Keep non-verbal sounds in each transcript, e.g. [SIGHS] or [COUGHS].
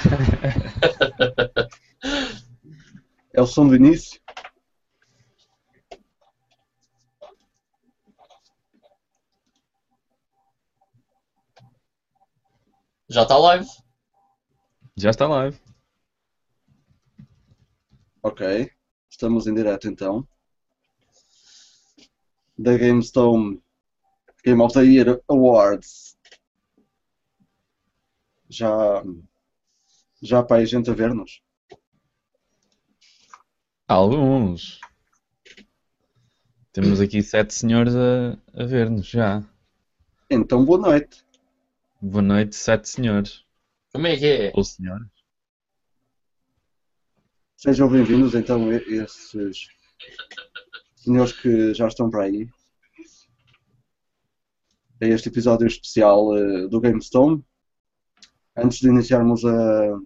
[LAUGHS] é o som do início. Já está live. Já está live. Ok, estamos em direto então. Da GameStone Game of the Year Awards. Já, já para a gente a ver-nos. Alguns. Temos [CLEARS THROAT] aqui sete senhores a, a ver-nos já. Então, boa noite. Boa noite, sete senhores. Como é que é? Ou senhoras. Sejam bem-vindos então a esses senhores que já estão para aí. A este episódio especial eh, do GameStone. Antes de iniciarmos a,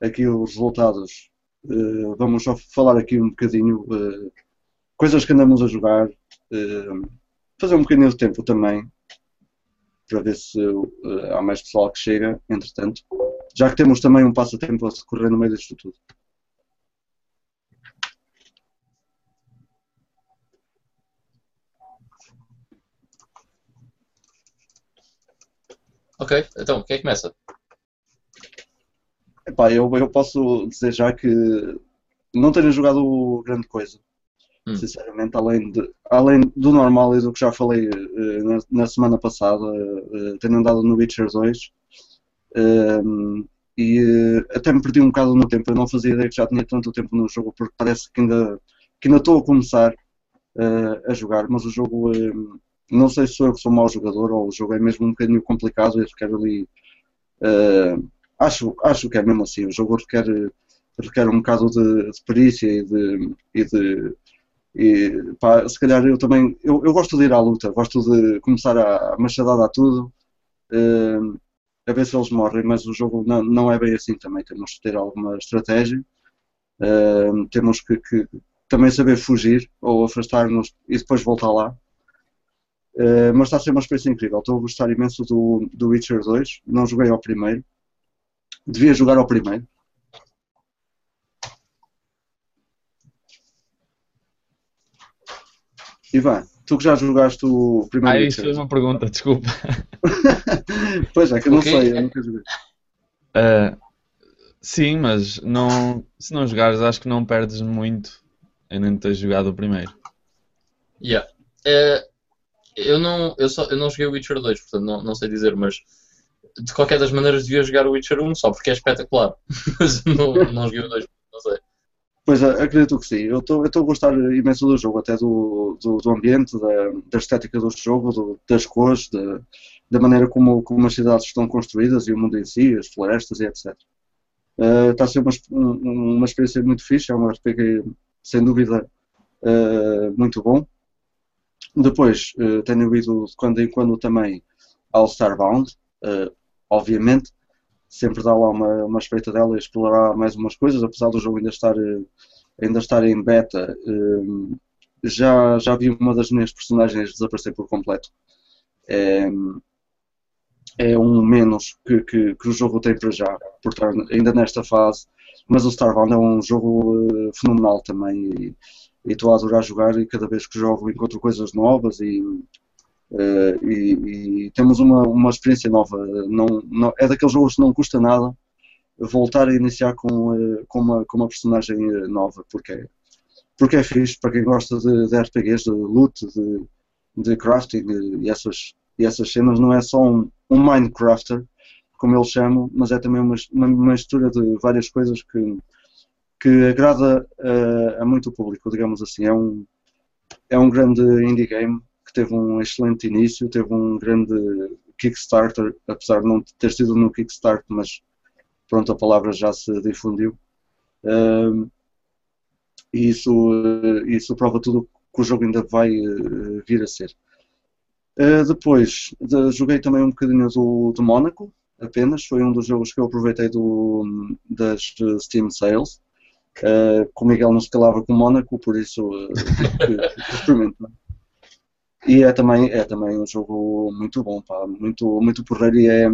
aqui os resultados, eh, vamos só falar aqui um bocadinho eh, coisas que andamos a jogar, fazer um bocadinho de tempo também, para ver se há mais pessoal que chega, entretanto, já que temos também um passatempo a decorrer no meio disto tudo. Ok, então, quem é que começa? Epá, eu, eu posso dizer já que não tenho jogado grande coisa. Hum. Sinceramente, além, de, além do normal e do que já falei uh, na, na, semana passada, uh, tenho andado no Witcher 2 uh, e eh, até me perdi um bocado no tempo. Eu não fazia ideia que já tinha tanto tempo no jogo, porque parece que ainda, que ainda estou a começar a jogar, mas o jogo não sei se sou eu que sou mau jogador ou o jogo é mesmo um bocadinho complicado e requer ali. Acho, acho que é mesmo assim. O jogo requer, requer um bocado de, de perícia e de. E de e, pá, se calhar eu também. Eu, eu gosto de ir à luta, gosto de começar a, a machadada a tudo. Uh, a ver se eles morrem, mas o jogo não, não é bem assim também. Temos que ter alguma estratégia. Uh, temos que, que, também saber fugir ou afastar-nos e depois voltar lá. Uh, mas está a ser uma experiência incrível. Estou a gostar imenso do, do Witcher 2. Não joguei ao primeiro. Devia jogar ao primeiro. Ivan, tu que já jogaste o primeiro Ah, isso foi uma pergunta, desculpa. [LAUGHS] pois é, que eu não Ok. sei, eu nunca joguei. Uh, sim, mas não, se não jogares, acho que não perdes muito em não ter jogado o primeiro. Yeah. Eh, eu, não, eu, só, eu não joguei o Witcher 2, portanto não, não sei dizer, mas de qualquer das maneiras devia jogar o Witcher 1 só porque é espetacular. [LAUGHS] mas não, não joguei o 2, não sei. Pois é, acredito que sim. Eu estou a gostar imenso do jogo, até do, do, do ambiente, da, da estética do jogo, do- das cores, da, da maneira como, como as cidades estão construídas e o mundo em si, as florestas e etc. Eh, Está a ser uma, um- uma experiência muito fixe, é um RPG sem dúvida eh, muito bom. Depois eh, tenho ido de quando em quando também ao Starbound, eh, obviamente, sempre dá lá uma, uma espreita dela e explorar mais umas coisas, apesar do jogo ainda estar, eh, ainda estar em beta. eh, já, já vi uma das minhas personagens desaparecer por completo. É, é um menos que, que, que o jogo tem para já, por estar ainda nesta fase. Mas o Starbound é um jogo eh, fenomenal também e estou a adorar jogar e cada vez que jogo encontro coisas novas e, eh, e, e temos uma, uma experiência nova. Não, não, é daqueles jogos que não custa nada voltar a iniciar com, eh, com, uma, com uma personagem eh, nova, porque é, porque é fixe para quem gosta de, de RPGs, de loot, de, de crafting e essas, e essas cenas. Não é só um, um Minecrafter, como eles chamam, mas é também uma, uma, mistura de várias coisas que, que agrada eh, a muito público, digamos assim. É um, é um grande indie game teve um excelente início, teve um grande Kickstarter, apesar de não ter sido no Kickstarter, mas pronto, a palavra já se difundiu. Ahm, e isso, eh, isso prova tudo que o jogo ainda vai eh, vir a ser. Eh, depois, de- joguei também um bocadinho do, do Mónaco, apenas. Foi um dos jogos que eu aproveitei do, das Steam Sales. Eh, com o Miguel não se calava com o Mónaco, por isso [LAUGHS] que experimentar. E é também, é também um jogo muito bom, pá, muito, muito porreiro e é,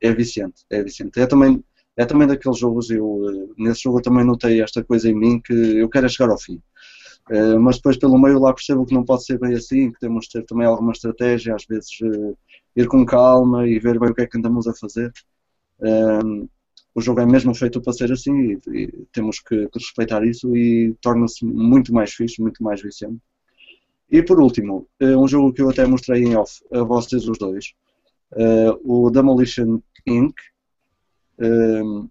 é viciante, é viciante. É também é também daqueles jogos, eu, eh, nesse jogo eu também notei esta coisa em mim que eu quero é chegar ao fim. Uh, mas depois pelo meio lá percebo que não pode ser bem assim, que temos de ter também alguma estratégia, às vezes uh, ir com calma e ver bem o que é que andamos a fazer. Uh, o jogo é mesmo feito para ser assim e, e temos que, que, respeitar isso e torna-se muito mais fixe, muito mais viciante. E por último, um jogo que eu até mostrei em off a vocês os dois, o Demolition Inc., um,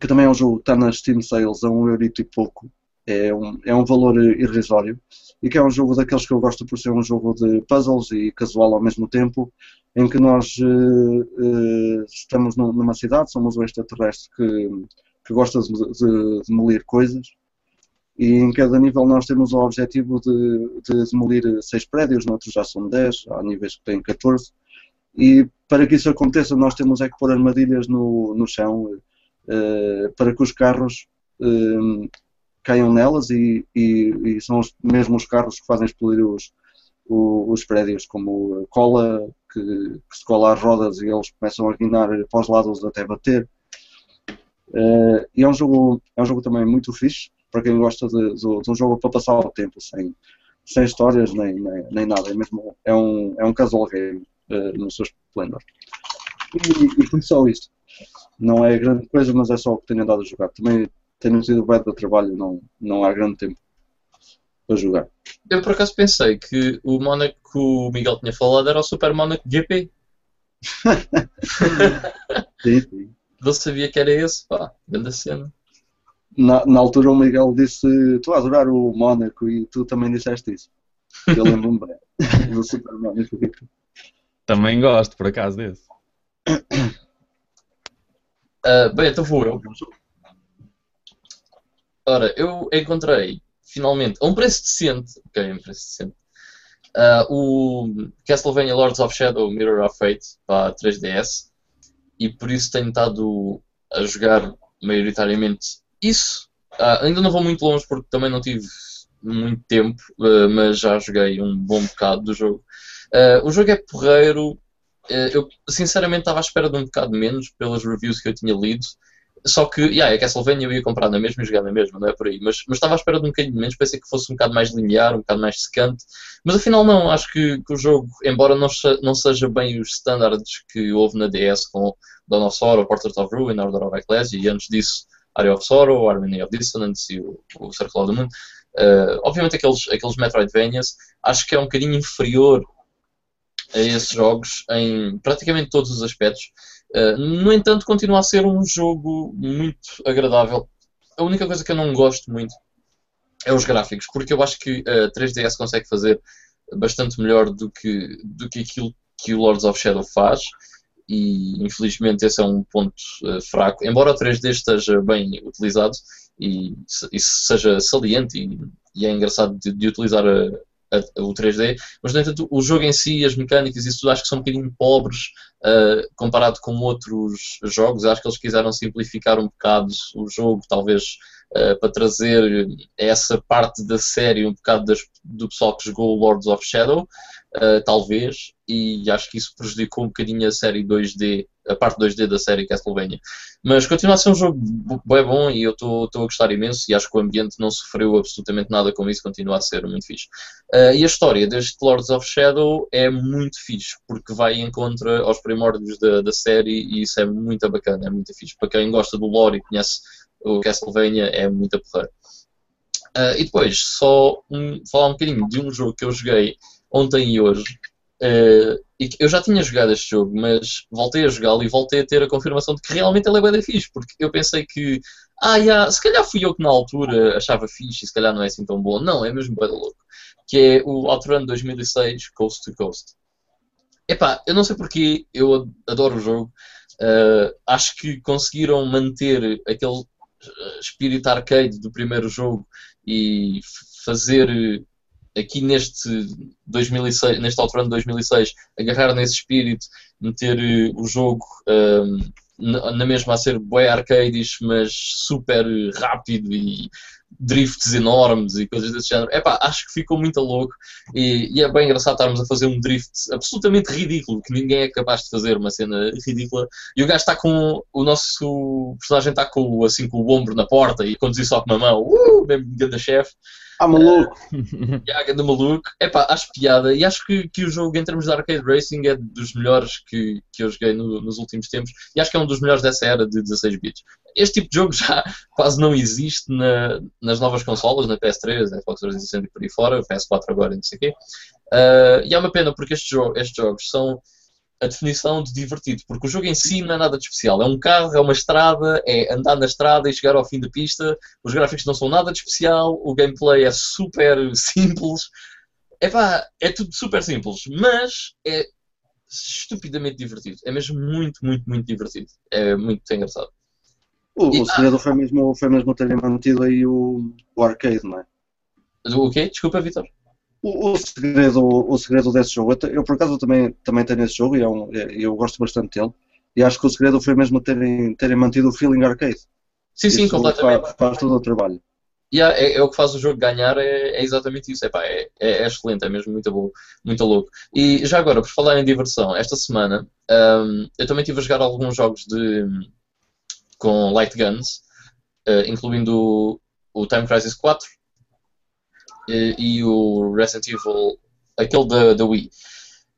que também é um jogo que está nas Steam Sales a um euro e pouco. É um, é um valor irrisório e que é um jogo daqueles que eu gosto por ser um jogo de puzzles e casual ao mesmo tempo, em que nós uh, uh, estamos numa cidade, somos um extraterrestre que, que gosta de, de, demolir coisas e em cada nível nós temos o objetivo de, de demolir seis prédios, noutros já são 10, há níveis que têm 14 e para que isso aconteça, nós temos é que pôr armadilhas no, no chão uh, para que os carros uh, caiam nelas e, e, e, são os, mesmo os carros que fazem explodir os, os, os prédios, como cola que, que, se cola às rodas e eles começam a guinar para os lados até bater. Uh, e é um, jogo, é um jogo também muito fixe para quem gosta de, um jogo para passar o tempo sem, sem histórias nem, nem, nem nada. É, mesmo, é, um, é um casual game uh, no seu esplendor. E, e só isto. Não é grande coisa, mas é só o que tenho andado a jogar. Também tenho tido bem de trabalho, não, não há grande tempo para jogar. Eu por acaso pensei que o Monaco que o Miguel tinha falado era o Super Monaco GP. [LAUGHS] sim, sim. Não sabia que era esse, pá, grande cena. Na, na altura o Miguel disse, tu a adorar o Mónaco e tu também disseste isso. Eu [LAUGHS] lembro-me bem do Super Mónaco. Também gosto, por acaso, desse. Uh, bem, então vou eu. Ora, eu encontrei, finalmente, a um preço decente, ok, um preço decente, uh, o Castlevania Lords of Shadow Mirror of Fate para 3DS e por isso tenho estado a jogar maioritariamente isso. Uh, ainda não vou muito longe porque também não tive muito tempo, mas já joguei um bom bocado do jogo. Uh, o jogo é porreiro. Uh, eu sinceramente estava à espera de um bocado menos pelas reviews que eu tinha lido. Só que, yeah, a Castlevania eu ia comprar na mesma e jogar na mesma, não é por aí. Mas, mas estava à espera de um bocadinho menos, pensei que fosse um bocado mais linear, um bocado mais secante. Mas afinal não, acho que, que o jogo, embora não, não seja bem os standards que houve na DS com Dawn of Sorrow, Portrait of Ruin, Order of Ecclesia e antes disso Area of Sorrow, Harmony of Dissonance e o, o Circle of the Moon, uh, obviamente aqueles, aqueles Metroidvanias, acho que é um bocadinho inferior a esses jogos em praticamente todos os aspectos. Uh, no entanto, continua a ser um jogo muito agradável. A única coisa que eu não gosto muito é os gráficos, porque eu acho que a uh, 3DS consegue fazer bastante melhor do que, do que aquilo que o Lords of Shadow faz e infelizmente esse é um ponto uh, fraco. Embora o 3D esteja bem utilizado e isso seja saliente e, e é engraçado de, de utilizar a, a, o 3D, mas no entanto o jogo em si, as mecânicas e isso tudo acho que são um bocadinho pobres uh, comparado com outros jogos. Acho que eles quiseram simplificar um bocado o jogo, talvez uh, para trazer essa parte da série um bocado das, do pessoal que jogou Lords of Shadow, uh, talvez, e acho que isso prejudicou um bocadinho a série 2D, a parte 2D da série Castlevania. Mas continua a ser um jogo bem bom e eu estou a gostar imenso e acho que o ambiente não sofreu absolutamente nada com isso, continua a ser muito fixe. Uh, e a história deste Lords of Shadow é muito fixe, porque vai em contra aos primórdios da, da série e isso é muito bacana, é muito fixe. Para quem gosta do lore e conhece o Castlevania, é muito porreiro. Uh, e depois, só um, falar um bocadinho de um jogo que eu joguei ontem e hoje. Uh, e eu já tinha jogado este jogo, mas voltei a jogá-lo e voltei a ter a confirmação de que realmente ele é bem fixe, porque eu pensei que, ah, yeah, se calhar fui eu que na altura achava fixe e se calhar não é assim tão bom. Não, é mesmo bem louco. Que é o Outrun 2006 Coast to Coast. Epá, eu não sei porque eu adoro o jogo. Uh, acho que conseguiram manter aquele espírito arcade do primeiro jogo e fazer aqui neste 2006, neste Outrun de 2006, agarrar nesse espírito, meter eh, o jogo um, na mesma a ser bué arcades, mas super rápido e drifts enormes e coisas desse género. Epá, acho que ficou muito louco e, e, é bem engraçado estarmos a fazer um drift absolutamente ridículo, que ninguém é capaz de fazer, uma cena ridícula. E o gajo está com. O nosso personagem está com, assim, com o ombro na porta e conduzir só com uma mão. Uh, mesmo grande chefe. Ah, maluco! [LAUGHS] yeah, do maluco. Epá, acho piada e acho que, que o jogo, em termos de arcade racing, é dos melhores que, que eu joguei no, nos últimos tempos e acho que é um dos melhores dessa era de 16 bits. Este tipo de jogo já [LAUGHS] quase não existe na, nas novas consolas, na PS3, Xbox 360 e por aí fora, PS4 agora e não sei o quê. Uh, e é uma pena porque estes jogos são a definição de divertido, porque o jogo em si não é nada de especial. É um carro, é uma estrada, é andar na estrada e chegar ao fim da pista. Os gráficos não são nada de especial, o gameplay é super [LAUGHS] simples. Epá, é tudo super simples, mas é estupidamente divertido. É mesmo muito, muito, muito divertido. É muito engraçado. O, e, o segredo ah, foi, mesmo, foi mesmo terem mantido aí o, o arcade, não é? O quê? Desculpa, Vitor. O, o, segredo, o segredo desse jogo, eu, eu, por acaso também, também tenho esse jogo e é um, é, eu gosto bastante dele. E acho que o segredo foi mesmo terem, terem mantido o feeling arcade. Sim, sim, completamente. Faz, faz todo o trabalho. Yeah, é, é, o que faz o jogo ganhar, é, é exatamente isso. Epá, é, é, é, excelente, é mesmo muito, bom, muito louco. E já agora, por falar em diversão, esta semana um, eu também estive a jogar alguns jogos de, com light guns, uh, incluindo o, o Time Crisis 4 e, e o Resident Evil, aquele da, da Wii.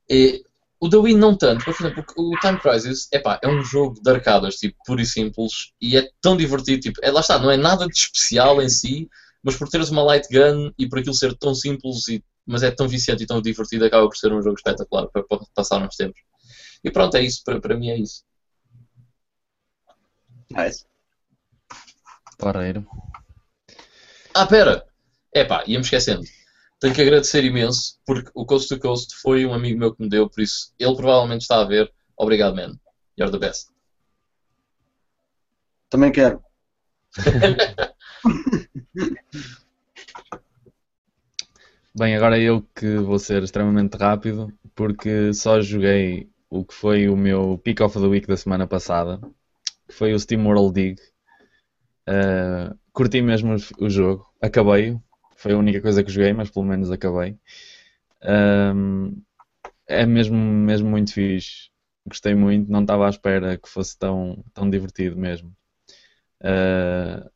E, o da Wii não tanto, por exemplo, o Time Crisis epá, é um jogo de arcadas, tipo, puro e simples, e é tão divertido, tipo, é, lá está, não é nada de especial em si, mas por teres uma light gun e por aquilo ser tão simples, e, mas é tão viciante e tão divertido, acaba por ser um jogo espetacular para, para passar uns tempos. E pronto, é isso, para, para mim é isso. Nice. Pareiro. Ah, pera! Epá, ia-me esquecendo. Tenho que agradecer imenso, porque o Coast to Coast foi um amigo meu que me deu, por isso ele provavelmente está a ver. Obrigado, man. You're the best. Também quero. [LAUGHS] Bem, agora eu que vou ser extremamente rápido, porque só joguei o que foi o meu Pick of the Week da semana passada, que foi o Steam World Dig. Uh, curti mesmo o jogo, acabei-o, foi a única coisa que joguei, mas pelo menos acabei. Um, é mesmo, mesmo muito fixe. Gostei muito, não estava à espera que fosse tão, tão divertido mesmo. Uh,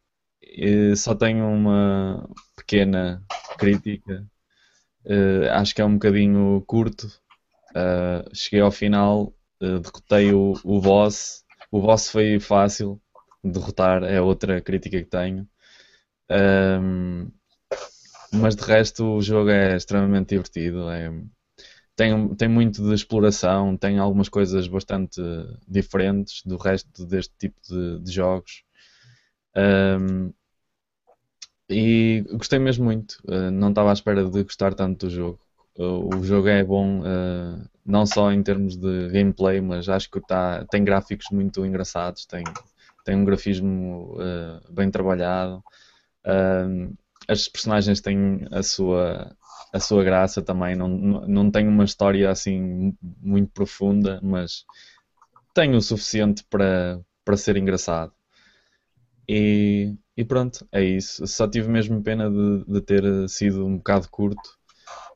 só tenho uma pequena crítica. Uh, acho que é um bocadinho curto. Uh, cheguei ao final, derrotei o, o boss. O boss foi fácil derrotar, é outra crítica que tenho. Um, mas de resto o jogo é extremamente divertido. É, tem, tem muito de exploração, tem algumas coisas bastante diferentes do resto deste tipo de, de jogos. Um, e gostei mesmo muito. Uh, não estava à espera de gostar tanto do jogo. Uh, o jogo é bom, uh, não só em termos de gameplay, mas acho que tá, tem gráficos muito engraçados, tem, tem um grafismo bem trabalhado as personagens têm a sua, a sua graça também. Não, não tem uma história assim muito profunda, mas tem o suficiente para, para ser engraçado. E, e pronto, é isso. Só tive mesmo pena de, de ter sido um bocado curto,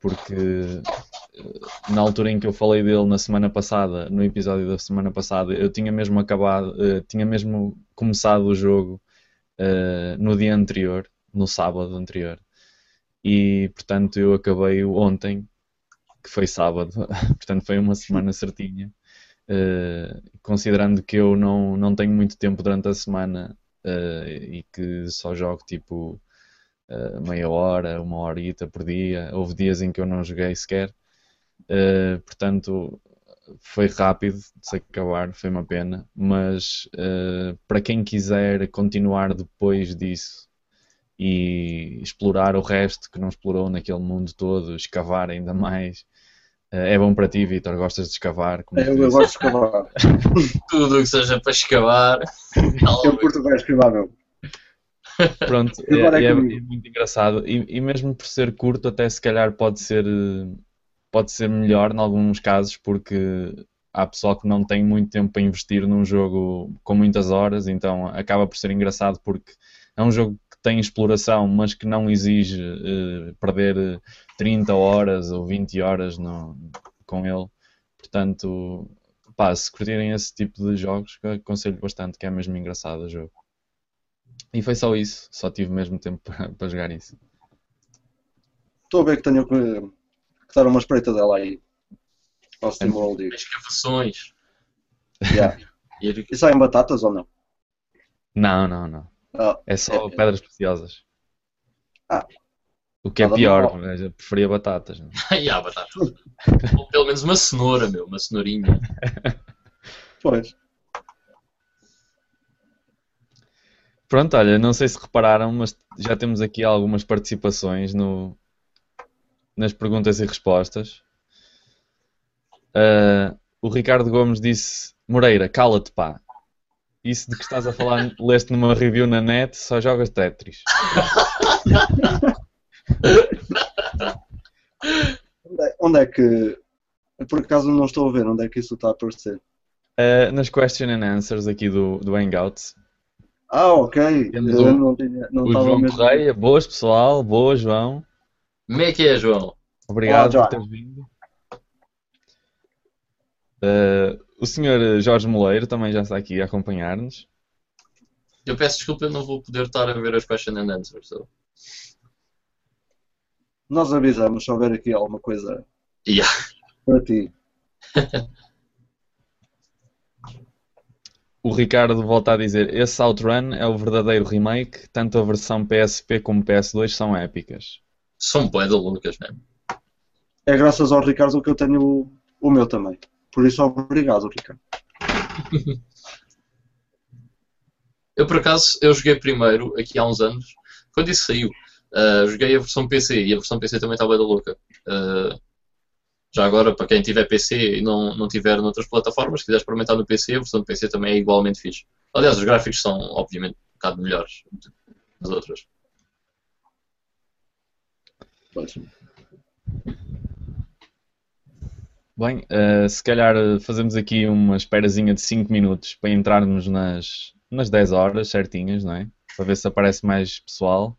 porque eh, na altura em que eu falei dele na semana passada, no episódio da semana passada, eu tinha mesmo acabado, uh, tinha mesmo começado o jogo uh, no dia anterior no sábado anterior. E portanto eu acabei ontem, que foi sábado, [LAUGHS] portanto foi uma semana certinha. Uh, considerando que eu não, não tenho muito tempo durante a semana uh, e que só jogo tipo uh, meia hora, uma horita por dia, houve dias em que eu não joguei sequer. portanto, foi rápido de se acabar, foi uma pena. Mas para quem quiser continuar depois disso e explorar o resto que não explorou naquele mundo todo, escavar ainda mais. Eh, é bom para ti, Vitor? Gostas de escavar? É, eu, eu gosto de escavar. [LAUGHS] Tudo o que seja para escavar. eu curto bem escavar, meu. Pronto, é, é, é, muito engraçado. E, e, mesmo por ser curto, até se calhar pode ser, pode ser melhor em alguns casos, porque há pessoal que não tem muito tempo para investir num jogo com muitas horas, então acaba por ser engraçado porque é um jogo tem exploração, mas que não exige uh, perder 30 horas ou 20 horas no, com ele. Portanto, pá, se curtirem esse tipo de jogos, aconselho bastante, que é mesmo engraçado o jogo. E foi só isso, só tive mesmo tempo [LAUGHS] para, para jogar isso. Estou a ver que tenho que, que dar uma espreita dela aí. Ao SteamWorld. É. Escavações. Yeah. [LAUGHS] e saem batatas ou não? Não, não, não. Ah, é só é, pedras preciosas. Ah. O que é pior, mas eu preferia batatas. e há [LAUGHS] batatas. Ou pelo menos uma cenoura, meu, uma cenourinha. [LAUGHS] pois. Pronto, olha, não sei se repararam, mas já temos aqui algumas participações no, nas perguntas e respostas. Uh, o Ricardo Gomes disse: Moreira, cala-te, pá. Isso de que estás a falar, leste numa review na net, só jogas Tetris. onde é que. Por acaso não estou a ver onde é que isso está a aparecer? Uh, nas question and answers aqui do, do Hangouts. Ah, ok. Eu não tinha, não o João mesmo... Correia. Boas, pessoal. Boa, João. Como é que é, João? Obrigado Olá, por teres vindo. Uh, o senhor Jorge Moleiro também já está aqui a acompanhar-nos. Eu peço desculpa, eu não vou poder estar a ver as question and answers. So. Nós avisamos se houver aqui alguma coisa yeah. para ti. o Ricardo volta a dizer: esse Outrun é o verdadeiro remake, tanto a versão PSP como PS2 são épicas. São bué loucas mesmo. É graças ao Ricardo que eu tenho o, o meu também. Por isso, obrigado, Ricardo. [LAUGHS] eu, por acaso, eu joguei primeiro, aqui há uns anos, quando isso saiu. Uh, joguei a versão PC e a versão PC também estava da louca. Uh, já agora, para quem tiver PC e não, não tiver noutras plataformas, se quiser experimentar no PC, a versão do PC também é igualmente fixe. Aliás, os gráficos são, obviamente, um bocado melhores das outras. Bem, uh, se calhar fazemos aqui uma esperazinha de 5 minutos para entrarmos nas, nas 10 horas certinhas, não é? Para ver se aparece mais pessoal.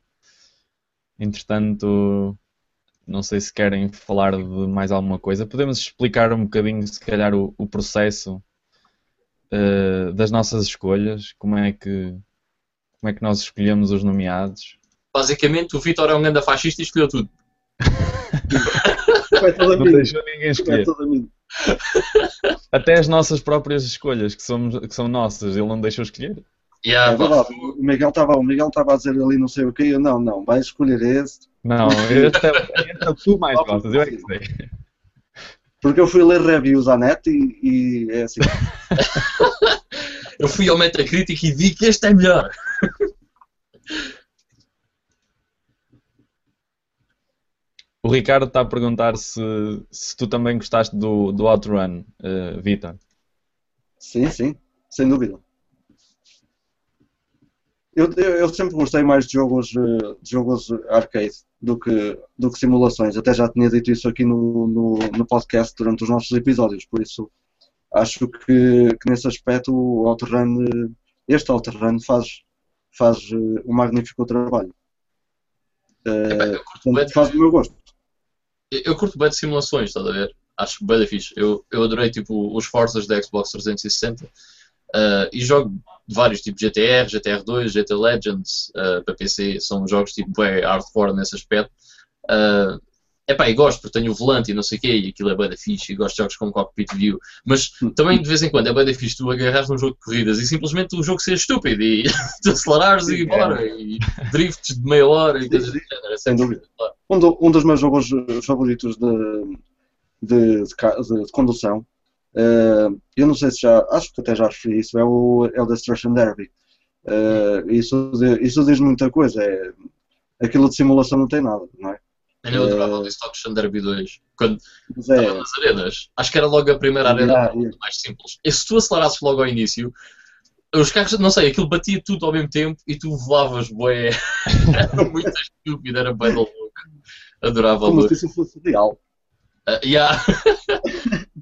Entretanto, não sei se querem falar de mais alguma coisa. Podemos explicar um bocadinho, se calhar, o, o processo uh, das nossas escolhas, como é que como é que nós escolhemos os nomeados. Basicamente, o Vitor é um grande fascista e escolheu tudo. [LAUGHS] não deixou ninguém escolher. Até as nossas próprias escolhas, que, somos, que são nossas, ele não deixou escolher. Yeah, é verdade. O Miguel estava o Miguel estava a dizer ali não sei o quê, eu não, não, vai escolher esse. Não, este é, este é o que tu mais gostas, eu é que sei. Porque eu fui ler reviews à net e, e é assim. [LAUGHS] eu fui ao Metacritic e vi que este é melhor. [LAUGHS] O Ricardo está a perguntar se, se tu também gostaste do, do Outrun, uh, Vitor. Sim, sim, sem dúvida. Eu, eu, sempre gostei mais de jogos, eh, de jogos arcade do que, do que simulações. Até já tinha dito isso aqui no, no, no podcast durante os nossos episódios, por isso acho que, que nesse aspecto o Outrun, eh, este Outrun faz, faz eh, um magnífico trabalho. É, faz do meu gosto. Eu curto bem de simulações, estás a ver? Acho bem fixe. Eu, eu adorei tipo, os Forzas da Xbox 360 Uh, e jogo vários tipos GTR, GTR2, GT Legends uh, para PC, são jogos tipo bem hardcore nesse aspecto. Uh, epá, e gosto porque tenho o volante e não sei o quê, e aquilo é bem da fixe, e gosto de jogos com cockpit view, mas também de vez em quando é bem da fixe tu agarras num jogo de corridas e simplesmente o jogo ser estúpido e [LAUGHS] tu acelerares e bora, e drifts de meia hora e coisas do género, é sem dúvida. Um, do, um, dos meus jogos favoritos de, de, de, de condução Uh, eu não sei se já, acho que até já referi isso, é o, é o Destruction Derby. Uh, isso, isso diz muita coisa, é, aquilo de simulação não tem nada, não é? Eu adorava o Destruction Derby 2. Quando é, estava nas arenas, acho que era logo a primeira arena yeah, yeah. mais simples. E se tu acelerasses logo ao início, os carros, não sei, aquilo batia tudo ao mesmo tempo e tu voavas, bué. [LAUGHS] era muito estúpido, era bem louco. Adorava Como se isso fosse real. Uh, yeah. [LAUGHS]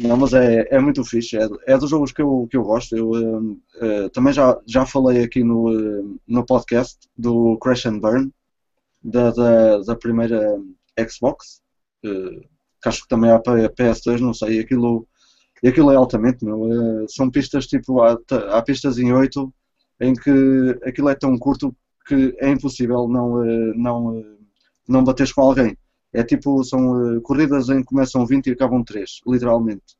Não, mas é, é muito fixe, é, é dos jogos que eu, que eu gosto. Eu uh, uh, também já, já falei aqui no, uh, no podcast do Crash and Burn, da, da, da primeira Xbox, que acho que também há para PS2, não sei, aquilo, aquilo é altamente, meu. são pistas tipo, há, há pistas em 8 em que aquilo é tão curto que é impossível não, não, não bateres com alguém. É tipo, são uh, corridas em que começam 20 e acabam 3, literalmente.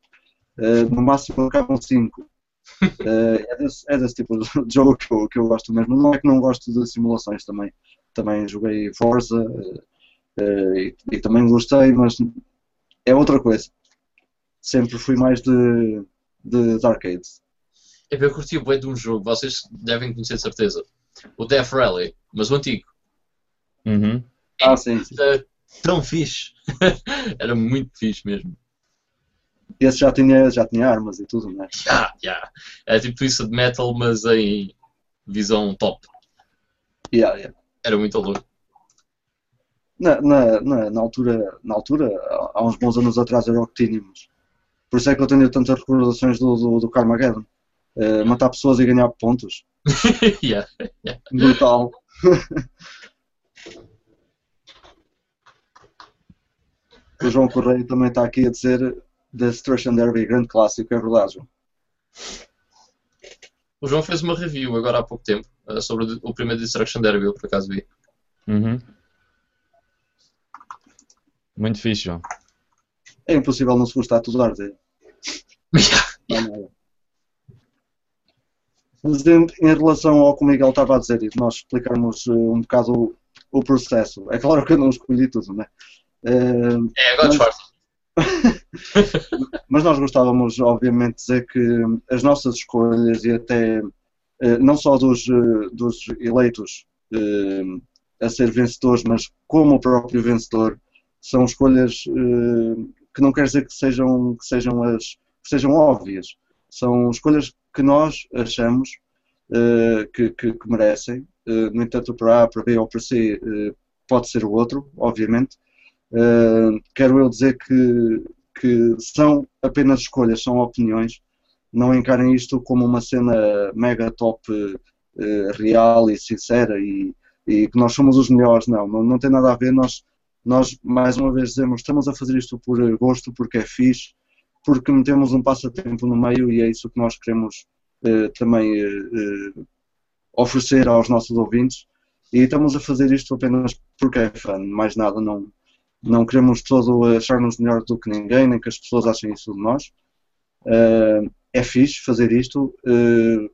No máximo acabam 5. Uh, [LAUGHS] é, desse, é desse tipo de [LAUGHS] jogo que eu, que eu gosto mesmo. Não é que não gosto de simulações também. Também joguei Forza e, e, também gostei, mas é outra coisa. Sempre fui mais de, de, de arcades. É bem, eu curti o bem de um jogo, vocês devem conhecer de certeza. O Death Rally, mas o antigo. Uhum. Ah, sim, sim tão fixe. [LAUGHS] Era muito fixe mesmo. Esse já tinha, já tinha armas e tudo, não é? Já, já. É tipo isso de metal, mas em visão top. Yeah, yeah. Era muito louco. Na, na, na, na, altura, na altura, há uns bons anos atrás, era o que tínhamos. Por isso é que eu tenho tantas recordações do, do, do Carmageddon. Uh, matar pessoas e ganhar pontos. [LAUGHS] yeah, yeah. Brutal. [LAUGHS] O João Correia também está aqui a dizer The Destruction Derby, grande clássico, é verdade, João. O João fez uma review agora há pouco tempo uh, sobre o primeiro Destruction Derby, eu por acaso vi. Uhum. Muito fixe, João. É impossível não se gostar de tudo dele. [LAUGHS] Mas em, em, relação ao que o Miguel estava a dizer e nós explicarmos uh, um bocado o, o, processo, é claro que eu não escolhi tudo, né? Uh, é, agora mas... [LAUGHS] mas nós gostávamos, obviamente, de dizer que as nossas escolhas e até não só dos, uh, dos eleitos a ser vencedores, mas como o próprio vencedor, são escolhas que não quer dizer que sejam, que sejam, as, que sejam óbvias. São escolhas que nós achamos que, que, que, merecem. no entanto, para A, para B ou para C pode ser o outro, obviamente quero eu dizer que, que são apenas escolhas, são opiniões. Não encarem isto como uma cena mega top uh, real e sincera e, e, que nós somos os melhores. Não, não, não tem nada a ver. Nós, nós, mais uma vez, dizemos estamos a fazer isto por gosto, porque é fixe, porque metemos um passatempo no meio e é isso que nós queremos uh, também oferecer aos nossos ouvintes. E estamos a fazer isto apenas porque é fã, mais nada, não, não queremos todo achar-nos melhor do que ninguém, nem que as pessoas achem isso de nós. Uh, é fixe fazer isto. Uh,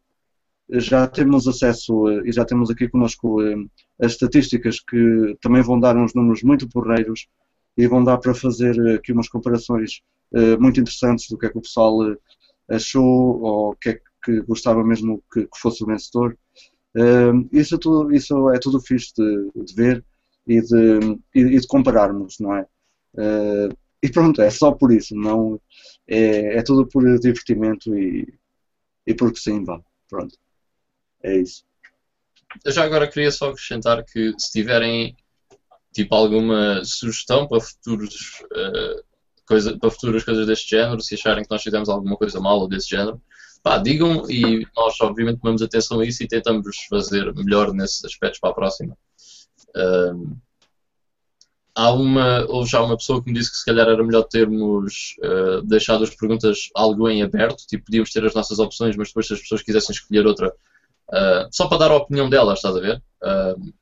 já temos acesso uh, e já temos aqui connosco as estatísticas que também vão dar uns números muito porreiros e vão dar para fazer aqui umas comparações muito interessantes do que é que o pessoal achou ou o que é que gostava mesmo que, que fosse o vencedor. isso, é tudo, isso é tudo fixe de, de ver e de, e de compararmos, não é? E pronto, é só por isso, não é, é tudo por divertimento e, e porque sim, vá, pronto. É isso. Eu já agora queria só acrescentar que se tiverem tipo alguma sugestão para futuros uh, coisa, para futuras coisas deste género, se acharem que nós fizemos alguma coisa mal ou desse género, pá, digam e nós obviamente tomamos atenção a isso e tentamos fazer melhor nesses aspectos para a próxima. Uh, há uma, houve já uma pessoa que me disse que se calhar era melhor termos uh, deixado as perguntas algo em aberto, tipo, podíamos ter as nossas opções, mas depois se as pessoas quisessem escolher outra, uh, só para dar a opinião delas, estás a ver? Uh,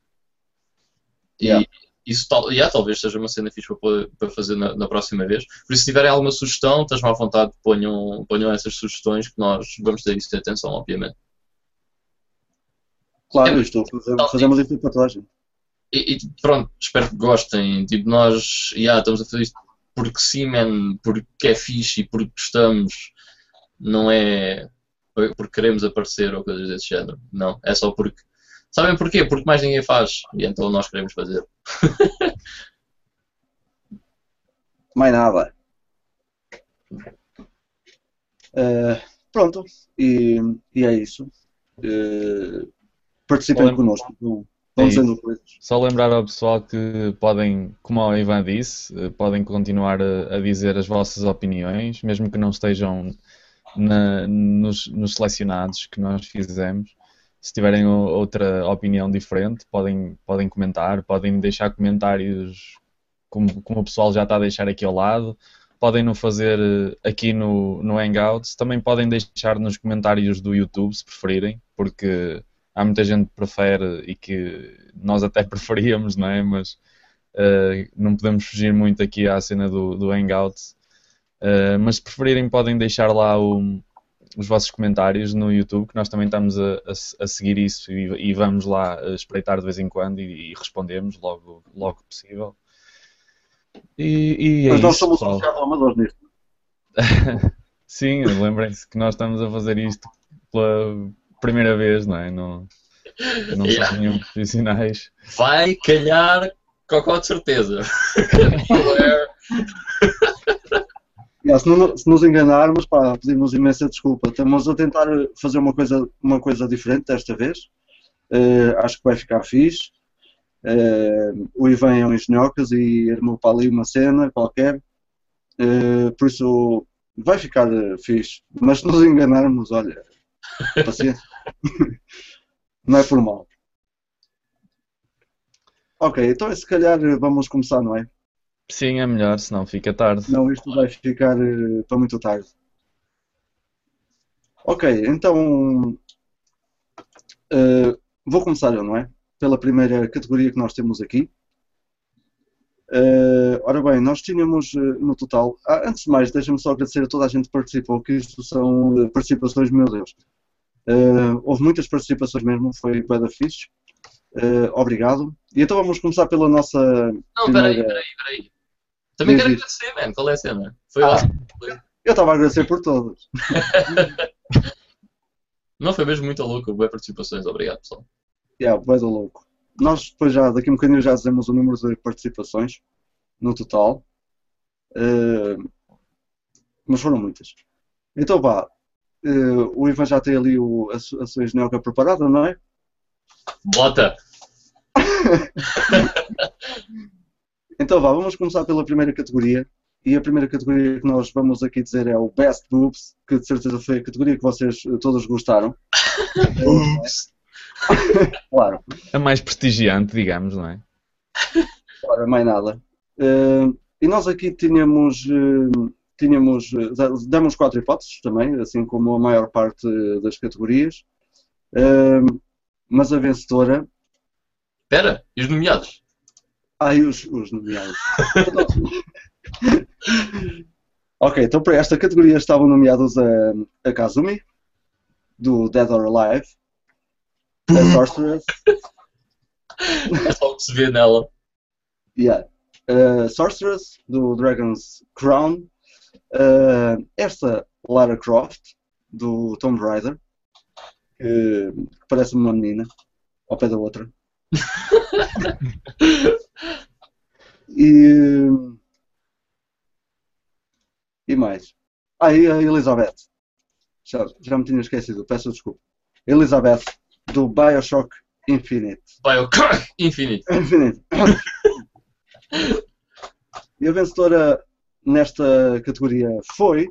yeah. E isso tal, yeah, talvez seja uma cena fixe para, para fazer na, na, próxima vez. Por isso, se tiverem alguma sugestão, estejam à vontade, ponham, ponham essas sugestões que nós vamos ter isso de atenção, obviamente. Claro, é, isto, fazemos, fazemos isso para toda a gente e, e, pronto, espero que gostem. Tipo, nós yeah, estamos a fazer isto porque sim, man, porque é fixe e porque gostamos. Não é porque queremos aparecer ou coisas desse género. Não, é só porque. Sabem porquê? Porque mais ninguém faz. E então nós queremos fazer. [LAUGHS] mais nada. Uh, pronto, e, e, é isso. Uh, participem connosco. Vão É dizendo coisas. Só lembrar ao pessoal que podem, como o Ivan disse, eh, podem continuar a, a dizer as vossas opiniões, mesmo que não estejam na- nos, nos selecionados que nós fizemos. Se tiverem outra opinião diferente, podem, podem comentar, podem deixar comentários como, como o pessoal já está a deixar aqui ao lado. Podem no fazer eh, aqui no, no Hangouts. Também podem deixar nos comentários do YouTube, se preferirem, porque há muita gente que prefere e que nós até [LAUGHS] preferíamos, não é? Mas eh, não podemos fugir muito aqui à cena do, do Hangouts. Eh, mas se preferirem, podem deixar lá o- os vossos comentários no YouTube, que nós também estamos a, a- a seguir isso e, e vamos lá eh, espreitar de vez em quando e, e respondemos logo, logo possível. E, e é Mas nós isso, somos pessoal. amadores nisto. [LAUGHS] Sim, lembrem-se que nós estamos a fazer isto pela primeira vez, não é? Não, não Yeah. somos nenhum profissionais. Vai calhar cocó de certeza. [LAUGHS] Yeah, se, não- se nos enganarmos, pá, pedimos imensa desculpa. Estamos a tentar fazer uma coisa, uma coisa diferente desta vez. Eh, acho que vai ficar fixe. Eh, o Ivan é um engenhocas e armou para ali uma cena qualquer. Eh, por isso vai ficar fixe. Mas se nos enganarmos, olha, paciência. [LAUGHS] não é por mal. Ok, então se calhar vamos começar, não é? Sim, é melhor, senão fica tarde. Não, isto vai ficar eh, para muito tarde. Ok, então eh, vou começar eu, não é? Pela primeira categoria que nós temos aqui. Eh, ora bem, nós tínhamos eh, no total. Ah, antes de mais, deixa-me só agradecer a toda a gente que participou, que isto são participações, meu Deus. Eh, houve muitas participações mesmo, foi bué da fixe. Eh, obrigado. E então vamos começar pela nossa. Não, peraí, primeira- peraí, peraí. Também Diz, quero agradecer, mano. Qual é a cena? Foi Ah. ótimo. Eu estava a agradecer por todas. [LAUGHS] Não foi mesmo muito louco. Boas participações. Obrigado, pessoal. Yeah, bué da louco. Nós depois já, daqui a um bocadinho já dizemos o número de participações no total. Eh, mas foram muitas. Então vá, eh, o Ivan já tem ali o, a, a sua engenhoca preparada, não é? Bota! [LAUGHS] Então vá, vamos começar pela primeira categoria. E a primeira categoria que nós vamos aqui dizer é o Best Boobs, que de certeza foi a categoria que vocês eh, todos gostaram. [LAUGHS] [LAUGHS] Claro. A mais prestigiante, digamos, não é? Ora, mais nada. Eh, e nós aqui tínhamos, eh, tínhamos eh, demos quatro hipóteses também, assim como a maior parte das categorias. Eh, mas a vencedora. Espera, e os nomeados? Ai, os, os nomeados. [LAUGHS] ok, então para esta categoria estavam nomeados a, a Kazumi, do Dead or Alive, a Sorceress, [LAUGHS] É só o que se vê nela. Yeah. Uh, Sorceress, do Dragon's Crown. Uh, esta Lara Croft, do Tomb Raider, que, que parece uma menina, ao pé da outra. [LAUGHS] e, e mais. Ah, e a Elizabeth. Já, já me tinha esquecido, peço desculpa. Elizabeth, do Bioshock Infinite. Bio Infinite. Infinite. [LAUGHS] E a vencedora nesta categoria foi.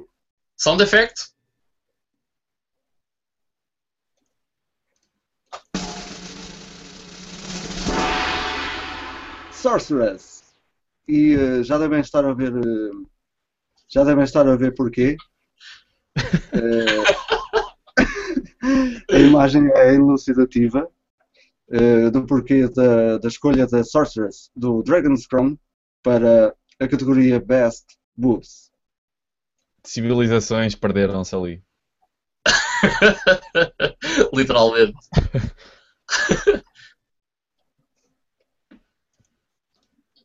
Sound effect? Sorceress. E eh, já devem estar a ver. eh, já devem estar a ver porquê. [LAUGHS] Eh, [LAUGHS] a imagem é elucidativa do porquê da, da escolha da Sorceress do Dragon's Crown para a categoria Best Boobs. Civilizações perderam-se ali. [LAUGHS] Literalmente.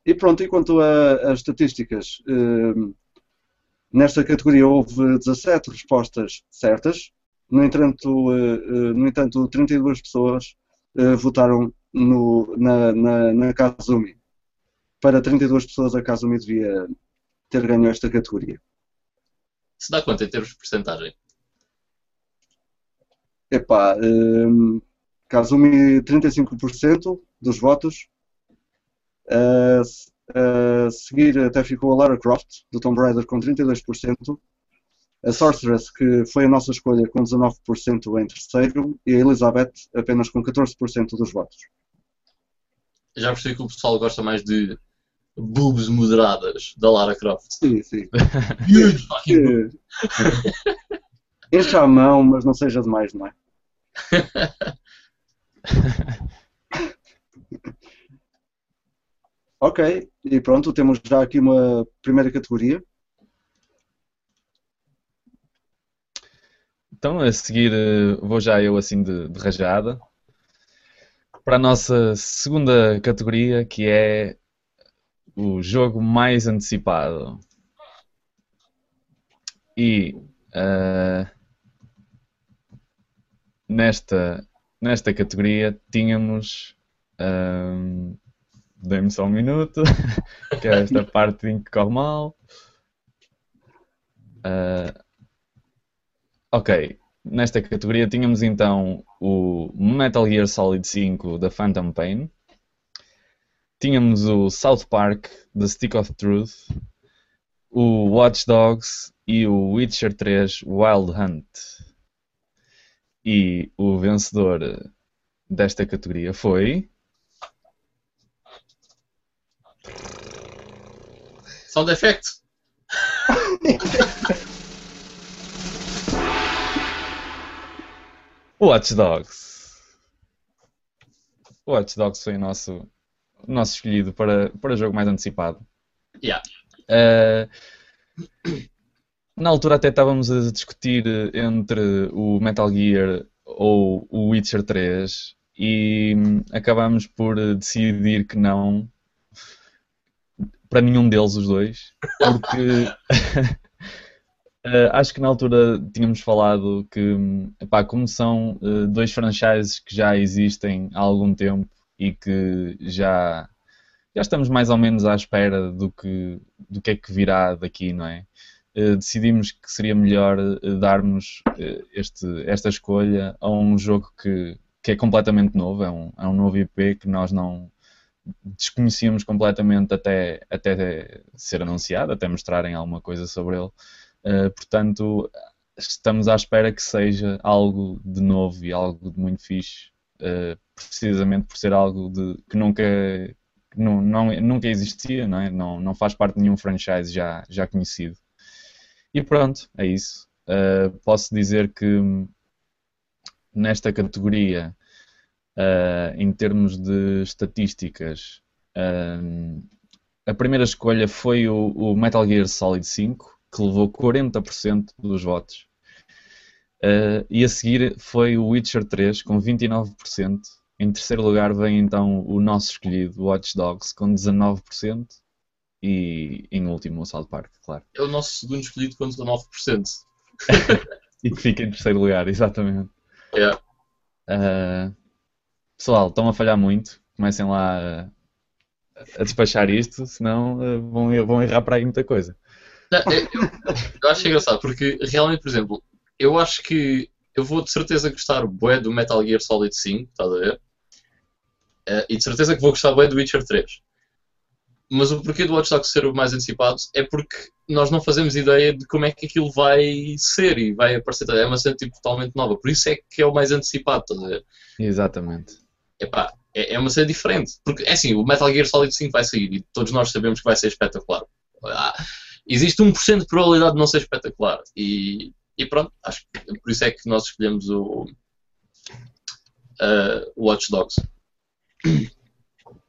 E pronto, e quanto às estatísticas, eh, nesta categoria houve 17 respostas certas, no entanto, eh, no entanto 32 pessoas eh, votaram no, na, na, na Kazumi. Para 32 pessoas, a Kazumi devia ter ganho esta categoria. Se dá conta em termos de porcentagem. Epá, eh, Kazumi 35%, dos votos. A a seguir até ficou a Lara Croft, do Tomb Raider, com 32%. A Sorceress, que foi a nossa escolha, com 19% em terceiro. E a Elizabeth, apenas com 14% dos votos. Já percebi que o pessoal gosta mais de boobs moderadas da Lara Croft. Sim, sim. [LAUGHS] Huge fucking boobs. [LAUGHS] A mão, mas não seja demais, não é? [LAUGHS] Ok, e pronto, temos já aqui uma primeira categoria. Então, a seguir, eh, vou já eu assim de, de rajada para a nossa segunda categoria, que é o jogo mais antecipado. E ah, nesta, nesta categoria tínhamos. ahm, Dê-me só um minuto, [LAUGHS] que é esta parte em que corre mal. Ah, Ok, nesta categoria tínhamos então o Metal Gear Solid 5 da Phantom Pain, tínhamos o South Park The Stick of Truth, o Watch Dogs e o Witcher 3 Wild Hunt. E o vencedor desta categoria foi. Sound effect. [LAUGHS] Watch Dogs. Watch Dogs foi o nosso, o nosso escolhido para, para jogo mais antecipado. Yeah. Eh, na altura até estávamos a discutir entre o Metal Gear ou o Witcher 3 e hum, acabámos por decidir que não para nenhum deles os dois porque eh, [LAUGHS] acho que na altura tínhamos falado que hum, epá, como são eh, dois franchises que já existem há algum tempo e que já já estamos mais ou menos à espera do que, do que é que virá daqui, não é? Eh, decidimos que seria melhor eh, darmos eh, este, esta escolha a um jogo que, que é completamente novo, é um, é um novo IP que nós não desconhecíamos completamente até, até ser anunciado, até mostrarem alguma coisa sobre ele. Portanto, estamos à espera que seja algo de novo e algo de muito fixe, eh, precisamente por ser algo de, que nunca não, não- nunca existia, não, é? não, não faz parte de nenhum franchise já, já conhecido. E pronto, é isso. Uh, posso dizer que hum, nesta categoria, uh, em termos de estatísticas, hum, a primeira escolha foi o, o Metal Gear Solid 5, que levou 40% dos votos. Uh, e a seguir foi o Witcher 3, com 29%. Em terceiro lugar vem então o nosso escolhido, Watch Dogs, com 19%. E em último o South Park, claro. É o nosso segundo escolhido com 19%. [LAUGHS] E que fica em terceiro lugar, exatamente. Yeah. Uh, pessoal, estão a falhar muito. Comecem lá a, a despachar isto, senão uh, vão, vão errar para aí muita coisa. Não, eu, eu- eu acho engraçado, porque realmente, por exemplo, eu acho que eu vou de certeza gostar bué do Metal Gear Solid 5, estás a ver? Eh, e de certeza que vou gostar bué do Witcher 3. Mas o porquê do Watch Dogs ser o mais antecipado é porque nós não fazemos ideia de como é que aquilo vai ser e vai aparecer. É uma cena tipo, totalmente nova. Por isso é que é o mais antecipado, estás a ver? Exatamente. Epá, é, é uma cena diferente. Porque, é assim, o Metal Gear Solid 5 vai sair e todos nós sabemos que vai ser espetacular. Ah, existe 1% de probabilidade de não ser espetacular. E, e pronto, acho que por isso é que nós escolhemos o o Watch Dogs.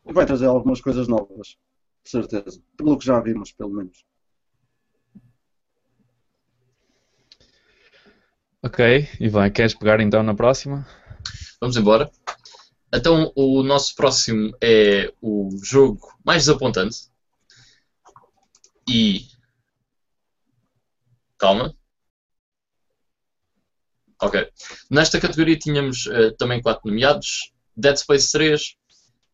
Vai trazer algumas coisas novas, de certeza. Pelo que já vimos, pelo menos. Ok, Ivan, queres pegar então na próxima? Vamos embora. Então, o nosso próximo é o jogo mais desapontante. E. Calma. Ok. Nesta categoria tínhamos eh, também quatro nomeados: Dead Space 3,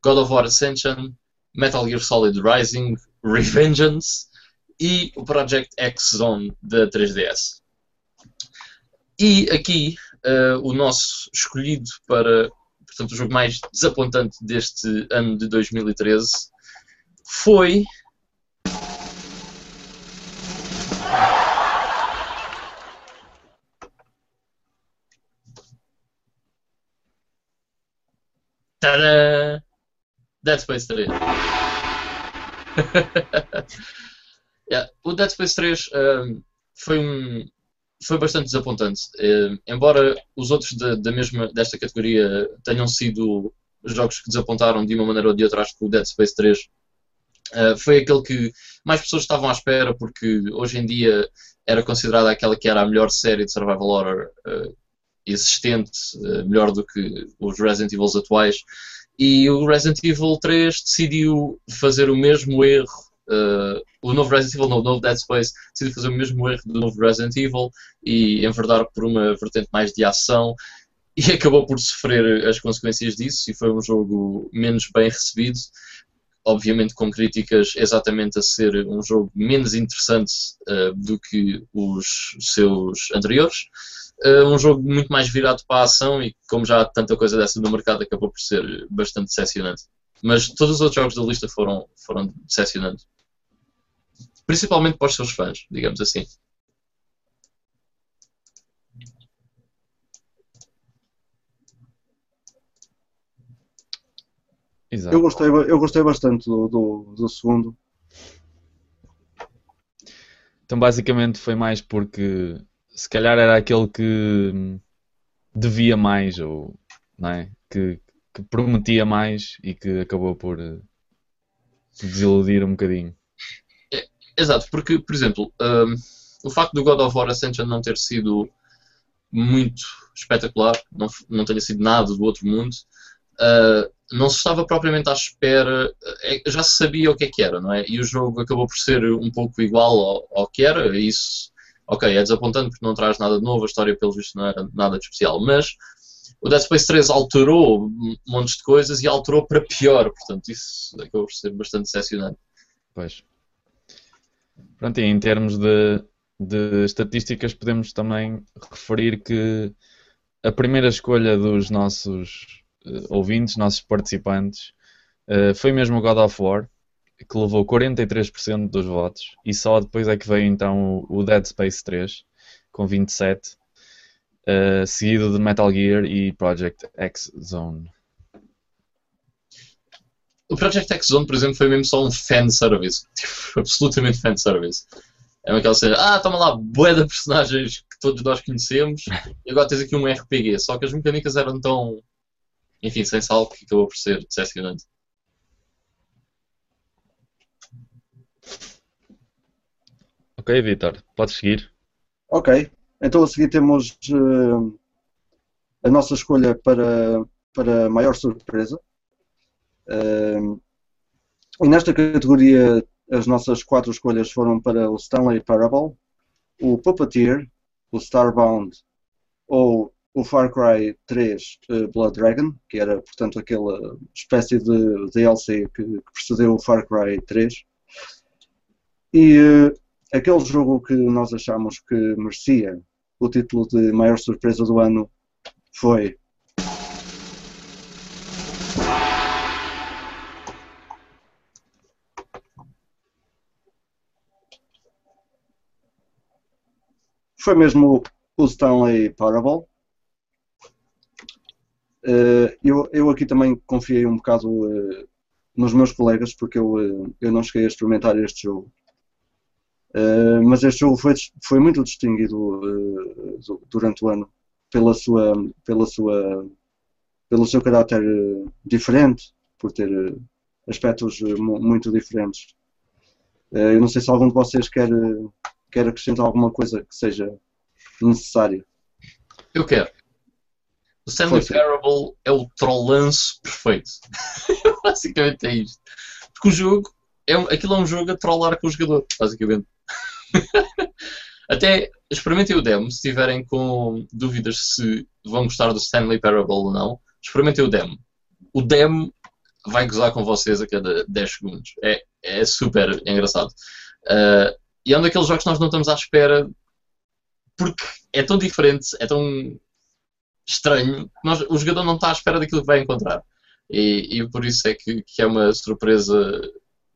God of War Ascension, Metal Gear Solid Rising, Revengeance e o Project X Zone da 3DS. E aqui eh, o nosso escolhido para portanto, o jogo mais desapontante deste ano de 2013 foi. Tadã! Dead Space 3. yeah, o Dead Space 3 um, foi um, foi bastante desapontante. Uh, embora os outros da, da, mesma, desta categoria tenham sido jogos que desapontaram de uma maneira ou de outra, acho que o Dead Space 3 uh, foi aquele que mais pessoas estavam à espera, porque hoje em dia era considerada aquela que era a melhor série de survival horror uh, existente, melhor do que os Resident Evil atuais. E o Resident Evil 3 decidiu fazer o mesmo erro Uh, o novo Resident Evil, não, o novo Dead Space, decidiu fazer o mesmo erro do novo Resident Evil e enverdar por uma vertente mais de ação e [LAUGHS] acabou por sofrer as consequências disso e foi um jogo menos bem recebido, obviamente com críticas exatamente a ser um jogo menos interessante uh, do que os seus anteriores. Uh, um jogo muito mais virado para a ação e como já há tanta coisa dessa no mercado acabou por ser bastante decepcionante. Mas todos os outros jogos da lista foram, foram decepcionantes principalmente para os seus fãs, digamos assim. Exato. Eu gostei, eu gostei bastante do, do, do, segundo. Então, basicamente, foi mais porque se calhar era aquele que devia mais, ou não é? que, que prometia mais e que acabou por eh, desiludir um bocadinho. Exato, porque, por exemplo, um, o facto do God of War Ascension não ter sido muito espetacular, não, não tenha sido nada do outro mundo, uh, não se estava propriamente à espera, é, já se sabia o que é que era, não é? E o jogo acabou por ser um pouco igual ao, ao que era, e isso, ok, é desapontante porque não traz nada de novo, a história, pelo visto, não era nada de especial, mas o Dead Space 3 alterou montes de coisas e alterou para pior, portanto, isso acabou por ser bastante decepcionante. Pois. Pronto, e em termos de, de estatísticas, podemos também referir que a primeira escolha dos nossos uh, ouvintes, nossos participantes, uh, foi mesmo o God of War, que levou 43% dos votos, e só depois é que veio então o, Dead Space 3, com 27%, uh, eh, seguido de Metal Gear e Project X Zone. O Project X Zone, por exemplo, foi mesmo só um fanservice. Tipo, absolutamente fanservice. É aquela cena, ah, toma lá, bué de personagens que todos nós conhecemos e agora tens aqui um RPG. Só que as mecânicas eram tão, enfim, sem sal que acabou por ser decepcionante. Ok, Vitor, podes seguir. Ok, então a seguir temos uh, a nossa escolha para, para maior surpresa e nesta categoria, as nossas quatro escolhas foram para o Stanley Parable, o Puppeteer, o Starbound ou o Far Cry 3 uh, eh, Blood Dragon, que era, portanto, aquela espécie de DLC que, que precedeu o Far Cry 3. E uh, aquele jogo que nós achamos que merecia o título de maior surpresa do ano foi foi mesmo o Stanley Parable. Uh, eu, eu aqui também confiei um bocado uh, nos meus colegas, porque eu, uh, eu não cheguei a experimentar este jogo. Mas este jogo foi, foi muito distinguido durante o ano pela sua, pela sua, pelo seu caráter diferente, por ter aspectos muito diferentes. eu não sei se algum de vocês quer quer acrescentar alguma coisa que seja necessária? Eu quero. O Stanley Parable é o trollanço perfeito. [LAUGHS] basicamente é isto. Porque o jogo, é, aquilo é um jogo a trollar com o jogador, basicamente. [LAUGHS] Até experimentem o demo, se tiverem com dúvidas se vão gostar do Stanley Parable ou não, experimentem o demo. O demo vai gozar com vocês a cada 10 segundos. É, é super engraçado. Uh, e é um daqueles jogos que nós não estamos à espera porque é tão diferente, é tão. estranho, nós, o jogador não está à espera daquilo que vai encontrar. E, e por isso é que, que, é uma surpresa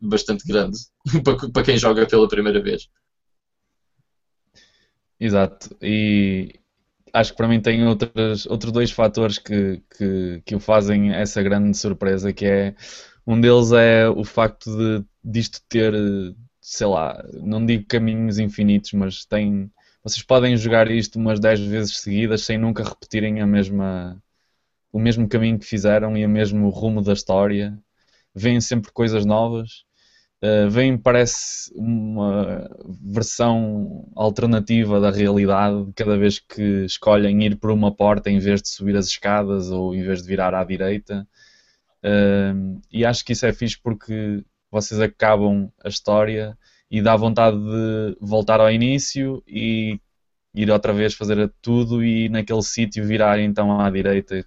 bastante grande [LAUGHS] para, quem joga pela primeira vez. Exato. E acho que para mim tem outros, outros dois fatores que, que, que o fazem essa grande surpresa, que é um deles é o facto de disto ter, sei lá, não digo caminhos infinitos, mas tem. Vocês podem jogar isto umas 10 vezes seguidas sem nunca repetirem a mesma, o mesmo caminho que fizeram e o mesmo rumo da história. Vêm sempre coisas novas. Uh, vem, parece, uma versão alternativa da realidade cada vez que escolhem ir por uma porta em vez de subir as escadas ou em vez de virar à direita. Uh, e acho que isso é fixe porque vocês acabam a história e dá vontade de voltar ao início e ir outra vez fazer tudo e naquele sítio virar então à direita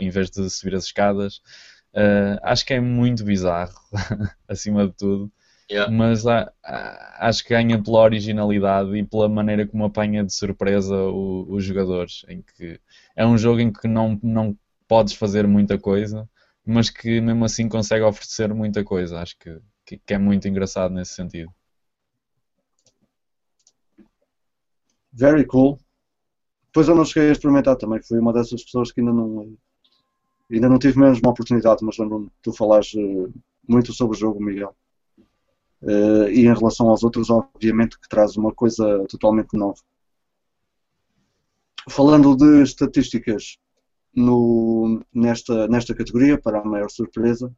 em vez de subir as escadas. Uh, acho que é muito bizarro, [LAUGHS] acima de tudo. Yeah. Mas a, a, acho que ganha pela originalidade e pela maneira como apanha de surpresa o, os jogadores. Em que é um jogo em que não, não podes fazer muita coisa, mas que mesmo assim consegue oferecer muita coisa. Acho que, que, que é muito engraçado nesse sentido. Very cool. Depois eu não cheguei a experimentar também, fui uma dessas pessoas que ainda não ainda não tive mesmo uma oportunidade, mas lembro-me tu falares uh, muito sobre o jogo, Miguel. Uh, e em relação aos outros, obviamente que traz uma coisa totalmente nova. Falando de estatísticas, no, nesta, nesta categoria, para a maior surpresa.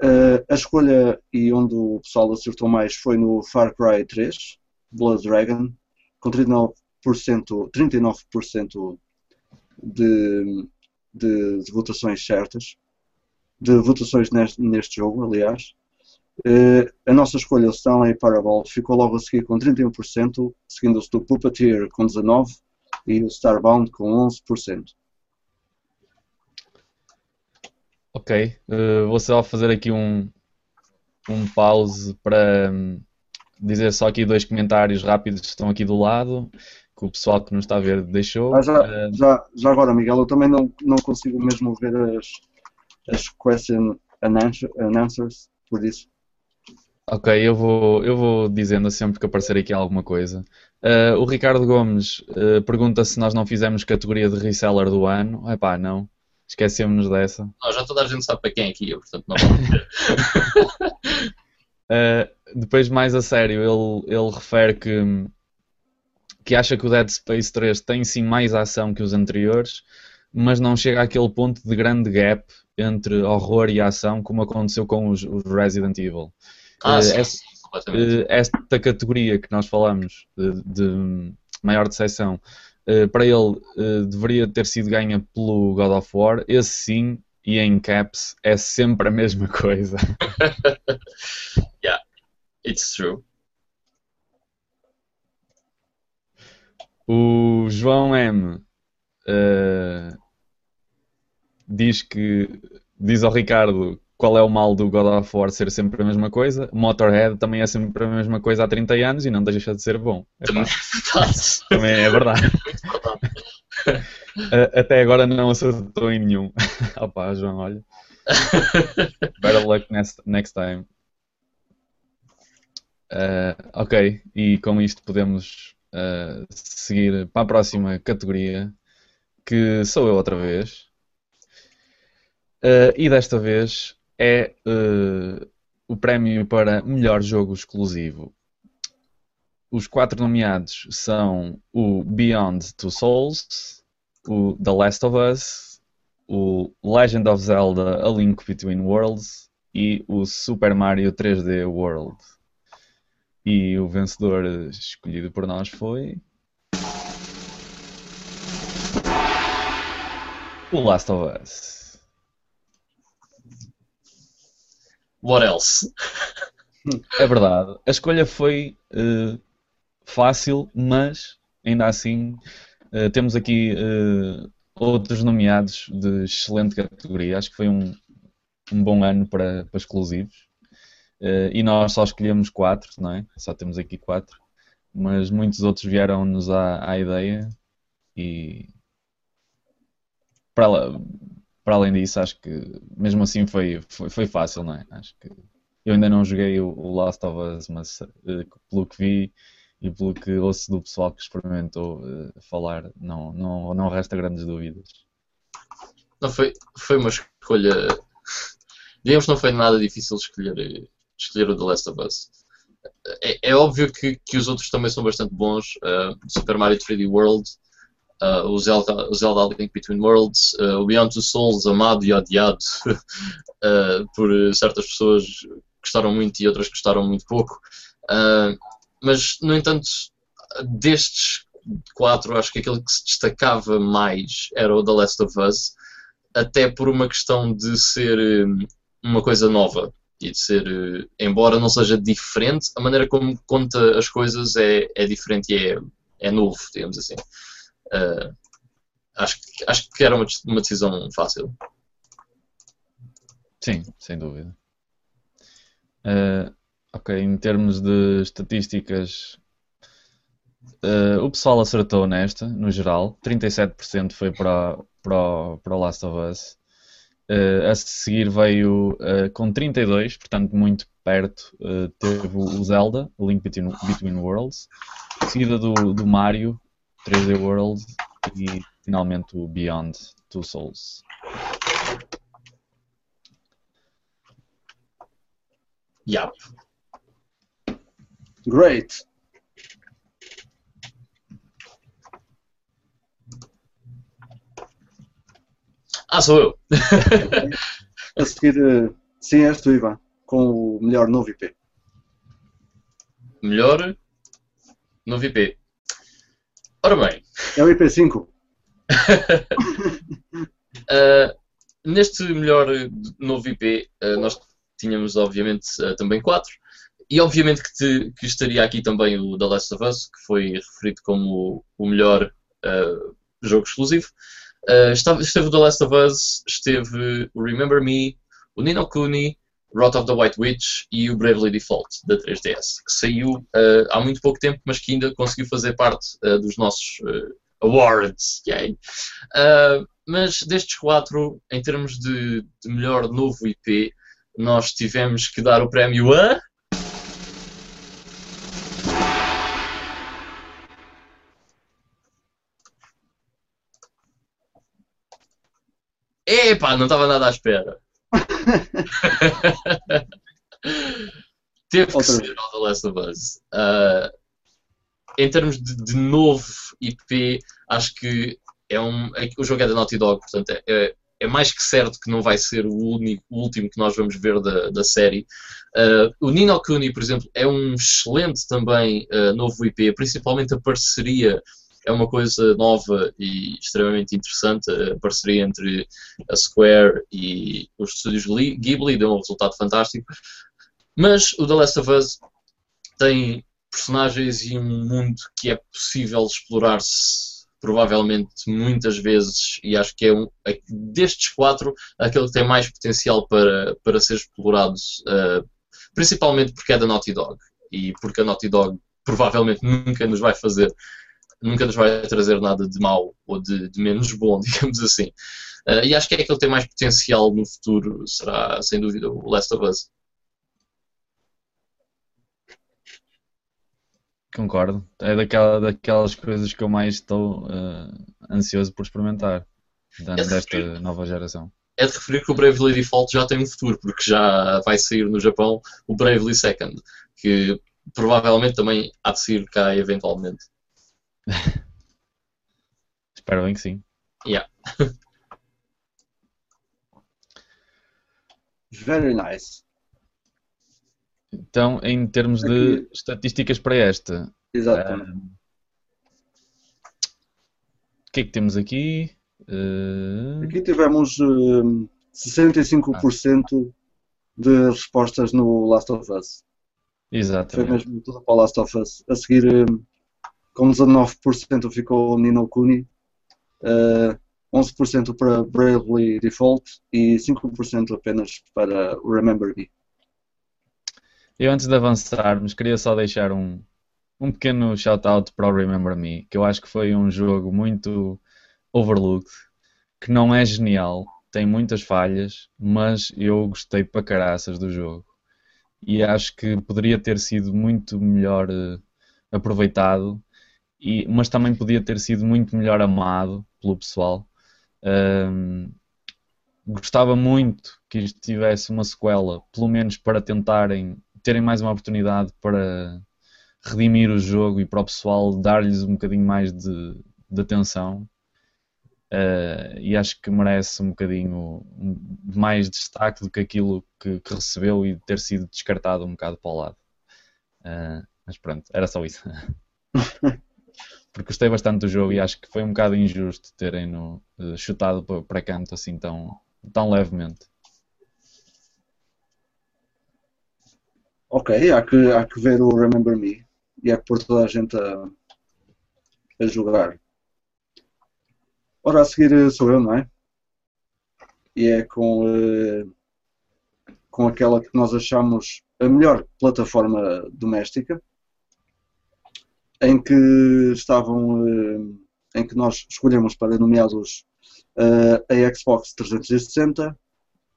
Uh, a escolha e onde o pessoal acertou mais foi no Far Cry 3, Blood Dragon, com 39%, 39% de, de, de, votações certas, de votações neste, neste jogo, aliás. Uh, a nossa escolha, Stanley Parable, ficou logo a seguir com 31%, seguindo-se do Puppeteer com 19% e o Starbound com 11%. Ok, uh, vou só fazer aqui um, um pause para um, dizer só aqui dois comentários rápidos que estão aqui do lado, que o pessoal que nos está a ver deixou. Ah, já, uh, já, já agora, Miguel, eu também não, não consigo mesmo ver as, as question and answers, por isso. Ok, eu vou, eu vou dizendo sempre que aparecer aqui alguma coisa. Uh, o Ricardo Gomes uh, pergunta se nós não fizemos categoria de reseller do ano. Epá, não. Esquecemos-nos dessa. Não, já toda a gente sabe para quem é que ia, portanto não [LAUGHS] uh, Depois, mais a sério, ele, ele refere que, que acha que o Dead Space 3 tem sim mais ação que os anteriores, mas não chega àquele ponto de grande gap entre horror e ação como aconteceu com os, os Resident Evil. Ah, uh, sim, essa, uh, esta categoria que nós falamos de, de maior decepção eh, para ele uh, deveria ter sido ganha pelo God of War. Esse sim, e em caps, é sempre a mesma [LAUGHS] coisa. [LAUGHS] yeah, it's true. O João M uh, diz que diz ao Ricardo qual é o mal do God of War ser sempre a mesma coisa. Motorhead também é sempre a mesma coisa há 30 anos e não deixa de ser bom. É também, também é verdade. [LAUGHS] Até agora não acertou em nenhum. [LAUGHS] Opa, João, olha. [LAUGHS] Better luck next, next time. Uh, ok, e com isto podemos uh, seguir para a próxima categoria, que sou eu outra vez. Uh, e desta vez é uh, o prémio para melhor jogo exclusivo. Os quatro nomeados são o Beyond Two Souls, o The Last of Us, o Legend of Zelda A Link Between Worlds e o Super Mario 3D World. E o vencedor escolhido por nós foi. O Last of Us. What else? [LAUGHS] É verdade. A escolha foi uh, fácil, mas ainda assim uh, temos aqui uh, outros nomeados de excelente categoria. Acho que foi um, um bom ano para, para exclusivos. E nós só escolhemos quatro, não é? Só temos aqui quatro. Mas muitos outros vieram-nos à, à ideia e para, para além disso, acho que mesmo assim foi, foi, foi fácil, não é? Acho que eu ainda não joguei o, o Last of Us, mas uh, pelo que vi e pelo que ouço do pessoal que experimentou uh, falar, não, não, não resta grandes dúvidas. Não, foi, foi uma escolha. Digamos que não foi nada difícil escolher, escolher o The Last of Us. É, é óbvio que, que os outros também são bastante bons. Uh, Super Mario 3D World, uh, o, Zelda, Zelda Link Between Worlds, uh, o Beyond Two Souls, amado e odiado [LAUGHS] por certas pessoas gostaram muito e outras gostaram muito pouco. mas, no entanto, destes quatro, acho que aquele que se destacava mais era o The Last of Us até por uma questão de ser uma coisa nova e de ser, eh, embora não seja diferente, a maneira como conta as coisas é, é diferente e é, é novo, digamos assim. Uh, acho, acho que era uma, uma decisão fácil. Sim, sem dúvida. Uh, ok, em termos de estatísticas, uh, o pessoal acertou nesta, no geral. 37% foi para para para o Last of Us. Uh, a seguir veio uh, com 32, portanto muito perto, uh, teve o Zelda, Link Between, Between Worlds, seguida do, do Mario, 3D World e finalmente o Beyond Two Souls. Yep. Great. Ah, sou eu. a seguir, eh, sim, és tu, Ivan, com o melhor novo IP. Melhor novo IP. Ora bem. É o IP5. uh, [LAUGHS] eh, neste melhor novo IP, uh, eh, nós tínhamos, obviamente, uh, também quatro. E, obviamente, que, te, que, estaria aqui também o The Last of Us, que foi referido como o melhor jogo exclusivo. Uh, esteve, esteve o The Last of Us, esteve o Remember Me, o Nino Kuni, Wrath of the White Witch e o Bravely Default da 3DS, que saiu uh, há muito pouco tempo, mas que ainda conseguiu fazer parte uh, dos nossos awards. mas destes quatro, em termos de, de, melhor novo IP, nós tivemos que dar o prémio a. Epá, não estava nada à espera. Teve que Outra ser o The Last of Us. Uh, em termos de, de, novo IP, acho que é um, é, o jogo é da Naughty Dog, portanto é, é, é, mais que certo que não vai ser o, único, o último que nós vamos ver da, da série. Uh, o Nino Kuni, por exemplo, é um excelente também uh, novo IP, principalmente a parceria é uma coisa nova e extremamente interessante. A parceria entre a Square e os estúdios Ghibli deu um resultado fantástico. Mas o The Last of Us tem personagens e um mundo que é possível explorar-se provavelmente muitas vezes e acho que é um, é, destes quatro aquele que tem mais potencial para, para ser explorado uh, principalmente porque é da Naughty Dog e porque a Naughty Dog provavelmente nunca nos vai fazer nunca nos vai trazer nada de mau ou de, de menos bom, [LAUGHS] digamos assim. Uh, e acho que é que ele tem mais potencial no futuro, será sem dúvida o Last of Us. Concordo. É daquela, daquelas coisas que eu mais estou uh, ansioso por experimentar é desta referir, nova geração. É de referir que o Bravely Default já tem um futuro, porque já vai sair no Japão o Bravely Second, que provavelmente também há de sair cá eventualmente. [LAUGHS] Espero bem que sim. Yeah. [LAUGHS] Very nice. Então, em termos de Aqui. estatísticas para esta. Exatamente. Uh, o que é que temos aqui? Uh... Aqui tivemos uh, 65% ah. de respostas no Last of Us. Exatamente. Foi mesmo tudo para o Last of Us. A seguir, com 19% ficou Nino Kuni, uh, eh, 11% para Bravely Default e 5% apenas para o Remember Me. Eu antes de avançarmos queria só deixar um, um pequeno shout-out para o Remember Me, que eu acho que foi um jogo muito overlooked que não é genial, tem muitas falhas, mas eu gostei para caraças do jogo. E acho que poderia ter sido muito melhor uh, aproveitado, e, mas também podia ter sido muito melhor amado pelo pessoal. Um, gostava muito que isto tivesse uma sequela, pelo menos para tentarem terem mais uma oportunidade para redimir o jogo e para o pessoal dar-lhes um bocadinho mais de, de atenção. Uh, e acho que merece um bocadinho mais destaque do que aquilo que, que recebeu e ter sido descartado um bocado para o lado. Uh, mas pronto, era só isso. [LAUGHS] Porque gostei bastante do jogo e acho que foi um bocado injusto terem no, uh, chutado para canto assim tão, tão levemente. Ok, há que, há que ver o Remember Me e é que pôr toda a gente a, a jogar. Ora, a seguir eh, sou eu, não é? E é com, uh, com aquela que nós achamos a melhor plataforma doméstica, em que estavam, uh, em que nós escolhemos para nomeados uh, a Xbox 360,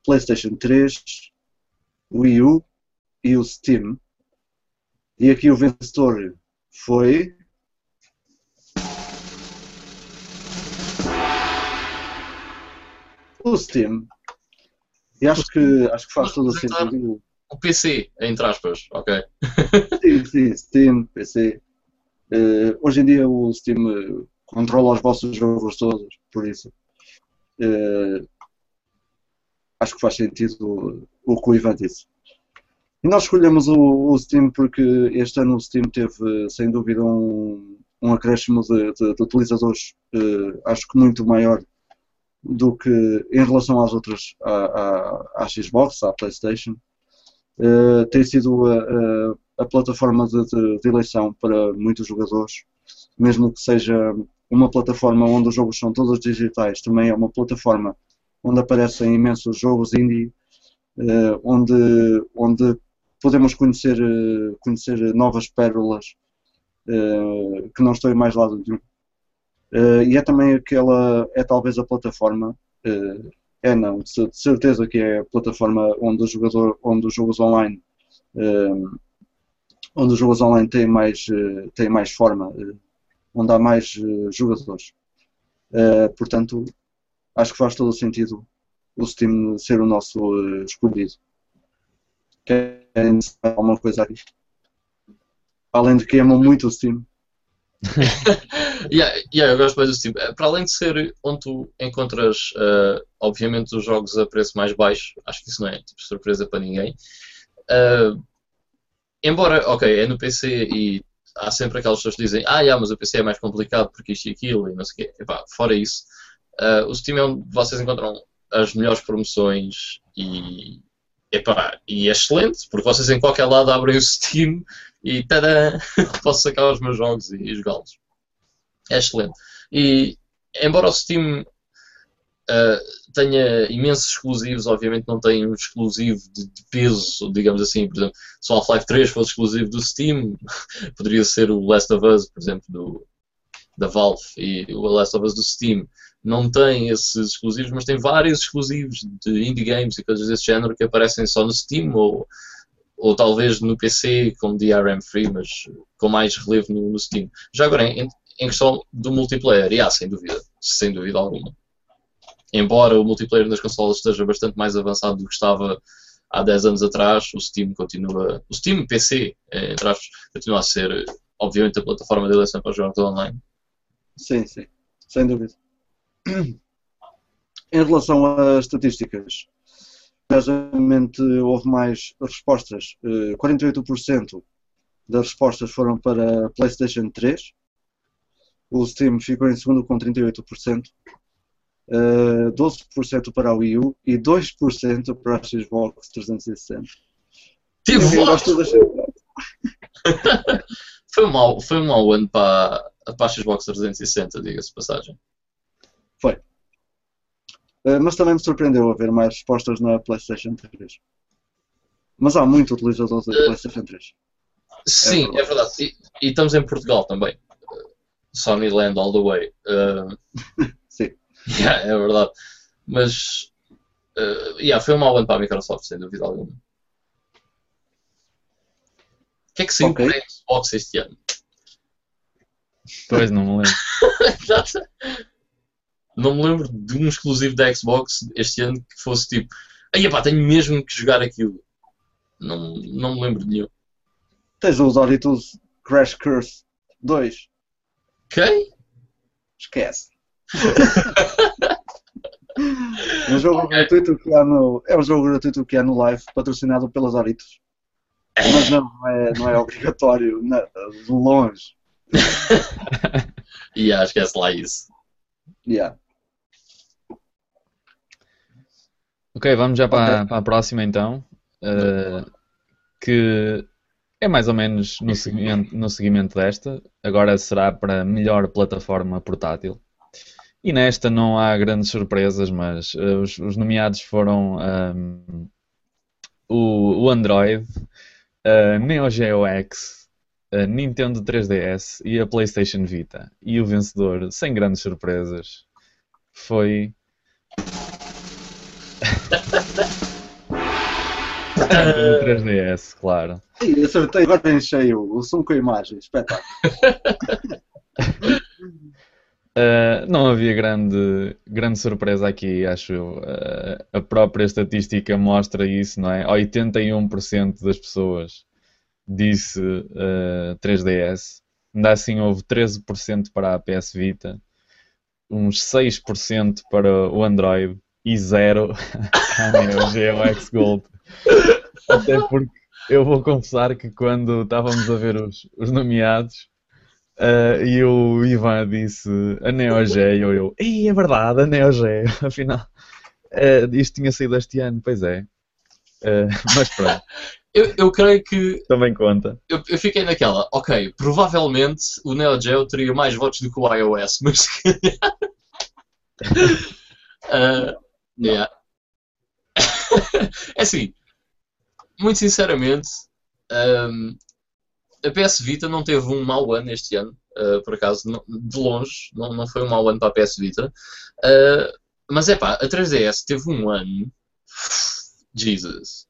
PlayStation 3, Wii U e o Steam. E aqui o vencedor foi. O Steam. E acho que, acho que faz todo o sentido. O PC, entre aspas, ok? sim, sim, Steam, PC. Uh, hoje em dia o Steam controla os vossos jogos todos, por isso. Uh, acho que faz sentido o, que o Ivan disse. E nós escolhemos o, o, Steam porque este ano o Steam teve, sem dúvida, um, um acréscimo de, de, de utilizadores, uh, acho que muito maior do que em relação às outras, à, à, à Xbox, à PlayStation. Uh, tem sido a plataforma de, de, de, eleição para muitos jogadores, mesmo que seja uma plataforma onde os jogos são todos digitais, também é uma plataforma onde aparecem imensos jogos indie, uh, onde, onde podemos conhecer, eh, conhecer novas pérolas uh, que não estão em mais lado nenhum. Uh, e é também aquela, é talvez a plataforma, é não, de certeza que é a plataforma onde, o jogador, onde os jogos online onde os jogos online têm mais, têm mais forma, onde há mais jogadores. portanto, acho que faz todo o sentido o Steam ser o nosso escolhido querem alguma coisa aqui? Além de que amam muito o Steam. [LAUGHS] yeah, yeah, eu gosto mais do Steam. Eh, para além de ser onde tu encontras, uh, obviamente, os jogos a preço mais baixo, acho que isso não é tipo, surpresa para ninguém. Uh, embora, ok, é no PC e há sempre aquelas pessoas que dizem ah, yeah, mas o PC é mais complicado porque isto e aquilo e não sei o quê. Epá, fora isso, uh, o Steam é onde vocês encontram as melhores promoções e Epá, e é excelente, porque vocês em qualquer lado abrem o Steam e tada, [LAUGHS] posso sacar os meus jogos e, e jogá-los. É excelente. E embora o Steam uh, tenha imensos exclusivos, obviamente não tem um exclusivo de, de peso, digamos assim. Por exemplo, se o Half-Life 3 fosse exclusivo do Steam, [LAUGHS] poderia ser o Last of Us, por exemplo, do, da Valve e o Last of Us do Steam não tem esses exclusivos, mas tem vários exclusivos de indie games e coisas desse género que aparecem só no Steam ou, ou talvez no PC como DRM free, mas com mais relevo no, no Steam. Já agora, em, em, questão do multiplayer, e há, sem dúvida, sem dúvida alguma. Embora o multiplayer nas consolas esteja bastante mais avançado do que estava há 10 anos atrás, o Steam continua. O Steam PC, eh, entre aspas, continua a ser, obviamente, a plataforma de eleição para jogos online. Sim, sim, sem dúvida. [CLEARS THROAT] Em relação às estatísticas, curiosamente houve mais respostas. 48% eh, das respostas foram para PlayStation 3. O Steam ficou em segundo com 38%. 12% eh, para a Wii U e 2% para a Xbox 360. Tive [LAUGHS] foi, um mau, foi um mau ano para, para a Xbox 360, diga-se passagem. Foi. Uh, mas também me surpreendeu haver mais respostas na PlayStation 3. Mas há muito utilizador da PlayStation 3. Sim, é verdade. É verdade. E, e, estamos em Portugal também. Sony Land all the way. Uh... [LAUGHS] [LAUGHS] Yeah, é verdade. Mas uh, yeah, foi um mau ano para a Microsoft, sem dúvida alguma. O que é que saiu Ok. para a Xbox este ano? Pois, não me lembro. [LAUGHS] Não me lembro de um exclusivo da Xbox este ano que fosse tipo, aí pá, tenho mesmo que jogar aquilo. Não, não me lembro de nenhum. Tens os Doritos Crash Curse 2. Ok? Esquece. Um jogo gratuito que há no, é um jogo gratuito que há no live, patrocinado pelas Doritos. Mas não, não é, não é obrigatório, na- de longe. E [LAUGHS] yeah, esquece lá isso. Yeah. Ok, vamos já para, Ok. para a próxima então. eh, que é mais ou menos no seguimento, no seguimento desta. Agora será para melhor plataforma portátil. E nesta não há grandes surpresas, mas eh, os, os nomeados foram ahm, o, o Android, a Neo Geo X, a Nintendo 3DS e a PlayStation Vita. E o vencedor, sem grandes surpresas, foi o 3DS, claro. Ih, acertei, agora enchei o som com a imagem. Espetáculo. [LAUGHS] Uh, não havia grande, grande surpresa aqui, acho eu. Uh, a própria estatística mostra isso, não é? 81% das pessoas disse uh, 3DS. Ainda assim houve 13% para a PS Vita, uns 6% para o Android e 0% à Neo Geo X Gold. Até porque eu vou confessar que quando estávamos a ver os, os nomeados, Uh, e o Ivan disse a Neo Geo, eu, ei, é verdade, a Neo Geo, [LAUGHS] afinal, uh, isto tinha saído este ano, pois é. Uh, [LAUGHS] mas pronto, [LAUGHS] Eu, eu creio que também conta. eu, eu fiquei naquela, ok, provavelmente o Neo Geo teria mais votos do que o iOS, mas se calhar. Ah, yeah. é assim, muito sinceramente, ahm, a PS Vita não teve um mau ano este ano, ah, por acaso, não- de longe, não, não foi um mau ano para a PS Vita. Ah, mas é pá, a 3DS teve um ano. [SIGHS] Jesus.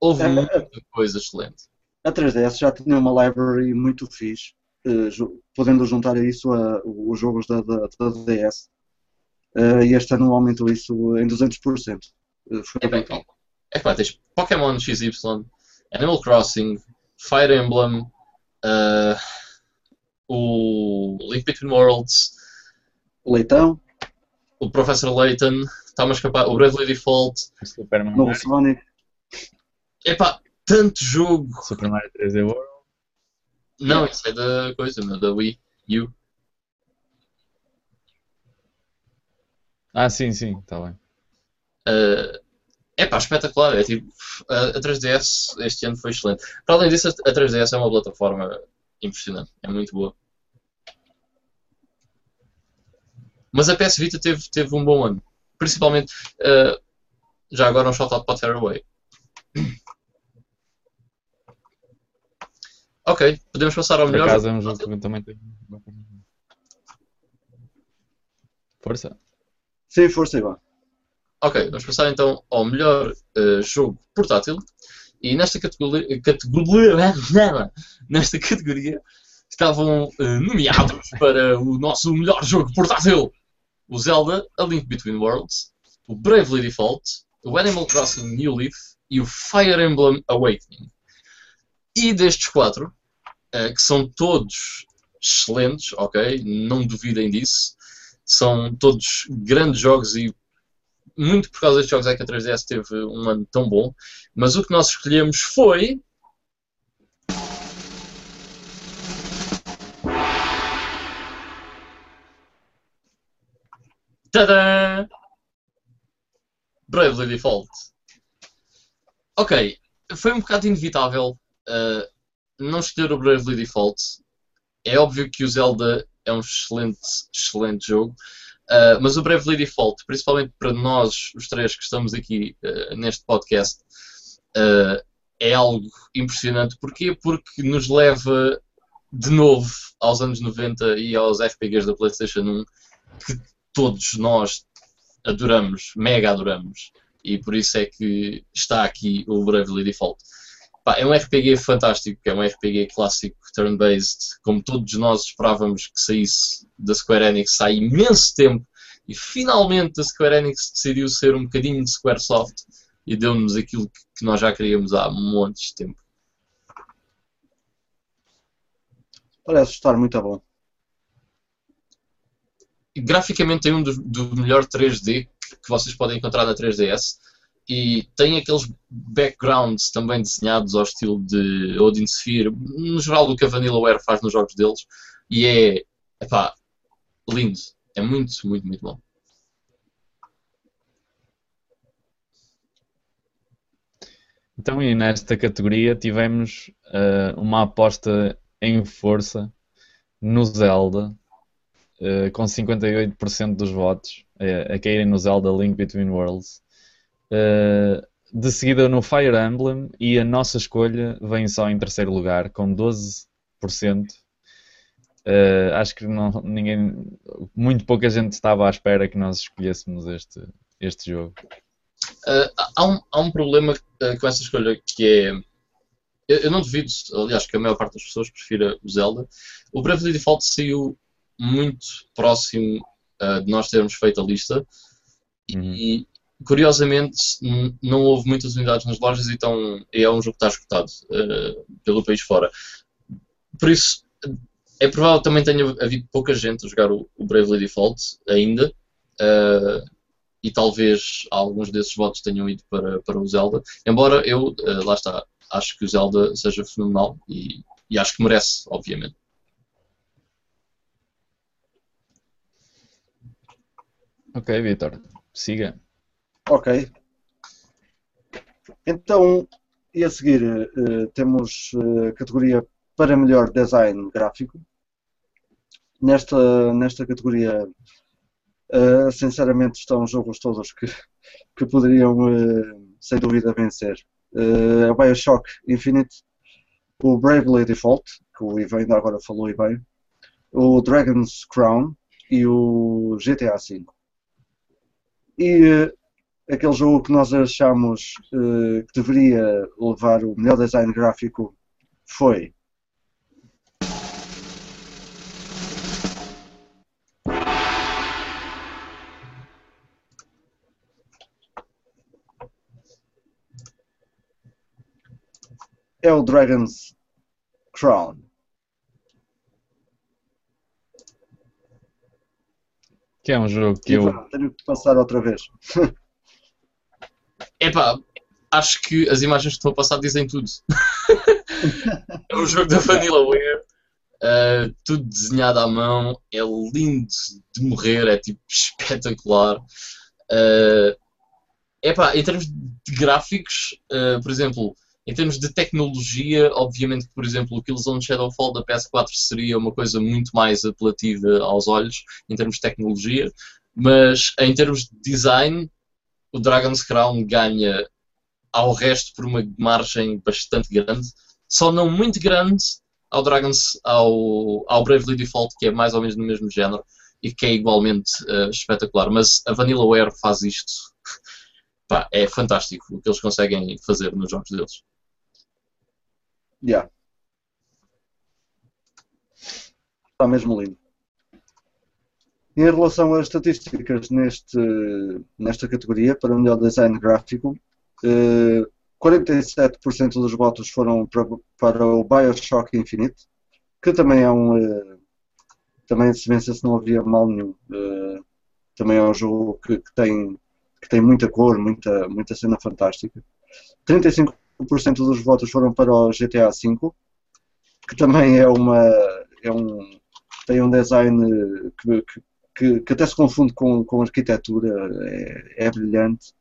Houve É, muita coisa excelente. A 3DS já tinha uma library muito fixe, ju- podendo juntar a isso a- os jogos da, da, da DS. E este ano aumentou isso em 200%. Eh, foi É bem, brutal. é pá, tens Pokémon XY, Animal Crossing, Fire Emblem, ah, o Link Between Worlds, Leitão, o Professor Layton, está-me a escapar, o Bravely Default. Super Mario, novo Sonic. Epá, tanto jogo. Super Mario 3D World. Não, isso é da coisa, meu, da Wii U. Ah, sim, sim, está bem. Uh, é pá, espetacular. É tipo, a, a 3DS este ano foi excelente. Para além disso, a a 3DS é uma plataforma impressionante. É muito boa. Mas a PS Vita teve, teve um bom ano. Principalmente, uh, já agora um shout-out para Tearaway. [CLEARS THROAT] Ok, podemos passar ao Por melhor. acaso é um jogo que também tenho. Força. Sim, força, Ivan. Ok, vamos passar então ao melhor eh, jogo portátil. E nesta categoria, categoria [LAUGHS] nesta categoria estavam eh, nomeados para o nosso melhor jogo portátil o Zelda A Link Between Worlds, o Bravely Default, o Animal Crossing New Leaf e o Fire Emblem Awakening. E destes quatro, eh, que são todos excelentes, ok? Não duvidem disso. São todos grandes jogos e muito por causa destes jogos é que a 3DS teve um ano tão bom. Mas o que nós escolhemos foi. Tadã! Bravely Default. Ok, foi um bocado inevitável uh, não escolher o Bravely Default. É óbvio que o Zelda é um excelente, excelente jogo. Uh, mas o Bravely Default, principalmente para nós, os três que estamos aqui uh, neste podcast, uh, é algo impressionante. Porquê? Porque nos leva de novo aos anos 90 e aos FPGs da PlayStation 1 que todos nós adoramos, mega adoramos, e por isso é que está aqui o Bravely Default. Pá, é um RPG fantástico, é um RPG clássico, turn-based, como todos nós esperávamos que saísse da Square Enix há imenso tempo, e finalmente a Square Enix decidiu ser um bocadinho de Squaresoft e deu-nos aquilo que nós já queríamos há montes de tempo. Parece estar muito bom. Graficamente tem um do, do melhor 3D que vocês podem encontrar na 3DS e tem aqueles backgrounds também desenhados ao estilo de Odin Sphere, no geral do que a Vanillaware faz nos jogos deles, e é, epá, lindo. É muito, muito, muito bom. Então, e nesta categoria tivemos uh, uma aposta em força no Zelda, uh, com 58% dos votos, uh, a caírem no Zelda Link Between Worlds. Uh, de seguida no Fire Emblem e a nossa escolha vem só em terceiro lugar, com 12%. Uh, acho que não, ninguém, muito pouca gente estava à espera que nós escolhêssemos este, este jogo. Uh, há, um, há um problema uh, com essa escolha que é. Eu, eu, não duvido, aliás, que a maior parte das pessoas prefira o Zelda. O Bravely Default saiu muito próximo de nós termos feito a lista uhum. e, curiosamente, não houve muitas unidades nas lojas então, é um jogo que está escutado pelo país fora. Por isso, é provável que também tenha havido pouca gente a jogar o, o Bravely Default ainda. Uh, e talvez alguns desses votos tenham ido para, para o Zelda. Embora eu, uh, lá está, acho que o Zelda seja fenomenal e, e acho que merece, obviamente. Ok, Vitor, siga. Ok. Então, e a seguir uh, temos a categoria para melhor design gráfico nesta, nesta categoria, uh, sinceramente, estão jogos todos que, que poderiam, uh, sem dúvida, vencer. Uh, o Bioshock Infinite, o Bravely Default, que o Ivan ainda agora falou e bem, o Dragon's Crown e o GTA V. E aquele jogo que nós achamos que deveria levar o melhor design gráfico foi é o Dragon's Crown. Que é um jogo que eu. Tenho que passar outra vez. [LAUGHS] Epá, acho que as imagens que estão a passar dizem tudo. [LAUGHS] é um jogo da Vanillaware, uh, tudo desenhado à mão, é lindo de morrer, é tipo espetacular. Uh, epá, em termos de gráficos, uh, por exemplo, em termos de tecnologia, obviamente por exemplo, o Killzone Shadowfall da PS4 seria uma coisa muito mais apelativa aos olhos, em termos de tecnologia, mas em termos de design, o Dragon's Crown ganha ao resto por uma margem bastante grande, só não muito grande ao Dragon's, ao, ao Bravely Default, que é mais ou menos no mesmo género e que é igualmente uh, espetacular. Mas a Vanillaware faz isto. [LAUGHS] Pá, é fantástico o que eles conseguem fazer nos jogos deles. Yeah. Está mesmo lindo. Em relação às estatísticas neste, nesta categoria, para o melhor design gráfico, eh, 47% dos votos foram para, para, o Bioshock Infinite, que também é um. Eh, também se vencesse não havia mal nenhum. Eh, também é um jogo que, que, tem, que tem muita cor, muita, muita cena fantástica. 35 5% dos votos foram para o GTA V, que também é uma. É um, tem um design que, que, que até se confunde com, com arquitetura, é, é brilhante.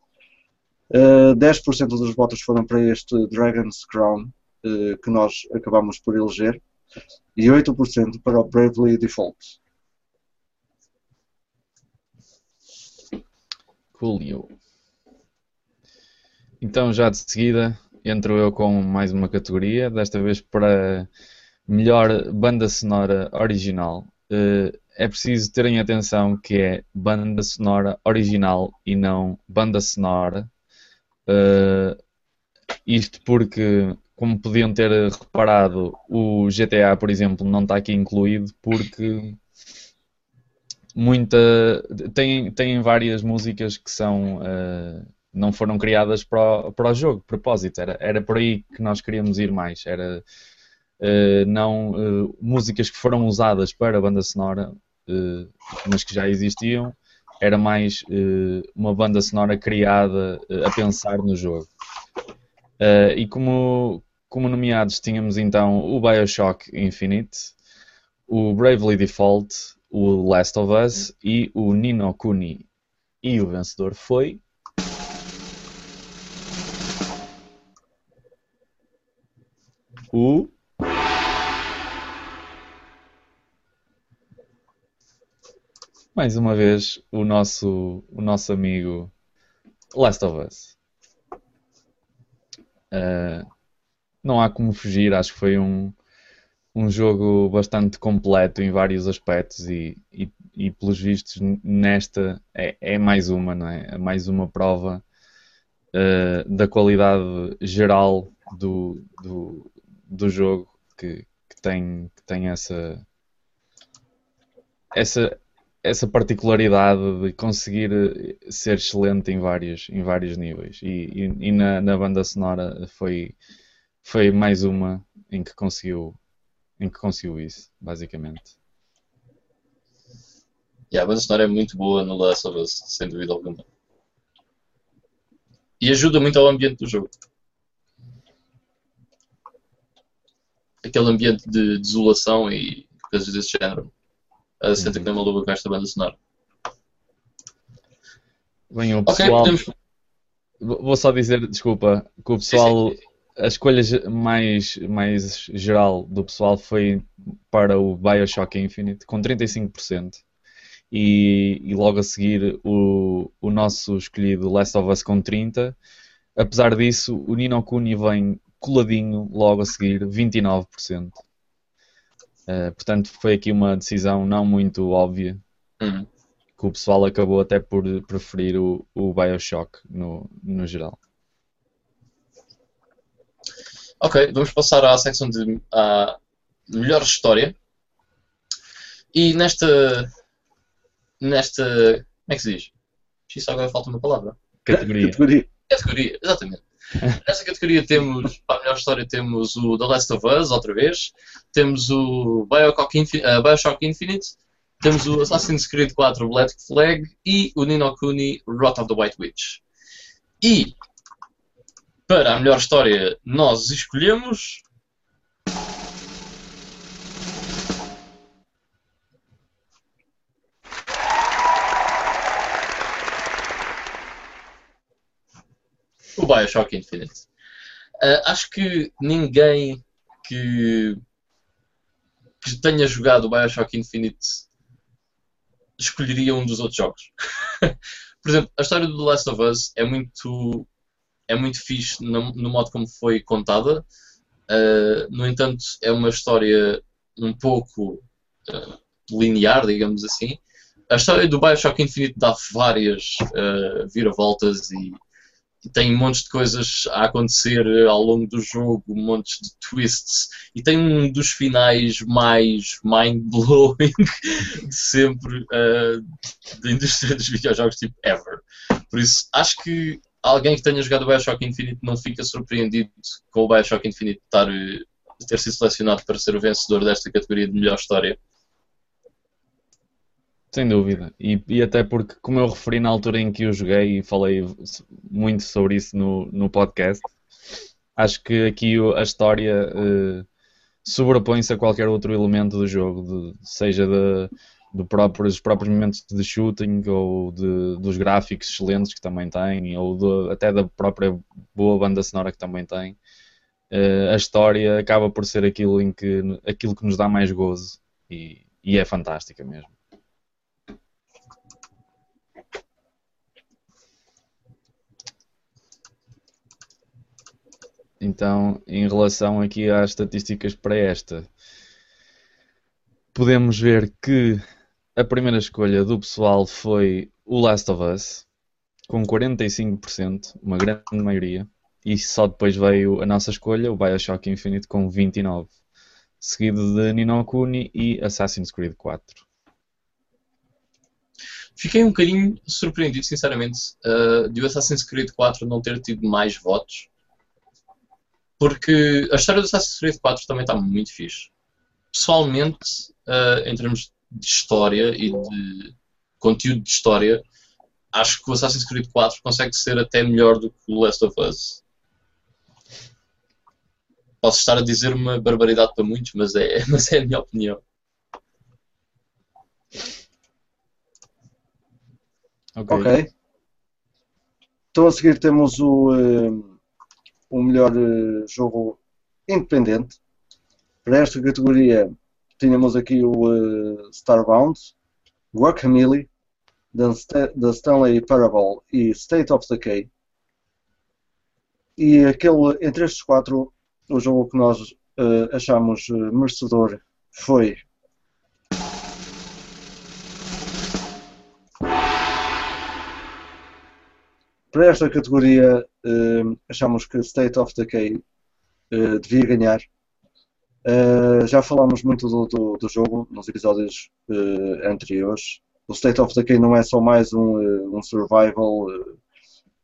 Uh, eh, 10% dos votos foram para este Dragon's Crown, uh, que nós acabamos por eleger, e 8% para o Bravely Default. Coolio. Então, já de seguida, entro eu com mais uma categoria, desta vez para melhor banda sonora original. Uh, é preciso terem atenção que é banda sonora original e não banda sonora. Uh, isto porque, como podiam ter reparado, o GTA, por exemplo, não está aqui incluído porque muita tem, tem várias músicas que são uh, não foram criadas para o, para o jogo, propósito, era, era por aí que nós queríamos ir mais, era não uh, músicas que foram usadas para a banda sonora, mas que já existiam, era mais uma banda sonora criada a pensar no jogo. e como, como nomeados tínhamos então o Bioshock Infinite, o Bravely Default, o Last of Us e o Nino Kuni. E o vencedor foi. O. Mais uma vez, o nosso, o nosso amigo Last of Us. Uh, não há como fugir, acho que foi um, um jogo bastante completo em vários aspectos e, e, e pelos vistos nesta é, é, mais uma, não é? É mais uma prova uh, da qualidade geral do, do, do jogo que, que, tem, que tem essa, essa, essa particularidade de conseguir ser excelente em vários, em vários níveis e, e, e na, na banda sonora foi, foi mais uma em que conseguiu em que conseguiu isso, basicamente. Yeah, a banda sonora é muito boa no Last of Us, sem dúvida alguma. E ajuda muito ao ambiente do jogo. Aquele ambiente de desolação e coisas desse género. A senta uhum. que não maluca com esta banda sonora. Bem, o pessoal. Okay, podemos... Vou só dizer, desculpa, que o pessoal sim, sim a escolha mais, mais geral do pessoal foi para o Bioshock Infinite, com 35%. E, e logo a seguir o, o nosso escolhido Last of Us com 30%. Apesar disso, o Nino Kuni vem coladinho logo a seguir, 29%. Uh, eh, portanto, foi aqui uma decisão não muito óbvia. Uhum. Que o pessoal acabou até por preferir o, o Bioshock no, no geral. Ok, vamos passar à secção de à melhor história. E nesta. Nesta. Como é que se diz? Isso agora falta uma palavra. Categoria. Categoria, categoria exatamente. [LAUGHS] Nesta categoria temos, para a melhor história, temos o The Last of Us, outra vez. Temos o Bioshock, Infin uh, Bioshock Infinite. Temos o Assassin's Creed 4 Black Flag e o Nino Kuni Wrath of the White Witch. E para a melhor história, nós escolhemos. O Bioshock Infinite. Uh, acho que ninguém que, que tenha jogado o Bioshock Infinite escolheria um dos outros jogos. [LAUGHS] Por exemplo, a história do The Last of Us é muito é muito fixe no, no modo como foi contada. Uh, no entanto, é uma história um pouco uh, linear, digamos assim. A história do Bioshock Infinite dá várias uh, viravoltas e, e tem montes de coisas a acontecer ao longo do jogo, montes de twists, e tem um dos finais mais mind-blowing de [LAUGHS] sempre uh, da indústria dos videojogos, tipo ever. Por isso, acho que alguém que tenha jogado o Bioshock Infinite não fica surpreendido com o Bioshock Infinite estar, eh, ter sido selecionado para ser o vencedor desta categoria de melhor história. Sem dúvida. E, e, até porque, como eu referi na altura em que eu joguei e falei muito sobre isso no, no podcast, acho que aqui a história uh, sobrepõe-se a qualquer outro elemento do jogo, de, seja de, do próprio, dos próprios momentos de shooting ou de, dos gráficos excelentes que também tem, ou de, até da própria boa banda sonora que também tem. Uh, a história acaba por ser aquilo, em que, aquilo que nos dá mais gozo e, e é fantástica mesmo. Então, em relação aqui às estatísticas para esta, podemos ver que a primeira escolha do pessoal foi o Last of Us, com 45%, uma grande maioria. E só depois veio a nossa escolha, o Bioshock Infinite, com 29%. Seguido de Nino Kuni e Assassin's Creed 4. Fiquei um bocadinho surpreendido, sinceramente, uh, de o Assassin's Creed 4 não ter tido mais votos. Porque a história do Assassin's Creed 4 também está muito fixe. Pessoalmente, uh, em termos de história e de conteúdo de história, acho que o Assassin's Creed 4 consegue ser até melhor do que o Last of Us. Posso estar a dizer uma barbaridade para muitos, mas é, [LAUGHS] mas é a minha opinião. Ok. okay. Então a seguir temos o, uh, o melhor uh, jogo independente. Para esta categoria tínhamos aqui o uh, Starbound, Guacamole, The Stanley Parable e State of Decay. E aquele, entre estes quatro, o jogo que nós uh, achamos merecedor foi para esta categoria uh, achamos que State of Decay uh, devia ganhar. Uh, já falámos muito do, do, do jogo nos episódios anteriores. O State of Decay não é só mais um, um survival,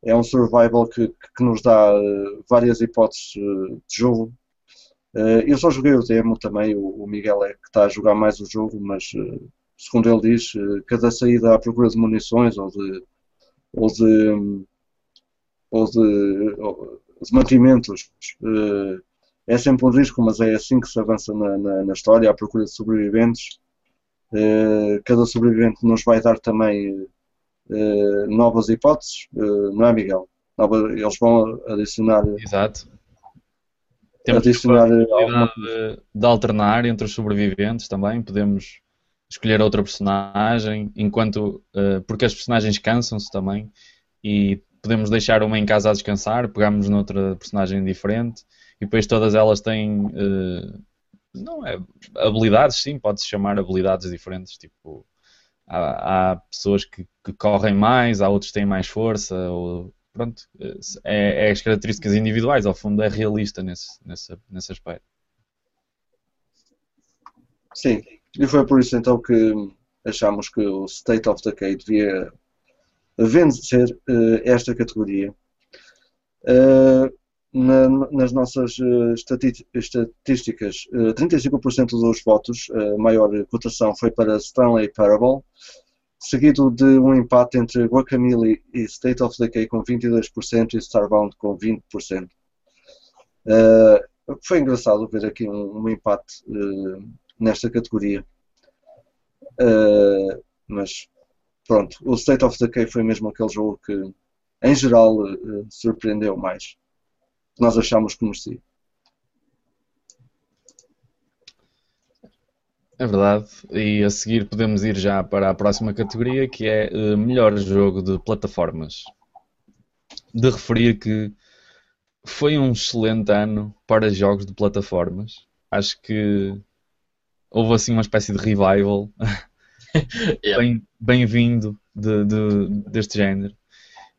é um survival que, que nos dá várias hipóteses de jogo. eu só joguei o demo também, o, o, Miguel é que está a jogar mais o jogo, mas segundo ele diz, cada saída à procura de munições ou de, ou de ou de, de mantimentos uh, é sempre um risco, mas é assim que se avança na, na, na história, à procura de sobreviventes. Uh, cada sobrevivente nos vai dar também uh, novas hipóteses, não é, Miguel? Nova, eles vão adicionar. Exato. Temos adicionar a de, de alternar entre os sobreviventes também. Podemos escolher outra personagem, enquanto porque as personagens cansam-se também e podemos deixar uma em casa a descansar, pegamos noutra personagem diferente e depois todas elas têm uh, não é habilidades, sim, pode-se chamar habilidades diferentes, tipo há, há pessoas que, que, correm mais, há outros que têm mais força, ou, pronto, é, é, as características individuais, ao fundo é realista nesse, nesse, nesse aspecto. Sim, e foi por isso então que achamos que o State of Decay devia vencer uh, esta categoria. Uh, na, nas nossas uh, estatísticas, 35% dos votos, a maior cotação foi para Stanley Parable, seguido de um empate entre Guacamole e State of Decay com 22% e Starbound com 20%. foi engraçado ver aqui um, um empate nesta categoria. mas pronto, o State of Decay foi mesmo aquele jogo que, em geral, uh, surpreendeu mais. Nós achamos que merecia. É verdade, e a seguir podemos ir já para a próxima categoria que é uh, melhor jogo de plataformas. De referir que foi um excelente ano para jogos de plataformas. Acho que houve assim uma espécie de revival [LAUGHS] [LAUGHS] yeah. bem-vindo bem de, de, deste género.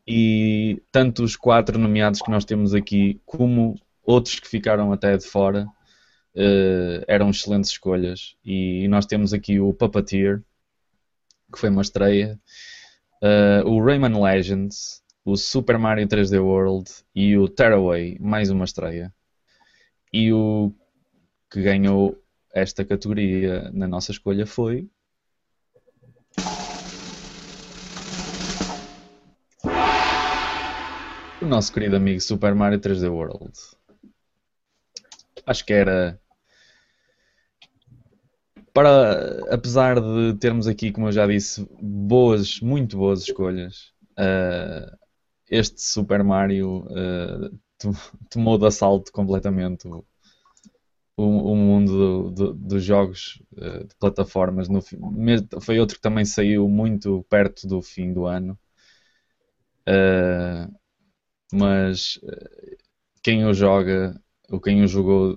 E tanto os quatro nomeados que nós temos aqui, como outros que ficaram até de fora, uh, eram excelentes escolhas. E nós temos aqui o Puppeteer, que foi uma estreia, uh, o Rayman Legends, o Super Mario 3D World e o Tearaway, mais uma estreia. E o que ganhou esta categoria na nossa escolha foi nosso querido amigo Super Mario 3D World. Acho que era. Para, apesar de termos aqui, como eu já disse, boas, muito boas escolhas, uh, este Super Mario uh, tomou de assalto completamente o, o, o mundo do, do, dos jogos uh, de plataformas. No, foi outro que também saiu muito perto do fim do ano. Uh, mas uh, quem o joga ou quem o jogou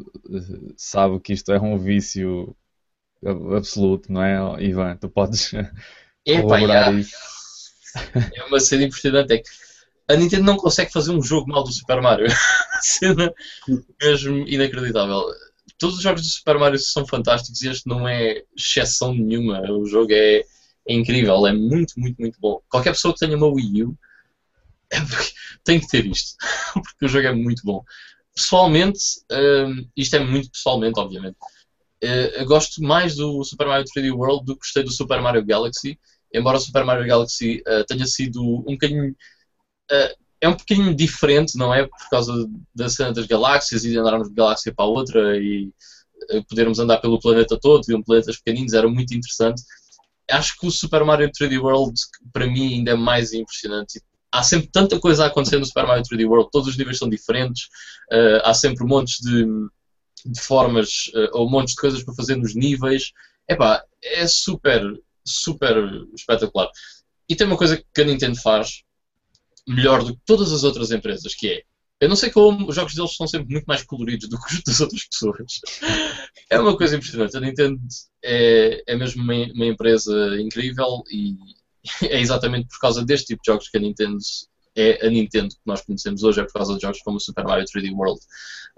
sabe que isto é um vício absoluto, não é, Ivan? Tu podes [LAUGHS] colaborar yeah. isso. [LAUGHS] É uma cena impressionante. É que a Nintendo não consegue fazer um jogo mal do Super Mario. [LAUGHS] cena mesmo inacreditável. Todos os jogos do Super Mario são fantásticos e este não é exceção nenhuma. O jogo é, é incrível, é muito, muito, muito bom. Qualquer pessoa que tenha uma Wii U é [LAUGHS] tem que ter isto, [LAUGHS] porque o jogo é muito bom. Pessoalmente, hum, isto é muito pessoalmente, obviamente. eu gosto mais do Super Mario 3D World do que gostei do Super Mario Galaxy, embora o Super Mario Galaxy eh, tenha sido um bocadinho. eh, é um bocadinho diferente, não é? Por causa da cena das galáxias e de andarmos de galáxia para outra e podermos andar pelo planeta todo e um planetas pequeninos, era muito interessante. Acho que o Super Mario 3D World, para mim, ainda é mais impressionante. Há sempre tanta coisa a acontecer no Super Mario 3D World, todos os níveis são diferentes, eh, há sempre montes de, de formas eh, ou montes de coisas para fazer nos níveis. Epá, é super, super espetacular. E tem uma coisa que a Nintendo faz melhor do que todas as outras empresas, que é eu não sei como os jogos deles são sempre muito mais coloridos do que os das outras pessoas. É uma coisa impressionante. A Nintendo é, é mesmo uma, uma empresa incrível e [LAUGHS] é exatamente por causa deste tipo de jogos que a Nintendo é a Nintendo que nós conhecemos hoje, é por causa de jogos como o Super Mario 3D World.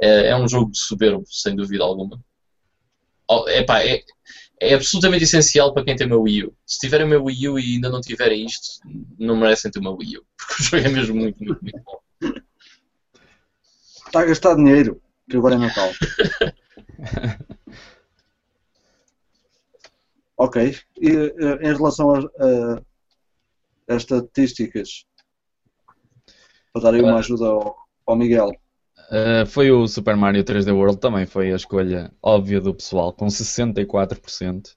É, é um jogo soberbo, sem dúvida alguma. Epá, é, é absolutamente essencial para quem tem uma Wii U. Se tiverem uma Wii U e ainda não tiverem isto, não merecem ter uma Wii U. [LAUGHS] Porque o jogo é mesmo muito, muito, muito bom. Está a gastar dinheiro, que agora é Natal. [LAUGHS] ok. E eh, em relação a, a- a estatísticas, para dar aí uma ajuda ao, ao Miguel. Uh, foi o Super Mario 3D World, também foi a escolha óbvia do pessoal, com 64%.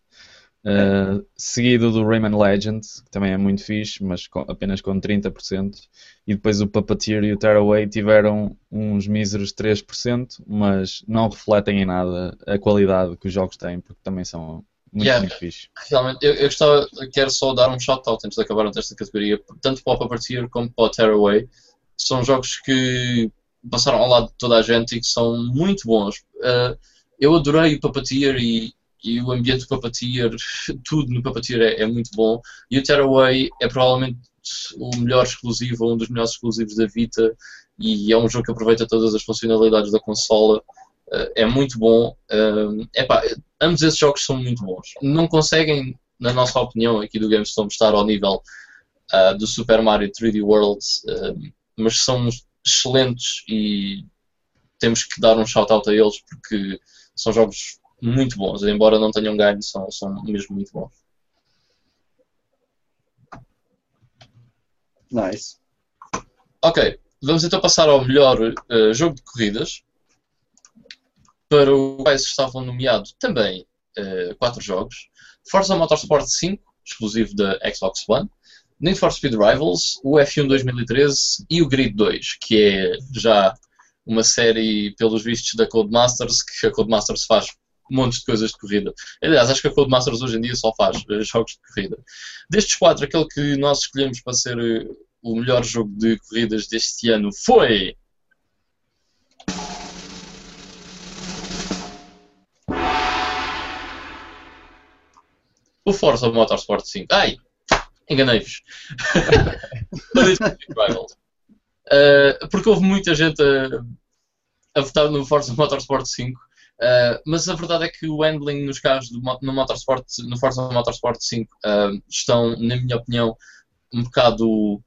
Uh, seguido do Rayman Legends, que também é muito fixe, mas com- apenas com 30%. E depois o Puppeteer e o Tearaway tiveram uns míseros 3%, mas não refletem em nada a qualidade que os jogos têm, porque também são muito, Yeah. muito fixe. Realmente, eu, eu gostava, quero só dar um shout-out antes de acabarmos esta categoria, tanto para o Puppeteer como para o Tearaway. São jogos que passaram ao lado de toda a gente e que são muito bons. Uh, eu adorei o Puppeteer e, e o ambiente do Puppeteer, [LAUGHS] tudo no Puppeteer é, é muito bom. E o Tearaway é provavelmente o melhor exclusivo, um dos melhores exclusivos da Vita e é um jogo que aproveita todas as funcionalidades da consola. Uh, é muito bom. Uh, epá, ambos esses jogos são muito bons. Não conseguem, na nossa opinião, aqui do GameStop, estar ao nível ah, do Super Mario 3D World, ah, mas são excelentes e temos que dar um shout-out a eles porque são jogos muito bons, embora não tenham ganho, são, são mesmo muito bons. Nice. Ok, vamos então passar ao melhor ah, jogo de corridas, para o quais estavam nomeados também ah, quatro jogos: Forza Motorsport 5, exclusivo da Xbox One, Need for Speed Rivals, o F1 2013 e o Grid 2, que é já uma série, pelos vistos, da Codemasters, que a Codemasters faz montes de coisas de corrida. Aliás, acho que a Codemasters hoje em dia só faz eh, jogos de corrida. Destes quatro, aquele que nós escolhemos para ser eh, o melhor jogo de corridas deste ano foi. O Forza Motorsport 5. Ai! Enganei-vos. [LAUGHS] Uh, porque houve muita gente a, a votar no Forza Motorsport 5. Uh, mas a verdade é que o handling nos carros do, no, Motorsport, no Forza Motorsport 5 uh, estão, na minha opinião, um bocado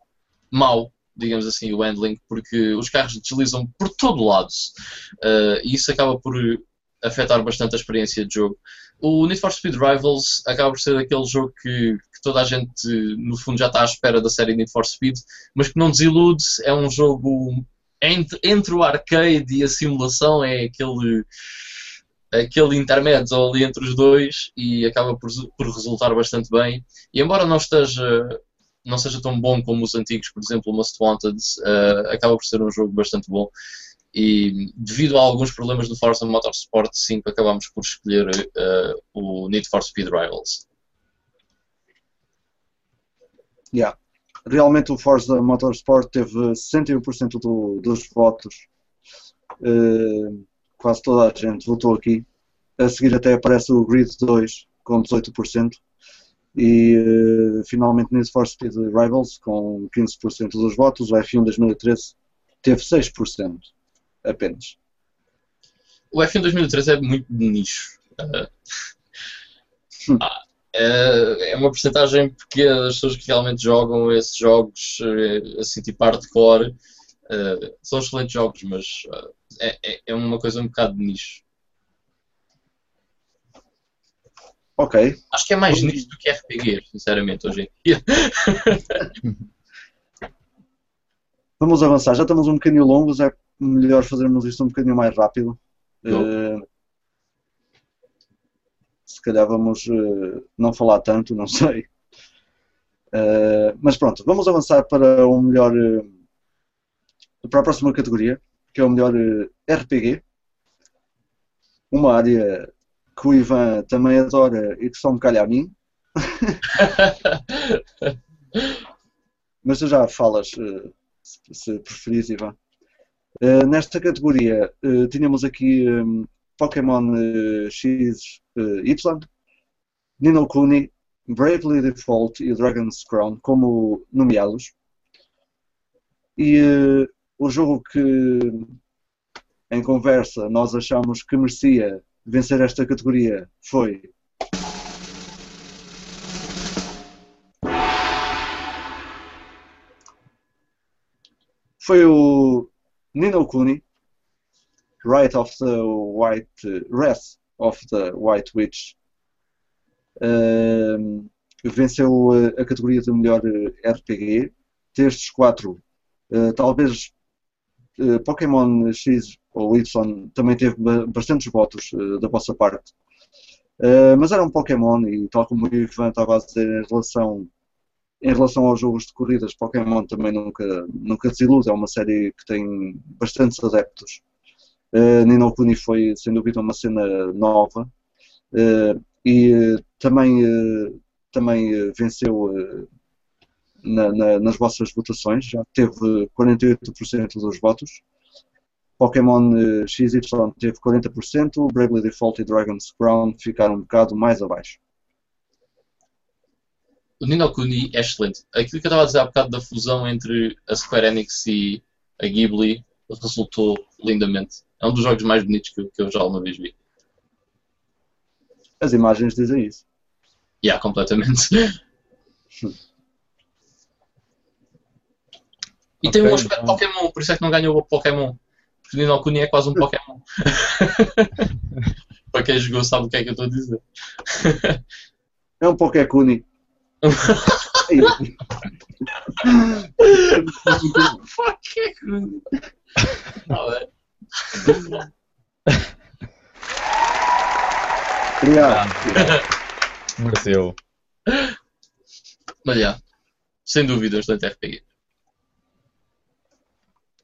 mau, digamos assim, o handling, porque os carros deslizam por todo lado uh, e isso acaba por afetar bastante a experiência de jogo. O Need for Speed Rivals acaba por ser aquele jogo que, que toda a gente, no fundo, já está à espera da série Need for Speed, mas que não desilude. É um jogo entre, entre o arcade e a simulação, é aquele, aquele intermédio ali entre os dois e acaba por, por resultar bastante bem. E embora não esteja. Não seja tão bom como os antigos, por exemplo, o Most Wanted, uh, acaba por ser um jogo bastante bom e devido a alguns problemas do Forza Motorsport 5 acabamos por escolher uh, o Need for Speed Rivals. Yeah. Realmente o Forza Motorsport teve 61% do, dos votos. Uh, quase toda a gente votou aqui. A seguir até aparece o Grid 2 com 18%. E uh, finalmente Need for Speed Rivals, com 15% dos votos, o F1 2013 teve 6% apenas. O F1 2013 é muito de nicho. Uh, é, é uma porcentagem pequena das pessoas que realmente jogam esses jogos, eh, assim tipo hardcore. Uh, são excelentes jogos, mas uh, é, é uma coisa um bocado de nicho. Ok. Acho que é mais nicho do que RPG, sinceramente, hoje em dia. [LAUGHS] Vamos avançar, já estamos um bocadinho longos, é melhor fazermos isto um bocadinho mais rápido. Uh, se calhar vamos uh, não falar tanto, não sei. Uh, mas pronto, vamos avançar para o melhor. para a próxima categoria, que é o melhor RPG. Uma área que o Ivan também adora e que só me calha a mim. [LAUGHS] mas tu já falas, se preferires, Ivan. Uh, nesta categoria uh, tínhamos aqui um, Pokémon uh, X Y, Nino Kuni, Bravely Default e Dragon's Crown como nomeados. E o jogo que em conversa nós achamos que merecia vencer esta categoria foi foi o Nino Kuni, Right of the White Wrath of the White Witch, uh, venceu a, a, categoria de melhor eh, RPG. Destes quatro, uh, talvez uh, Pokémon X ou Y também teve bastantes votos da vossa parte. mas era um Pokémon e tal como o Ivan estava a dizer em relação em relação aos jogos de corridas, Pokémon também nunca, nunca desilude, é uma série que tem bastantes adeptos. Uh, Nino Kuni foi, sem dúvida, uma cena nova uh, e uh, também, uh, também venceu na, na, nas vossas votações, já teve 48% dos votos. Pokémon XY teve 40%, Bravely Default e Dragon's Crown ficaram um bocado mais abaixo o Nino Kuni é excelente. Aquilo que eu estava a dizer há bocado da fusão entre a Square Enix e a Ghibli resultou lindamente. É um dos jogos mais bonitos que eu, que eu já alguma vez vi. As imagens dizem isso. Yeah, completamente. [LAUGHS] e okay, tem um aspecto então... Pokémon, por isso é que não ganhou o Pokémon. Porque o Nino Kuni é quase um Pokémon. [LAUGHS] [LAUGHS] Para quem jogou sabe o que é que eu estou a dizer. é um Pokékuni. Fuck you. Obrigado. Mereceu. Mas já, sem dúvida, excelente RPG.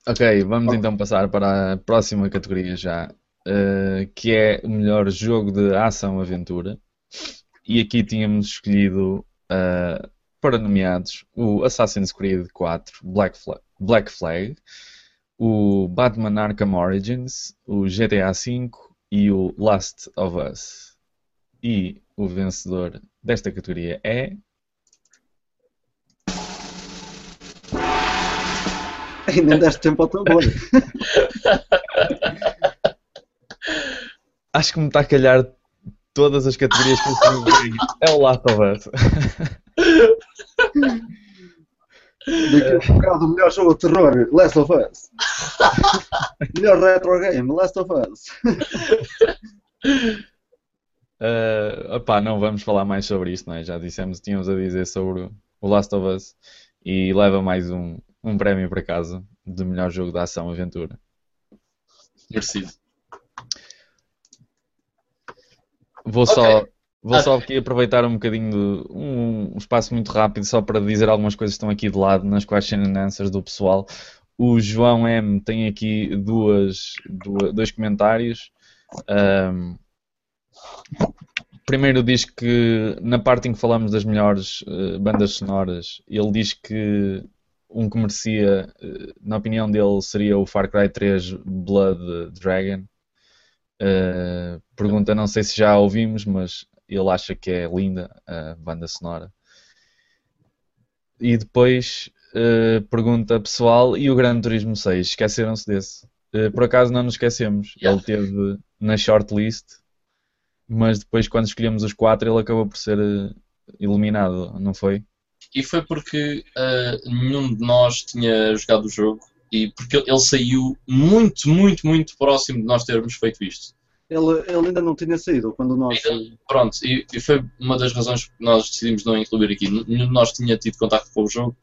Ok, vamos então passar para a próxima categoria já, uh, que é o melhor jogo de ação-aventura. E aqui tínhamos escolhido uh, para nomeados o Assassin's Creed 4 Black Flag, Black Flag, o Batman Arkham Origins, o GTA V e o Last of Us. E o vencedor desta categoria é. Ainda deste tempo ao tambor. [LAUGHS] Acho que me está a calhar todas as categorias que eu tenho é o Last of Us. Daqui a bocado o melhor jogo de terror, Last of Us. [LAUGHS] melhor retro game, Last of Us. Uh, opá, não vamos falar mais sobre isto, não é? Já dissemos, tínhamos a dizer sobre o Last of Us e leva mais um, um prémio para casa de melhor jogo de ação aventura. Merecido. Vou okay. só Vou só aqui aproveitar um bocadinho de um, espaço muito rápido só para dizer algumas coisas que estão aqui de lado nas question and answers do pessoal. O João M tem aqui duas, duas dois comentários. Um, primeiro diz que na parte em que falamos das melhores uh, bandas sonoras, ele diz que um que merecia, uh, na opinião dele, seria o Far Cry 3 Blood Dragon. Uh, pergunta, não sei se já ouvimos, mas ele acha que é linda a banda sonora. E depois uh, pergunta pessoal, e o Gran Turismo 6? Esqueceram-se desse? Uh, por acaso não nos esquecemos. Yeah. Ele teve na shortlist, mas depois quando escolhemos os quatro ele acabou por ser eliminado, não foi? E foi porque nenhum de nós tinha jogado o jogo e porque ele saiu muito, muito, muito próximo de nós termos feito isto. Ele, ele ainda não tinha saído quando nós. Ainda, pronto, e, e, foi uma das razões que nós decidimos não incluir aqui. Nenhum de nós tinha tido contato com o jogo.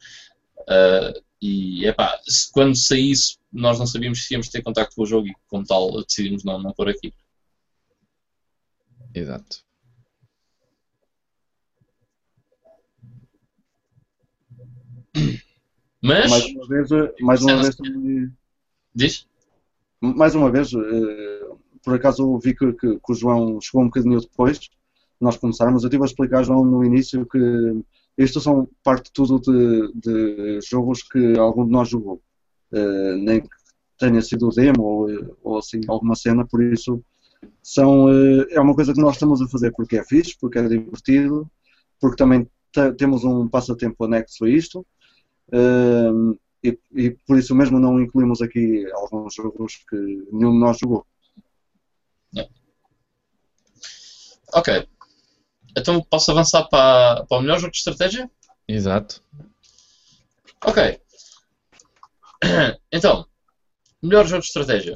Uh, e epá, se, quando saísse, nós não sabíamos se íamos ter contato com o jogo e, como tal, decidimos não, não pôr aqui. Exato. Mas. Mais uma vez, mais uma vez Diz? Mais uma vez, uh, por acaso vi que, que, que, o João chegou um bocadinho depois, nós começarmos, eu estive a explicar, João, no início que isto são parte de tudo de, de jogos que algum de nós jogou. Uh, nem que tenha sido demo ou, ou assim, alguma cena, por isso são, uh, é uma coisa que nós estamos a fazer porque é fixe, porque é divertido, porque também temos um passatempo anexo a isto. Uh, e, e, por isso mesmo não incluímos aqui alguns jogos que nenhum de nós jogou. Ok. Então posso avançar para, para o melhor jogo de estratégia? Exato. Ok. [COUGHS] Então, melhor jogo de estratégia.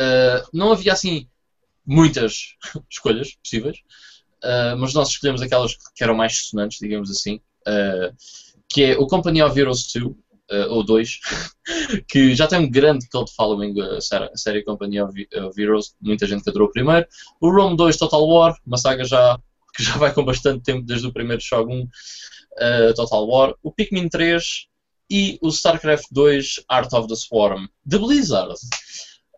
Uh, não havia assim muitas [LAUGHS] escolhas possíveis, uh, mas nós escolhemos aquelas que eram mais sonantes, digamos assim, uh, que é o Company of Heroes 2, ou 2, [LAUGHS] que já tem um grande cult following, a série Company of, Heroes, muita gente que adorou o primeiro. O Rome 2 Total War, uma saga já que já vai com bastante tempo desde o primeiro Shogun uh, Total War, o Pikmin 3 e o StarCraft 2 Art of the Swarm de Blizzard.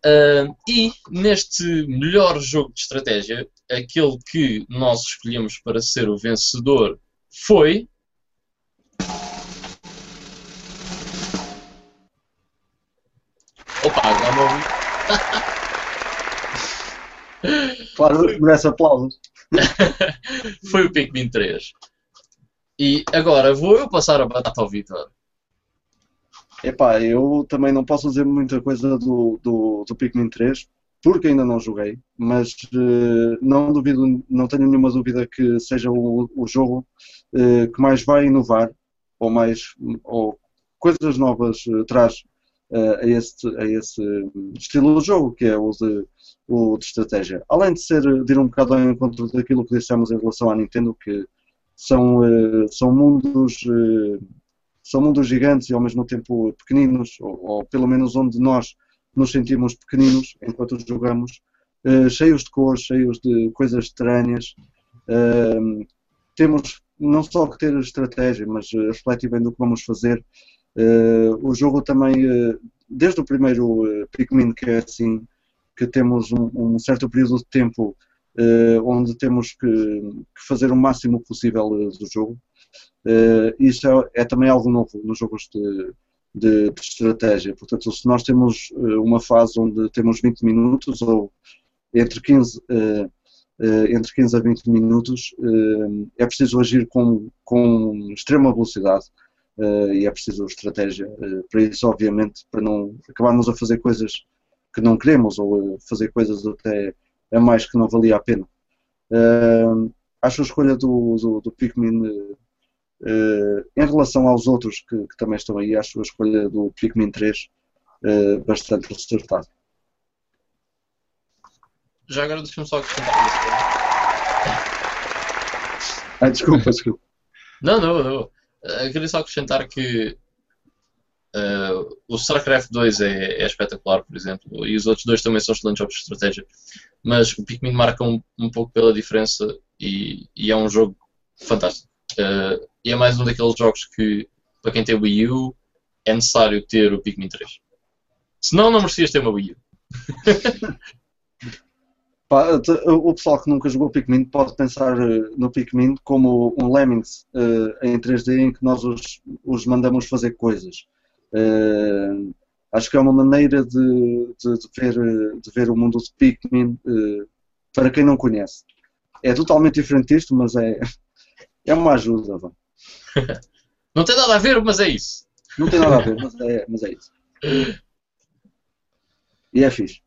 Uh, e neste melhor jogo de estratégia, aquele que nós escolhemos para ser o vencedor foi. Claro, merece aplausos. [LAUGHS] foi o Pikmin 3. E agora vou eu passar a batata ao Vitor. Epá, eu também não posso dizer muita coisa do, do, do Pikmin 3, porque ainda não joguei, mas uh, não duvido, não tenho nenhuma dúvida que seja o, o jogo uh, que mais vai inovar, ou mais, ou coisas novas uh, traz a, esse, a esse estilo de jogo, que é o de o de estratégia. Além de ser de ir um bocado ao encontro daquilo que dissemos em relação à Nintendo, que são, uh, são mundos uh, são mundos gigantes e ao mesmo tempo pequeninos, ou, ou, pelo menos onde nós nos sentimos pequeninos enquanto jogamos, uh, cheios de cores, cheios de coisas estranhas. temos não só que ter estratégia, mas refletir bem do que vamos fazer. O jogo também, desde o primeiro Pikmin, que é assim, que temos um, um certo período de tempo onde temos que, que, fazer o máximo possível do jogo. Isso é, é, também algo novo nos jogos de, de, de, estratégia. Portanto, se nós temos uma fase onde temos 20 minutos ou entre 15, entre 15 a 20 minutos, é preciso agir com, com extrema velocidade. E é preciso estratégia para isso, obviamente, para não acabarmos a fazer coisas que não queremos ou fazer coisas até a mais que não valia a pena. Uh, acho a escolha do, do, do Pikmin uh, em relação aos outros que, que, também estão aí, acho a escolha do Pikmin 3 uh, bastante acertada. Já agora deixa-me só acrescentar isso. Ah, desculpa, desculpa. Não, não, não. Eu queria só acrescentar que Uh, o StarCraft 2 é, é, espetacular, por exemplo, e os outros dois também são excelentes jogos de estratégia, mas o Pikmin marca um, um pouco pela diferença e, e, é um jogo fantástico. Uh, e é mais um daqueles jogos que, para quem tem Wii U, é necessário ter o Pikmin 3. Senão, não merecias ter uma Wii U. [LAUGHS] o pessoal que nunca jogou Pikmin pode pensar eh, no Pikmin como um Lemmings uh, em 3D em que nós os, os mandamos fazer coisas. Uh, acho que é uma maneira de, de, de, ver, de ver o mundo de Pikmin para quem não conhece. é totalmente diferente disto, mas é, é uma ajuda. [LAUGHS] Não tem nada a ver, mas é isso. Não tem nada a ver, mas é, mas é isso. E é fixe.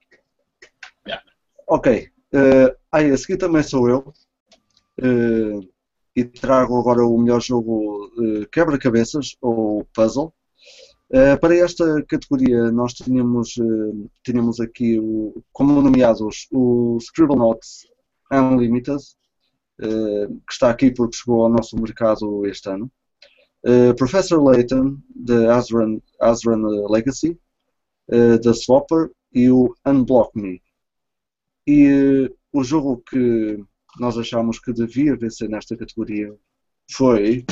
Ok. Uh, aí, a seguir também sou eu. Uh, e trago agora o melhor jogo uh, quebra-cabeças ou puzzle. Uh, para esta categoria nós tínhamos, uh, tínhamos aqui o, como nomeados o Scribblenauts Unlimited, que está aqui porque chegou ao nosso mercado este ano. Professor Layton, de Azran, Azran Legacy, da Swapper e o Unblock Me. E o jogo que nós achámos que devia vencer nesta categoria foi.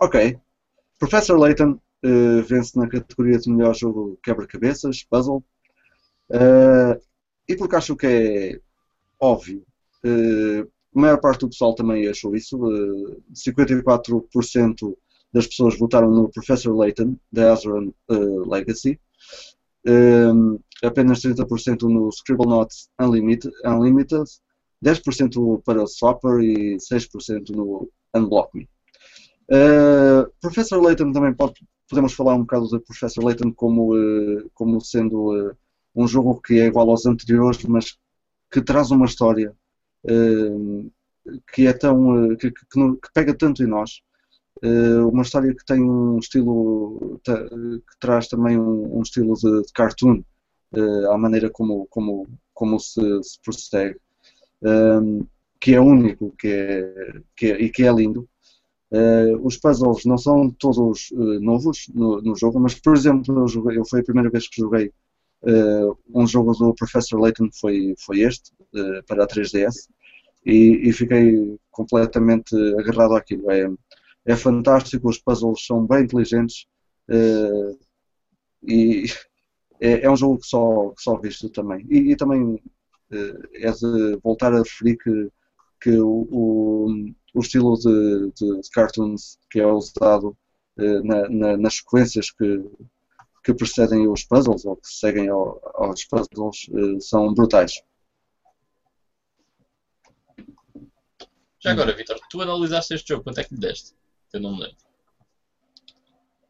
Ok. Professor Layton uh, vence na categoria de melhor jogo quebra-cabeças, puzzle. Uh, e porque acho que é óbvio, uh, a maior parte do pessoal também achou isso. 54% das pessoas votaram no Professor Layton, da Azran uh, Legacy. Um, apenas 30% no Scribblenauts Unlimited, Unlimited 10% para o Swapper e 6% no Unblock Me. Uh, Professor Layton também pode, podemos falar um bocado do Professor Layton como, uh, como sendo uh, um jogo que é igual aos anteriores, mas que traz uma história que é tão que, que, que, pega tanto em nós eh, uma história que tem um estilo que traz também um, um estilo de, de cartoon uh, à maneira como como como se, se prossegue um, ehm, que é único que é, que é, e que é lindo. Uh, os puzzles não são todos uh, novos no, no, jogo mas por exemplo eu, joguei, eu foi a primeira vez que joguei um jogo do Professor Layton foi foi este para a 3DS e, e fiquei completamente agarrado àquilo. É é fantástico, os puzzles são bem inteligentes uh, e é, é, um jogo que só, que só visto também. E, e também uh, é de voltar a referir que, que o, o, o estilo de, de, de, cartoons que é usado uh, na, na, nas sequências que, que precedem os puzzles ou que seguem ao, aos puzzles são brutais. Já agora, Vitor, tu analisaste este jogo, quanto é que lhe deste? Eu não me lembro.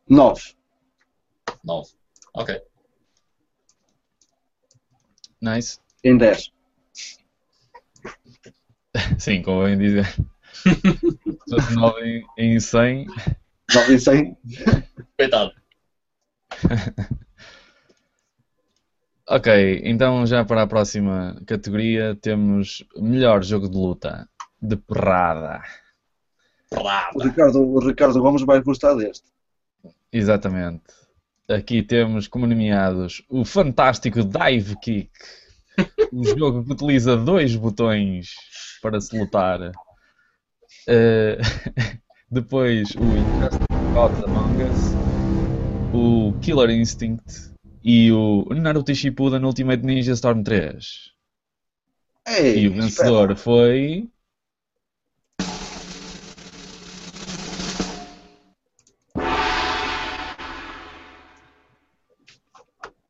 9. 9. Ok. Nice. Em 10. [LAUGHS] Sim, como bem dizer. [LAUGHS] 9 em 100. 9 em 100. Coitado. [LAUGHS] ok, então já para a próxima categoria temos melhor jogo de luta de porrada. O Ricardo, o Ricardo Gomes vai gostar deste. Exatamente. Aqui temos como nomeados o fantástico Dive Kick, um [LAUGHS] jogo que utiliza dois botões para se lutar. Uh, [LAUGHS] depois o Injustice Gods Among Us, o Killer Instinct e o Naruto Shippuden Ultimate Ninja Storm 3. Ei, e o vencedor espera. foi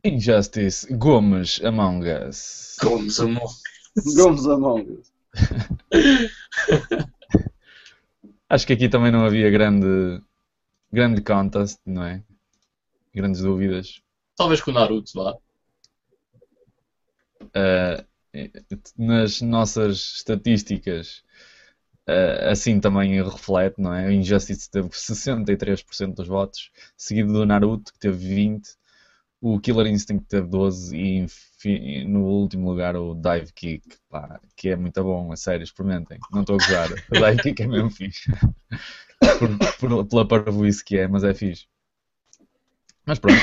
Injustice Gomes Among Us. Gomes Among Us. Gomes Among Us. [LAUGHS] Acho que aqui também não havia grande, grande contest, não é? Grandes dúvidas. Talvez com o Naruto vá. Uh, nas nossas estatísticas, uh, assim também reflete, não é? O Injustice teve 63% dos votos, seguido do Naruto, que teve 20%, o Killer Instinct teve 12 e no último lugar o Dive Kick, pá, que é muito bom, a sério, experimentem. Não estou a gozar. [LAUGHS] O Dive Kick é mesmo fixe. por, por, pela parvoíce que é, mas é fixe. Mas pronto,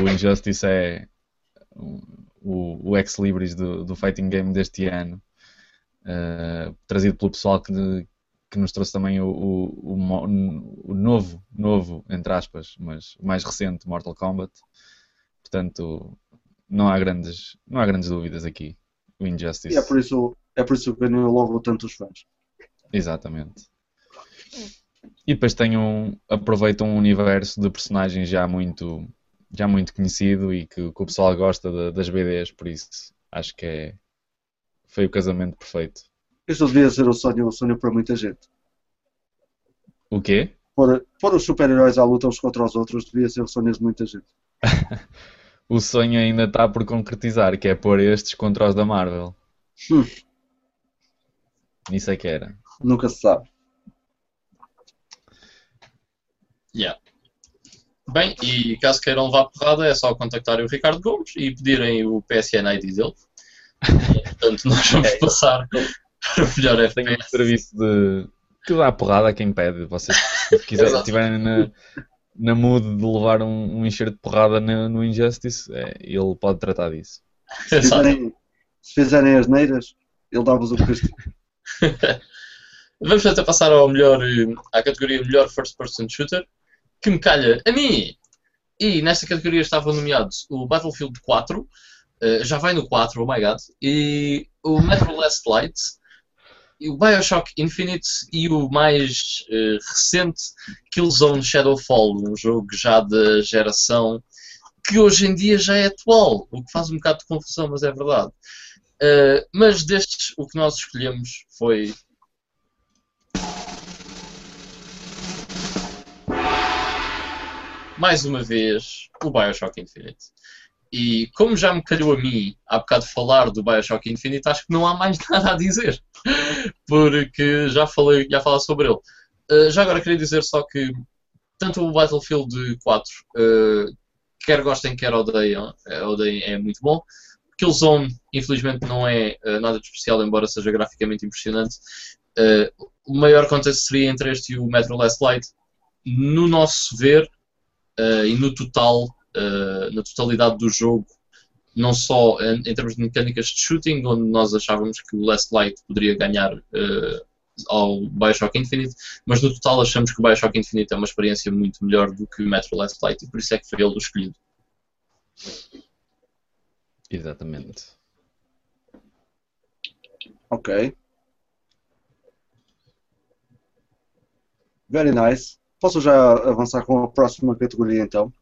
o Injustice é o, o ex-libris do, do fighting game deste ano, uh, trazido pelo pessoal que, que nos trouxe também o, o, o, o novo, novo, entre aspas, mas o mais recente Mortal Kombat. Portanto, não há grandes, não há grandes dúvidas aqui. O Injustice. E é por isso, é por isso que ganhou logo tantos fãs. Exatamente. E depois tem um, aproveitam um universo de personagens já muito já muito conhecido e que, que o pessoal gosta de- das BDs, por isso acho que é, foi o casamento perfeito. Isto devia ser o sonho, o sonho para muita gente. O quê? Pôr, pôr os super-heróis à luta uns contra os outros devia ser o sonho de muita gente. [LAUGHS] O sonho ainda está por concretizar, que é pôr estes contra os da Marvel. Hum. Isso é que era. Nunca se sabe. Yeah. Bem, e caso queiram levar porrada, é só contactarem o Ricardo Gomes e pedirem o PSN ID dele. E, portanto, nós vamos passar para o melhor Tenho um FPS. serviço de que dá porrada a quem pede. Vocês, se quiserem, estiverem na, na mood de levar um, um enxerto de porrada no, no Injustice, é, ele pode tratar disso. Se [LAUGHS] fizerem, se fizerem as neiras, ele dá-vos o castigo. [LAUGHS] Vamos até passar ao melhor, eh, à categoria melhor First Person Shooter, que me calha a mim. E nesta categoria estavam nomeados o Battlefield 4, eh, já vai no 4, oh my god, e o Metro Last Light, o Bioshock Infinite e o mais eh, recente Killzone Shadowfall, um jogo já da geração que hoje em dia já é atual, o que faz um bocado de confusão, mas é verdade. Eh, mas destes, o que nós escolhemos foi mais uma vez, o Bioshock Infinite. E como já me calhou a mim há bocado falar do Bioshock Infinite, acho que não há mais [LAUGHS] nada a dizer. Porque já falei, já falei sobre ele. Uh, já agora queria dizer só que tanto o Battlefield 4, uh, quer gostem, quer odeiam, eh, odeiem, é muito bom. Killzone, infelizmente, não é uh, nada de especial, embora seja graficamente impressionante. O maior contest seria entre este e o Metro Last Light. No nosso ver, e no total, na totalidade do jogo, não só em, em, termos de mecânicas de shooting, onde nós achávamos que o Last Light poderia ganhar uh, ao Bioshock Infinite, mas no total achamos que o Bioshock Infinite é uma experiência muito melhor do que o Metro Last Light e por isso é que foi ele o escolhido. Exatamente. Ok. Very nice. Posso já avançar com a próxima categoria então?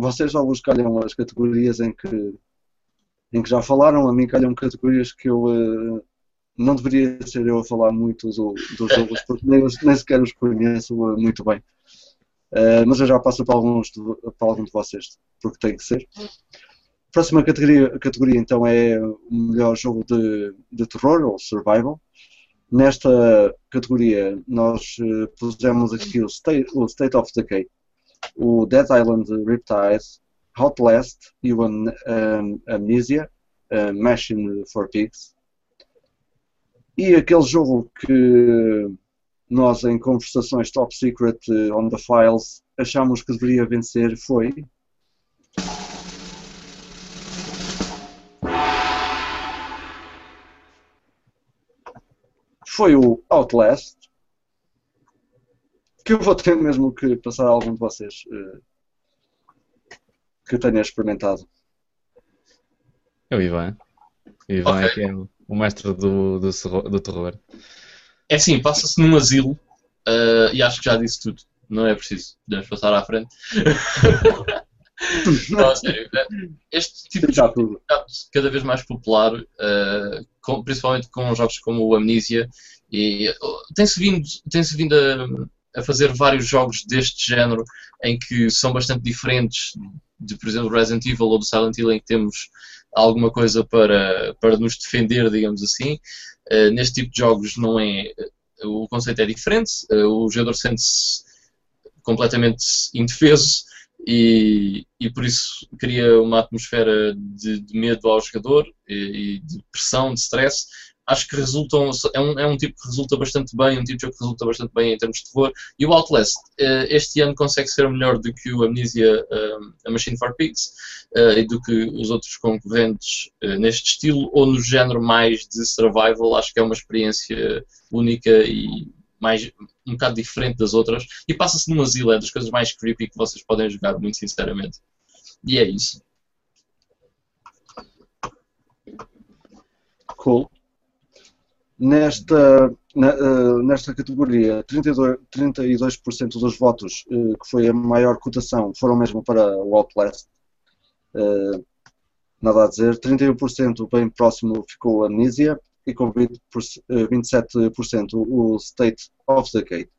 Vocês já vos calham as categorias em que, em que já falaram, a mim calham categorias que eu uh, não deveria ser eu a falar muito do, dos jogos, porque nem, nem sequer os conheço muito bem. Uh, mas eu já passo para alguns de, para alguns de vocês, porque tem que ser. Próxima categoria, categoria então é o melhor jogo de, de terror ou survival. Nesta categoria nós uh, pusemos aqui o State, o State of Decay, o Dead Island Riptide, Outlast e o um, Amnesia, uh, Machine for Pigs. E aquele jogo que nós em conversações top secret uh, on the files achamos que deveria vencer foi foi o Outlast, que eu vou ter mesmo que passar a algum de vocês uh, que tenha experimentado. É o Ivan. O Ivan Ok. é que é o mestre do, do, do terror. É assim, passa-se num asilo uh, e acho que já disse tudo. Não é preciso. Podemos passar à frente. [LAUGHS] Não, sério. eh, Este tipo de jogo tudo. ficado cada vez mais popular, uh, com- principalmente com jogos como o Amnesia, e uh, tem-se vindo, tem-se vindo a, a fazer vários jogos deste género em que são bastante diferentes de, por exemplo, Resident Evil ou do Silent Hill, em que temos alguma coisa para, para nos defender, digamos assim. Uh, neste tipo de jogos não é. O conceito é diferente, uh, o jogador sente-se completamente indefeso e, e por isso cria uma atmosfera de, de medo ao jogador e, e de pressão, de stress. Acho que resultam, é um, é um tipo que resulta bastante bem, um tipo de jogo que resulta bastante bem em termos de terror. E o Outlast, eh, este ano consegue ser melhor do que o Amnesia, eh, a Machine for Pigs, eh, e do que os outros concorrentes neste estilo, ou no género mais de survival. Acho que é uma experiência única e mais, um bocado diferente das outras. E passa-se num asilo, é das coisas mais creepy que vocês podem jogar, muito sinceramente. E é isso. Cool. Nesta, na, uh, nesta categoria, 32%, 32 dos votos, uh, que foi a maior cotação, foram mesmo para o Outlast. Uh, nada a dizer. 31% bem próximo ficou a Amnesia e com 20 27% o State of the Gate.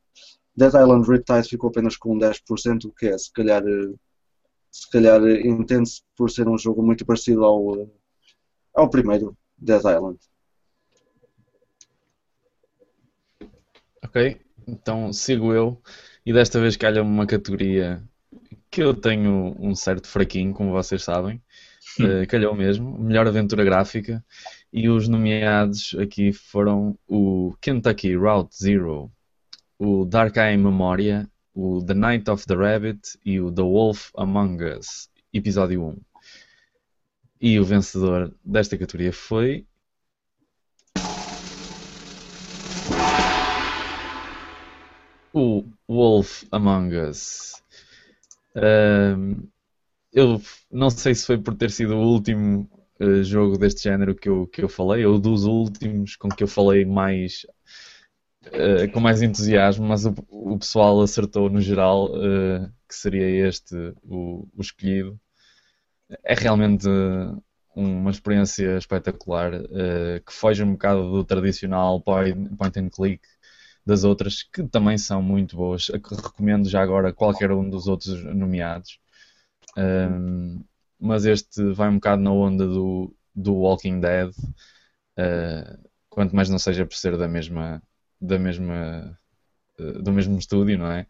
Dead Island Riptide ficou apenas com 10%, o que é se calhar, se calhar entende-se por ser um jogo muito parecido ao, ao primeiro Dead Island. Ok, então sigo eu e desta vez calha-me uma categoria que eu tenho um certo fraquinho, como vocês sabem. Uh, calhou mesmo, melhor aventura gráfica. E os nomeados aqui foram o Kentucky Route Zero, o Dark Eye Memoria, o The Night of the Rabbit e o The Wolf Among Us, episódio 1. E o vencedor desta categoria foi o Wolf Among Us. eu não sei se foi por ter sido o último uh, jogo deste género que eu, que eu falei, ou dos últimos com que eu falei mais uh, com mais entusiasmo, mas o, o pessoal acertou no geral uh, que seria este o, o escolhido. É realmente uma experiência espetacular que foge um bocado do tradicional point, point and click das outras que também são muito boas. Recomendo já agora qualquer um dos outros nomeados. Um, mas este vai um bocado na onda do, do Walking Dead, uh, quanto mais não seja por ser da mesma, da mesma, uh, do mesmo estúdio, não é?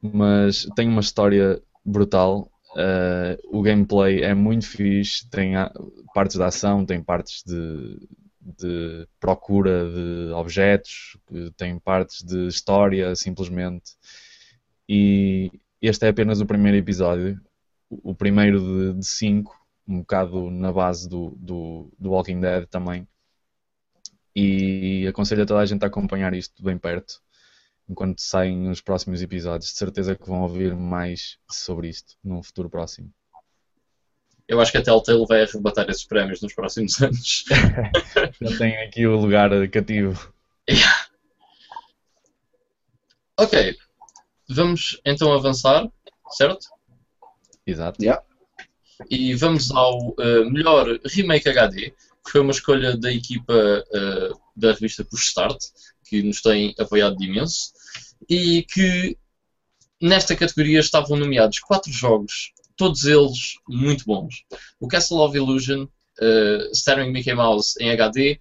Mas tem uma história brutal. Uh, o gameplay é muito fixe, tem partes de ação, tem partes de, de procura de objetos, tem partes de história, simplesmente. E este é apenas o primeiro episódio, o primeiro de, de cinco, um bocado na base do, do, do Walking Dead também. E aconselho a toda a gente a acompanhar isto bem perto, enquanto saem os próximos episódios. De certeza que vão ouvir mais sobre isto num futuro próximo. Eu acho que a Telltale vai arrebatar esses prémios nos próximos [LAUGHS] anos. [LAUGHS] Já tem aqui o lugar cativo. Yeah. Ok. Vamos então avançar, certo? Exato. Yeah. E vamos ao uh, melhor remake HD, que foi uma escolha da equipa uh, da revista Push Start, que nos tem apoiado de imenso, e que nesta categoria estavam nomeados quatro jogos todos eles muito bons. O Castle of Illusion, uh, starring Mickey Mouse em HD,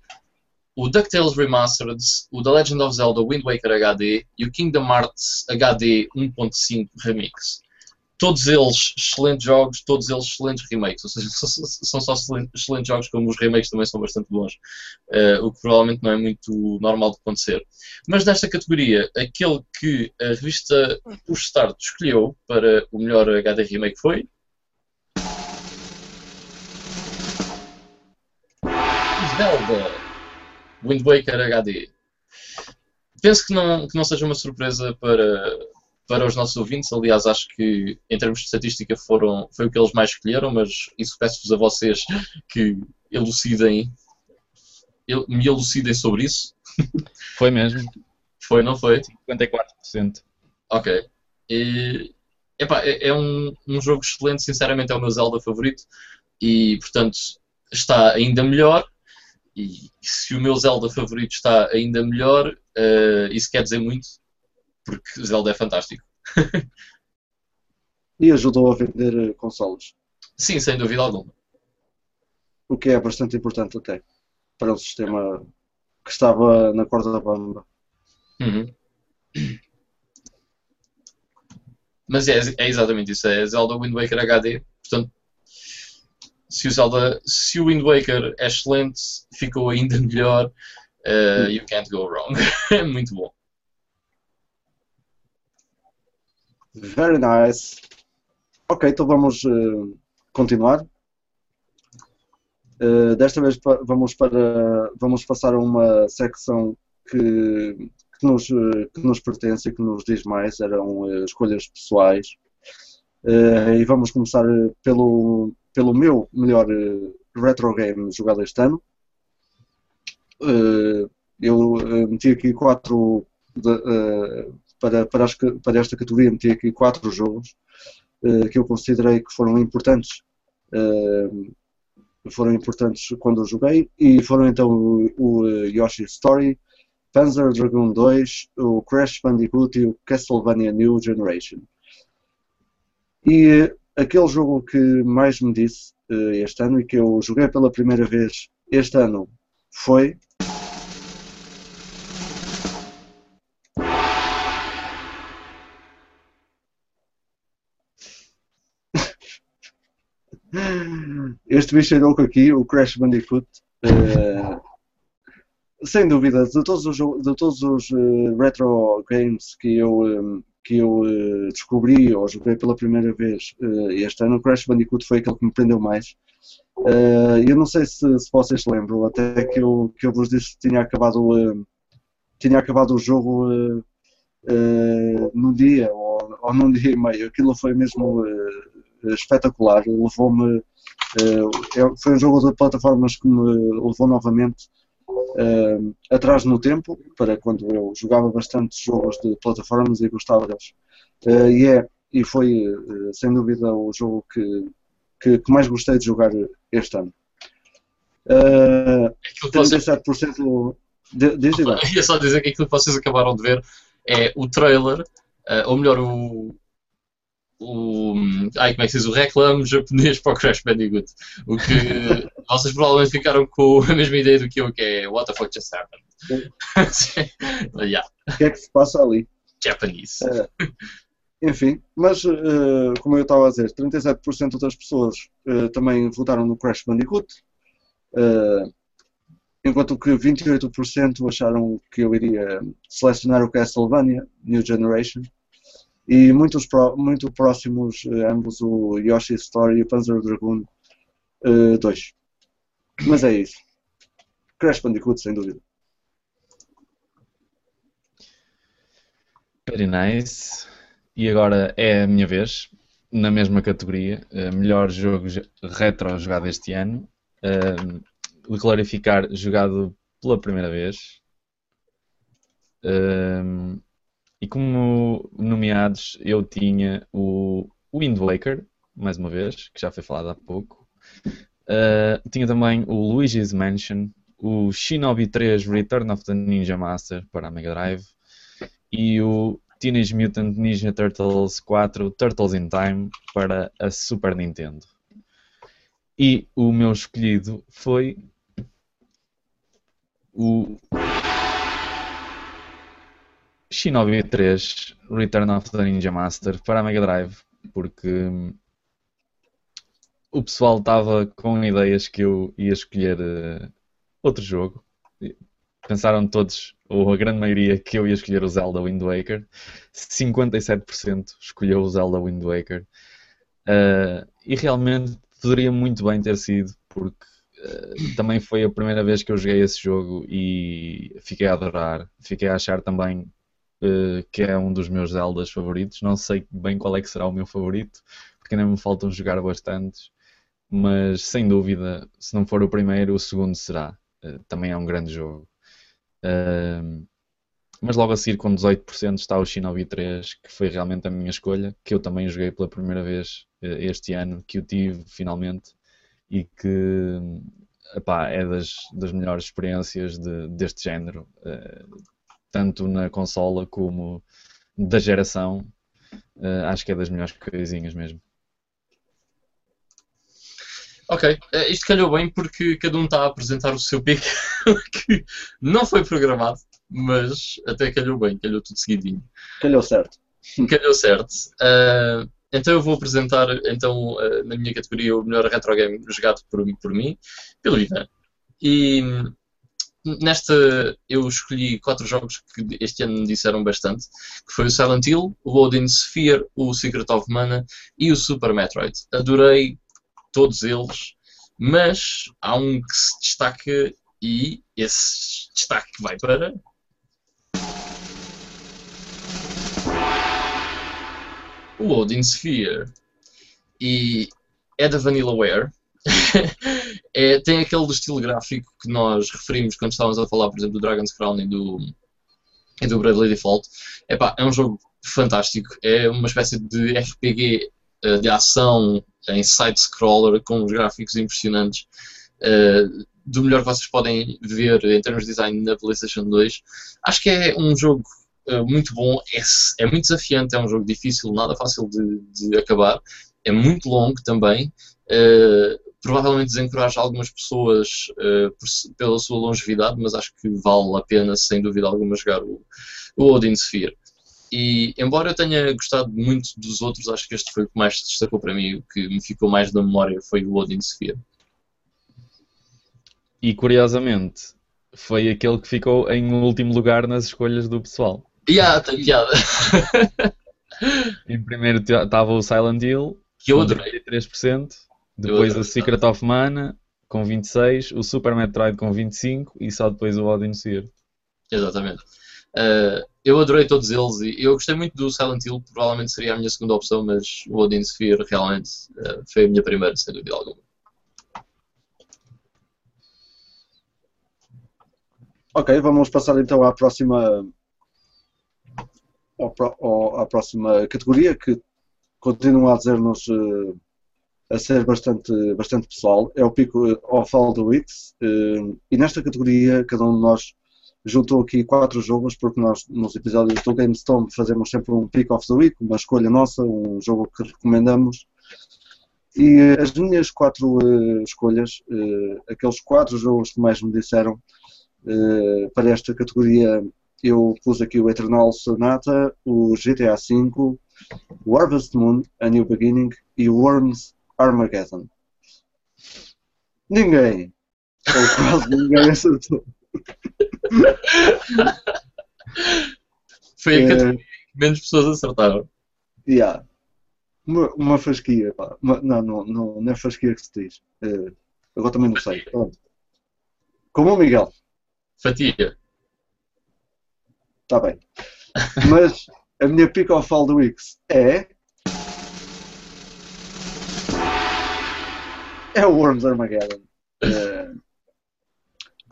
o DuckTales Remastered, o The Legend of Zelda Wind Waker HD e o Kingdom Hearts HD 1.5 Remix. Todos eles excelentes jogos, todos eles excelentes remakes. Ou seja, [LAUGHS] são só excelentes jogos, como os remakes também são bastante bons. Uh, o que provavelmente não é muito normal de acontecer. Mas nesta categoria, aquele que a revista Push Start escolheu para o melhor HD remake foi. Zelda Wind Waker HD. Penso que não, que não seja uma surpresa para, para os nossos ouvintes. Aliás, acho que em termos de estatística foram, foi o que eles mais escolheram, mas isso peço-vos a vocês que elucidem, me elucidem sobre isso. Foi mesmo. Foi, não foi? 54%. Ok. E, epá, é, é um, um jogo excelente, sinceramente é o meu Zelda favorito e, portanto, está ainda melhor. E se o meu Zelda favorito está ainda melhor, uh, isso quer dizer muito, porque Zelda é fantástico. [LAUGHS] e ajudou a vender consoles. Sim, sem dúvida alguma. O que é bastante importante até para o sistema que estava na corda da bamba. Uhum. Mas é, é, exatamente isso, é Zelda Wind Waker HD. Portanto, se o, Zelda, se o Wind Waker é excelente, ficou ainda [LAUGHS] melhor. Uh, you can't go wrong. [LAUGHS] é muito bom. Very nice. Ok, então vamos uh, continuar. Uh, desta vez vamos, para, vamos passar a uma secção que, que, nos, que nos pertence e que nos diz mais. Eram uh, escolhas pessoais. e vamos começar pelo, pelo meu melhor retro game jogado este ano. Eu meti aqui quatro de, para, para, as, para, esta categoria meti aqui quatro jogos uh, que eu considerei que foram importantes foram importantes quando eu joguei e foram então o, o Yoshi Story, Panzer Dragoon 2, o Crash Bandicoot e o Castlevania New Generation. E aquele jogo que mais me disse uh, este ano e que eu joguei pela primeira vez este ano foi. Este bicho louco aqui, o Crash Bandicoot, uh, sem dúvida, de todos os, de todos os uh, retro games que eu, um, que eu uh, descobri ou joguei pela primeira vez uh, este ano, o Crash Bandicoot foi aquele que me prendeu mais. eu não sei se, se, vocês lembram, até que eu, que eu vos disse que tinha acabado, tinha acabado o jogo num dia ou, ou num dia e meio. Aquilo foi mesmo espetacular. Levou-me. foi um jogo de plataformas que me levou novamente uh, atrás no tempo, para quando eu jogava bastante jogos de plataformas e gostava deles. Uh, e, é, e foi, uh, sem dúvida, o jogo que, que, que, mais gostei de jogar este ano. Uh, 37% de, diz [LAUGHS] Ia só dizer que aquilo que vocês acabaram de ver é o trailer, ou melhor, o, o. Ai, como é que se diz? O reclame japonês para o Crash Bandicoot. O que [LAUGHS] vocês provavelmente ficaram com a mesma ideia do que eu, que é What the fuck just happened? [LAUGHS] yeah. O que é que se passa ali? Japanese. Uh, enfim, mas uh, como eu estava a dizer, 37% das pessoas uh, também votaram no Crash Bandicoot, enquanto que 28% acharam que eu iria selecionar o Castlevania New Generation e muitos muito próximos ambos o Yoshi Story e o Panzer Dragoon 2. Mas é isso. Crash Bandicoot, sem dúvida. Very nice. E agora é a minha vez, na mesma categoria, uh, melhor jogo retro jogado este ano. Uh, clarificar, jogado pela primeira vez. Uh, e como nomeados, eu tinha o Wind Waker, mais uma vez, que já foi falado há pouco. Uh, tinha também o Luigi's Mansion, o Shinobi 3 Return of the Ninja Master para a Mega Drive e o Teenage Mutant Ninja Turtles 4 Turtles in Time para a Super Nintendo. E o meu escolhido foi o Shinobi 3 Return of the Ninja Master para a Mega Drive, porque o pessoal estava com ideias que eu ia escolher uh, outro jogo. Pensaram todos, ou a grande maioria, que eu ia escolher o Zelda Wind Waker. 57% escolheu o Zelda Wind Waker. Uh, e realmente poderia muito bem ter sido, porque uh, também foi a primeira vez que eu joguei esse jogo e fiquei a adorar. Fiquei a achar também que é um dos meus Zeldas favoritos. Não sei bem qual é que será o meu favorito, porque ainda me faltam jogar bastantes mas sem dúvida, se não for o primeiro, o segundo será. Uh, também é um grande jogo. Uh, mas logo a seguir, com 18%, está o Shinobi 3, que foi realmente a minha escolha, que eu também joguei pela primeira vez uh, este ano, que eu tive finalmente, e que epá, é das, das melhores experiências de, deste género, eh, tanto na consola como da geração. acho que é das melhores coisinhas mesmo. Ok, uh, isto calhou bem porque cada um está a apresentar o seu pick [LAUGHS] que não foi programado, mas até calhou bem, calhou tudo seguidinho. Calhou certo. [LAUGHS] Calhou certo. Uh, então eu vou apresentar então, uh, na minha categoria o melhor retro game jogado por, por mim, pelo Ivan. E nesta eu escolhi quatro jogos que este ano me disseram bastante, que foi o Silent Hill, o Odin Sphere, o Secret of Mana e o Super Metroid. Adorei todos eles, mas há um que se destaca e esse destaque vai para. O Odin Sphere. E é da Vanillaware. [LAUGHS] é, tem aquele estilo gráfico que nós referimos quando estávamos a falar, por exemplo, do Dragon's Crown e do, e do Bravely Default. Epá, é um jogo fantástico. É uma espécie de RPG uh, de ação em side-scroller com os gráficos impressionantes. Uh, do melhor que vocês podem ver em termos de design na PlayStation 2. Acho que é um jogo uh, muito bom, é, é, muito desafiante, é um jogo difícil, nada fácil de, de acabar. É muito longo também. Uh, provavelmente desencoraja algumas pessoas uh, por, pela sua longevidade, mas acho que vale a pena, sem dúvida alguma, jogar o, o Odin Sphere. E embora eu tenha gostado muito dos outros, acho que este foi o que mais se destacou para mim, o que me ficou mais na memória foi o Odin Sphere. E curiosamente, foi aquele que ficou em último lugar nas escolhas do pessoal. Yeah, tem piada. [LAUGHS] em primeiro estava o Silent Hill, que eu adorei. 33%. Depois o Secret of Mana, com 26%. O Super Metroid, com 25%. E só depois o Odin Sphere. Exatamente. Uh, eu adorei todos eles e eu gostei muito do Silent Hill, provavelmente seria a minha segunda opção, mas o Odin Sphere realmente uh, foi a minha primeira, sem dúvida alguma. Ok, vamos passar então à próxima ao, à próxima categoria que continua a dizer-nos uh, a ser bastante, bastante pessoal, é o Pico of All the Weeks uh, e nesta categoria cada um de nós juntou aqui quatro jogos porque nós nos episódios do GameStorm fazemos sempre um Pick of the Week, uma escolha nossa, um jogo que recomendamos. E uh, as minhas quatro escolhas, aqueles quatro jogos que mais me disseram para esta categoria eu pus aqui o Eternal Sonata, o GTA V, o Harvest Moon, A New Beginning e o Worms Armageddon. Ninguém, ou quase ninguém acertou. Foi a categoria que menos pessoas acertaram. Yeah. Uma, uma fasquia, pá. Uma, não, não, não, não é fasquia que se diz. Uh, agora também não sei. Pronto. Como o Miguel. Fatia. Está bem. Mas a minha pick of all the weeks é. É o Worms Armageddon. É...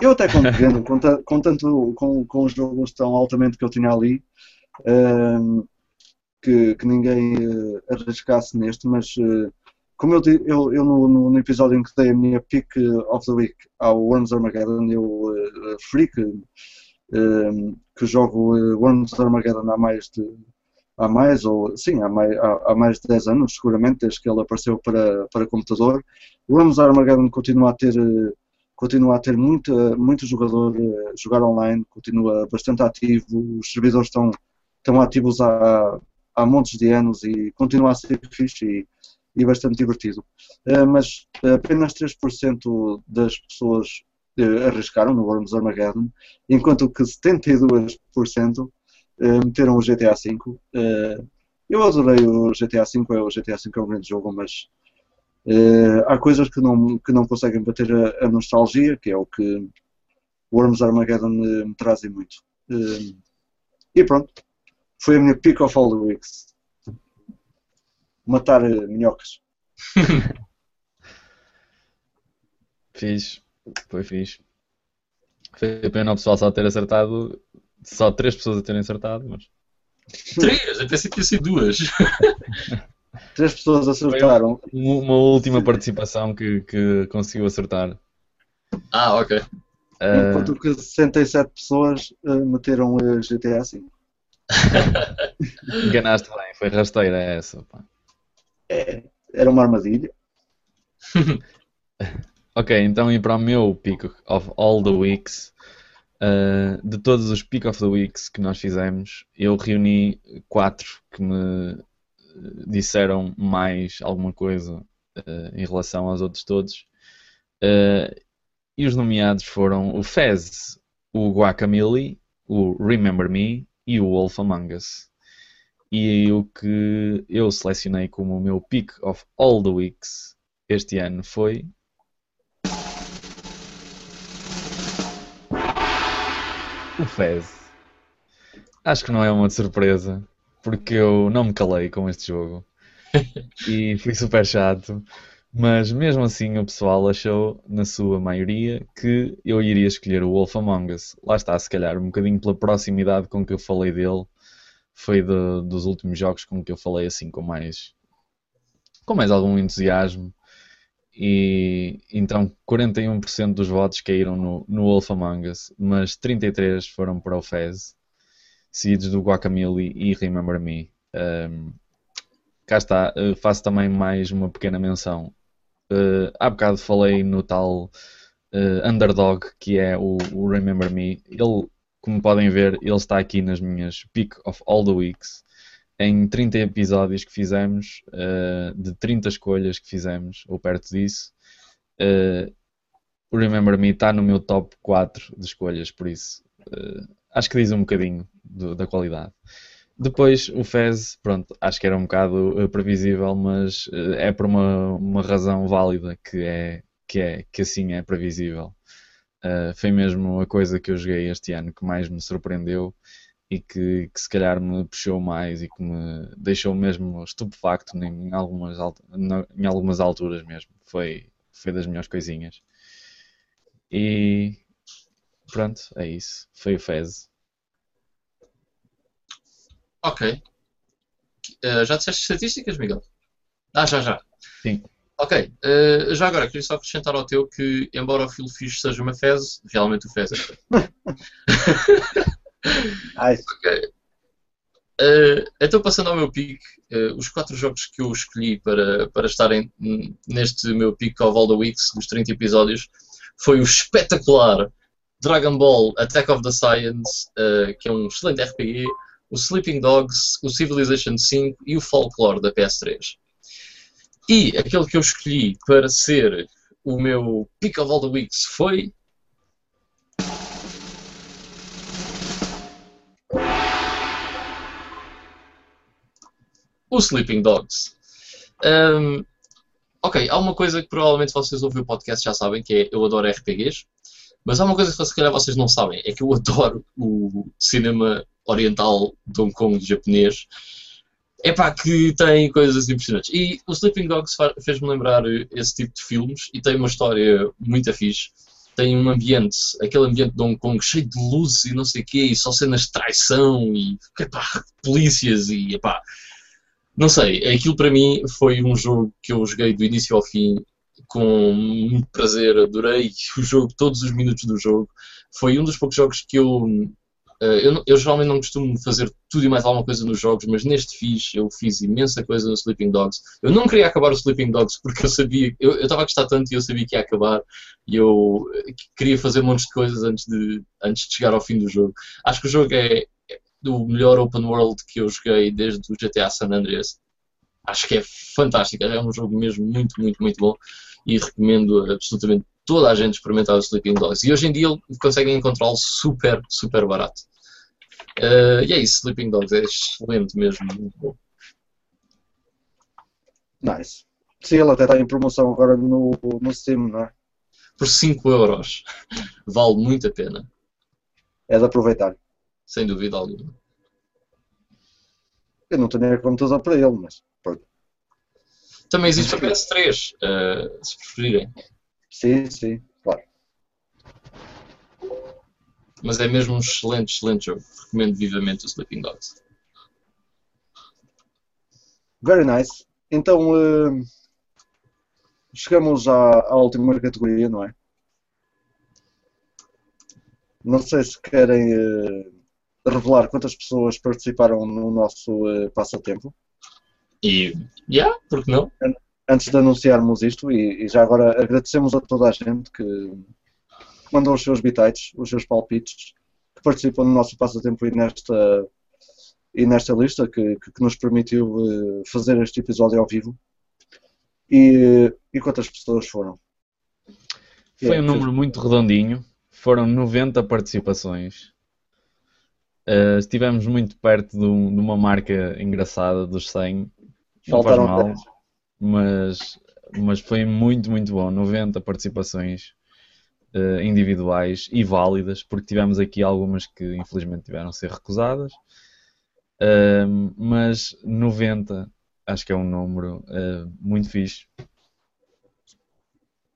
Eu até compreendo, com, com, tanto, com, com os jogos tão altamente que eu tinha ali, uh, que, que, ninguém uh, arriscasse neste, mas uh, como eu, eu, eu no, no, episódio em que dei a minha pick of the week ao Worms Armageddon, eu uh, que, uh, que jogo Worms Armageddon há mais de há mais, ou sim, há mais, há, há, mais de 10 anos, seguramente, desde que ele apareceu para, para computador. O Worms Armageddon continua a ter continua a ter muita, muito jogador a jogar online, continua bastante ativo, os servidores estão, estão ativos há, há montes de anos e continua a ser fixe e, e bastante divertido. Uh, mas apenas 3% das pessoas uh, arriscaram no Worms Armageddon, enquanto que 72% uh, meteram o GTA V. eu adorei o GTA V, o GTA V é um grande jogo, mas há coisas que não, que não conseguem bater a, a nostalgia, que é o que Worms Armageddon me trazem muito. e pronto, foi a minha pick of all the weeks matar minhocas. [LAUGHS] fiz, foi fixe. Foi pena o pessoal só ter acertado, só três pessoas a terem acertado, mas. Três? Eu pensei que tinha sido duas. três pessoas acertaram. Uma, uma última participação que, que conseguiu acertar. Ah, ok. Uh... Enquanto que 67 pessoas uh, meteram uh, GTA V. Enganaste bem, foi rasteira essa. Pá. É, era uma armadilha. [LAUGHS] ok, então e para o meu pick of all the weeks, uh, de todos os pick of the weeks que nós fizemos, eu reuni quatro que me disseram mais alguma coisa uh, em relação aos outros todos. Uh, e os nomeados foram o Fez, o Guacamole, o Remember Me e o Wolf Among Us. E o que eu selecionei como o meu pick of all the weeks este ano foi. O Fez. Acho que não é uma surpresa, porque eu não me calei com este jogo. [LAUGHS] e fui super chato, Mas mesmo assim o pessoal achou, na sua maioria, que eu iria escolher o Wolf Among Us. Lá está, se calhar, um bocadinho pela proximidade com que eu falei dele. Foi de, dos últimos jogos com que eu falei assim com mais com mais algum entusiasmo. E então 41% dos votos caíram no, no Wolf Among Us, mas 33% foram para o Fez, seguidos do Guacamole e Remember Me. Um, cá está, uh, faço também mais uma pequena menção. Uh, há bocado falei no tal uh, Underdog, que é o, o, Remember Me. Ele, como podem ver, ele está aqui nas minhas Pick of All the Weeks. Em 30 episódios que fizemos, uh, de 30 escolhas que fizemos, ou perto disso, o Remember Me está no meu top 4 de escolhas, por isso acho que diz um bocadinho do, da qualidade. Depois o Fez, pronto, acho que era um bocado uh, previsível, mas uh, é por uma, uma razão válida que é que é que assim é previsível. Uh, foi mesmo a coisa que eu joguei este ano que mais me surpreendeu e que, que, se calhar me puxou mais e que me deixou mesmo estupefacto em algumas, em algumas alturas mesmo. Foi, foi das melhores coisinhas. E pronto, é isso. Foi o Fez. Ok. Uh, já disseste estatísticas, Miguel? Ah, já, já. Sim. Ok. Uh, já agora, queria só acrescentar ao teu que, embora o Filo Fish seja uma fez, realmente o fez é. [LAUGHS] ok. Uh, então, passando ao meu pick, uh, os quatro jogos que eu escolhi para, para estarem neste meu pick of all the weeks, dos 30 episódios, foi o espetacular Dragon Ball Attack of the Science, uh, que é um excelente RPG, o Sleeping Dogs, o Civilization 5 e o Folklore da PS3. E aquele que eu escolhi para ser o meu Pick of All the Weeks foi. O Sleeping Dogs. Um, ok, há uma coisa que provavelmente vocês ouvem o podcast já sabem, que é eu adoro RPGs. Mas há uma coisa que se calhar vocês não sabem, é que eu [LAUGHS] adoro o cinema oriental de Hong Kong japonês. É pá, que tem coisas impressionantes. E o Sleeping Dogs fez-me lembrar esse tipo de filmes e tem uma história muito fixe. Tem um ambiente, aquele ambiente de Hong Kong cheio de luzes e não sei o quê, e só cenas de traição e epá, polícias e epá. Não sei, aquilo para mim foi um jogo que eu joguei do início ao fim com muito prazer, adorei [LAUGHS] o jogo, todos os minutos do jogo. Foi um dos poucos jogos que eu eh, eu, eu, geralmente não costumo fazer tudo e mais alguma coisa nos jogos, mas neste fiz, eu fiz imensa coisa no Sleeping Dogs. Eu não queria acabar o Sleeping Dogs [LAUGHS] porque eu sabia, eu estava a gostar tanto e eu sabia que ia acabar e eu eh, queria fazer um monte de coisas antes de, antes de chegar ao fim do jogo. Acho que o jogo é, é o melhor open world que eu joguei desde o GTA San Andreas. Acho que é fantástico, é um jogo mesmo muito, muito, muito bom e recomendo absolutamente toda a gente experimentar o Sleeping Dogs. E hoje em dia conseguem encontrá-lo super, super barato. Uh, e é isso, Sleeping Dogs é excelente mesmo, muito bom. Nice. Sim, ele até está em promoção agora no, no Steam, não é? Por 5 euros. [LAUGHS] Vale muito a pena. É de aproveitar. Sem dúvida alguma. Eu não tenho a computador para ele, mas. Também existe o PS3, uh, se preferirem. Sim, sim, claro. Mas é mesmo um excelente, excelente jogo. Recomendo vivamente o Sleeping Dogs. Very nice. Então, uh, chegamos já à última categoria, não é? Não sei se querem uh, revelar quantas pessoas participaram no nosso uh, passatempo. E, yeah, porque não? antes de anunciarmos isto, e, e, já agora agradecemos a toda a gente que mandou os seus bitites, os seus palpites, que participam no nosso passatempo e nesta, e nesta lista, que, que, nos permitiu uh, fazer este episódio ao vivo. E, e quantas pessoas foram? Foi um número muito redondinho, foram 90 participações. Uh, estivemos muito perto de, um, de, uma marca engraçada dos 100. Não faz mal. 10 mas, mas foi muito, muito bom. 90 participações uh, individuais e válidas, porque tivemos aqui algumas que infelizmente tiveram a ser recusadas, uh, mas 90 acho que é um número uh, muito fixe.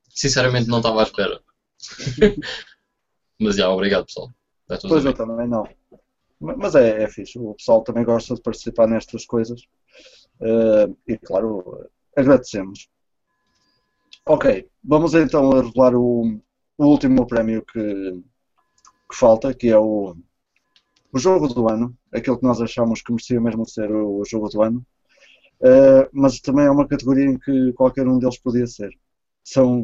sinceramente não estava à espera. [LAUGHS] Mas já, obrigado pessoal. Pois eu também não. Mas é, é fixe, o pessoal também gosta de participar nestas coisas. Uh, e claro, agradecemos. Ok, vamos então a revelar o, o último prémio que, que falta, que é o, o jogo do ano, aquele que nós achamos que merecia mesmo ser o, jogo do ano. Uh, mas também é uma categoria em que qualquer um deles podia ser. São,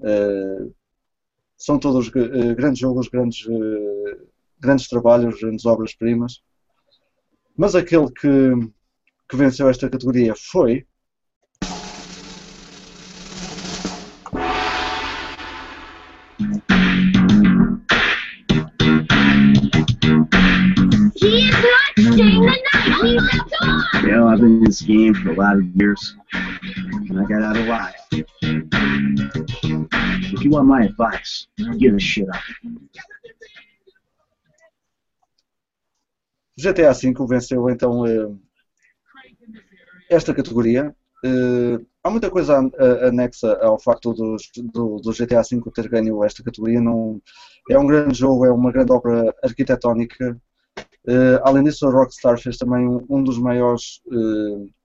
uh, são todos grandes jogos, grandes, grandes trabalhos, grandes obras-primas. Mas aquele que, que venceu esta categoria foi. Well, I've been in this game for a lot of years, and I got out alive. If you want my advice, give a shit up. GTA V venceu então eh, esta categoria. Eh, há muita coisa anexa ao facto do, do, do, GTA V ter ganho esta categoria. Não, é um grande jogo, é uma grande obra arquitetónica. Eh, além disso, a Rockstar fez também um, um dos maiores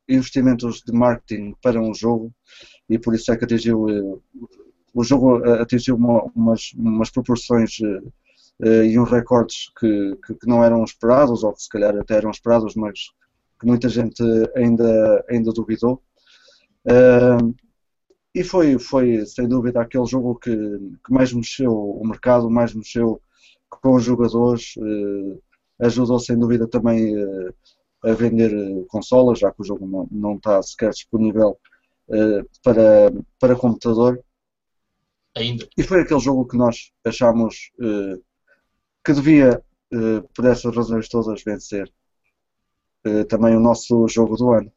investimentos de marketing para um jogo e por isso é que atingiu o jogo atingiu uma, umas, umas proporções uh, e uns recordes que, que, que, não eram esperados, ou que se calhar até eram esperados, mas que muita gente ainda, ainda duvidou. E foi, foi, sem dúvida, aquele jogo que, que mais mexeu o mercado, mais mexeu com os jogadores, uh, ajudou sem dúvida também a vender consolas, já que o jogo não, não está sequer disponível para, para computador. Ainda. E foi aquele jogo que nós achámos uh, que devia, uh, por essas razões todas, vencer uh, também o nosso jogo do ano.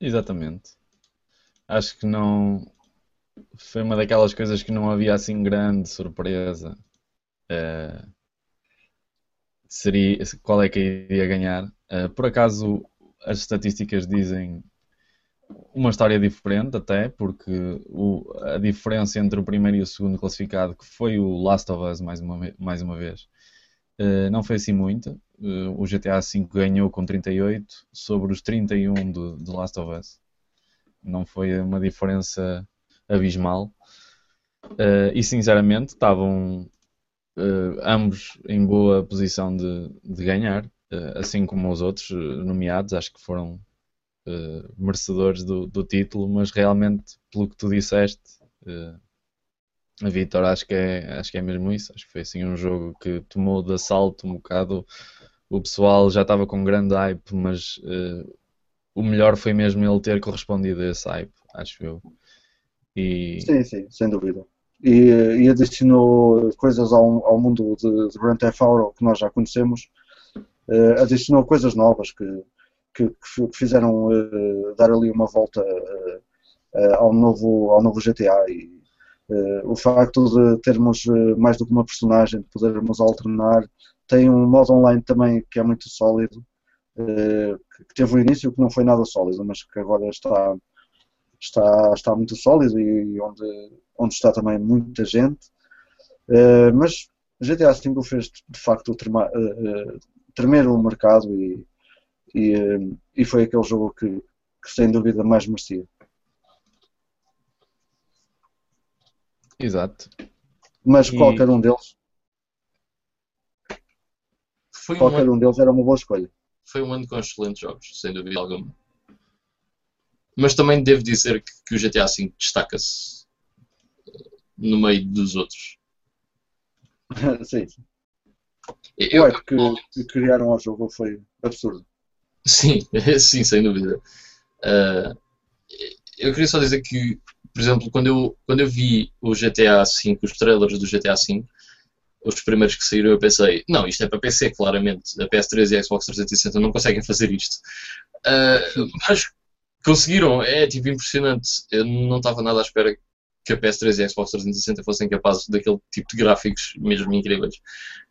Exatamente. Acho que não. Foi uma daquelas coisas que não havia assim grande surpresa. Uh, seria qual é que iria ganhar? Uh, por acaso, as estatísticas dizem uma história diferente até, porque o, a diferença entre o primeiro e o segundo classificado, que foi o Last of Us mais uma, mais uma vez, uh, não foi assim muito. Uh, o GTA V ganhou com 38 sobre os 31 do, do Last of Us. Não foi uma diferença abismal. Uh, e sinceramente estavam ambos em boa posição de, de ganhar, assim como os outros nomeados, acho que foram uh, merecedores do, do, título, mas realmente, pelo que tu disseste, uh, a Vitor acho que, é, acho que é mesmo isso. Acho que foi assim um jogo que tomou de assalto um bocado. O pessoal já estava com grande hype, mas uh, o melhor foi mesmo ele ter correspondido a esse hype, acho eu. E... Sim, sim, sem dúvida. E, e adicionou coisas ao, ao mundo de, de Grand Theft Auto que nós já conhecemos, uh, adicionou coisas novas que, que, que fizeram uh, dar ali uma volta uh, ao, novo, ao novo GTA e o facto de termos mais do que uma personagem, de podermos alternar, tem um modo online também que é muito sólido, que teve um início que não foi nada sólido, mas que agora está, está, está muito sólido e onde, onde está também muita gente. mas GTA V fez de facto tremer o mercado e, e, eh, e foi aquele jogo que, que sem dúvida mais merecia. Exato. Mas e... qualquer um deles foi qualquer um, um deles era uma boa escolha. Foi um ano com excelentes jogos, sem dúvida alguma. Mas também devo dizer que, que o GTA V destaca-se eh, no meio dos outros. [LAUGHS] sim. Eu, o que, que criaram ao jogo foi absurdo. Sim, [LAUGHS] sim, sem dúvida. Uh, eu queria só dizer que, por exemplo, quando eu, quando eu vi o GTA V, os trailers do GTA V, os primeiros que saíram, eu pensei, não, isto é para PC, claramente. A PS3 e a Xbox 360 não conseguem fazer isto. Uh, mas conseguiram, é tipo impressionante. Eu não estava nada à espera que a PS3 e a Xbox 360 fossem capazes daquele tipo de gráficos mesmo incríveis.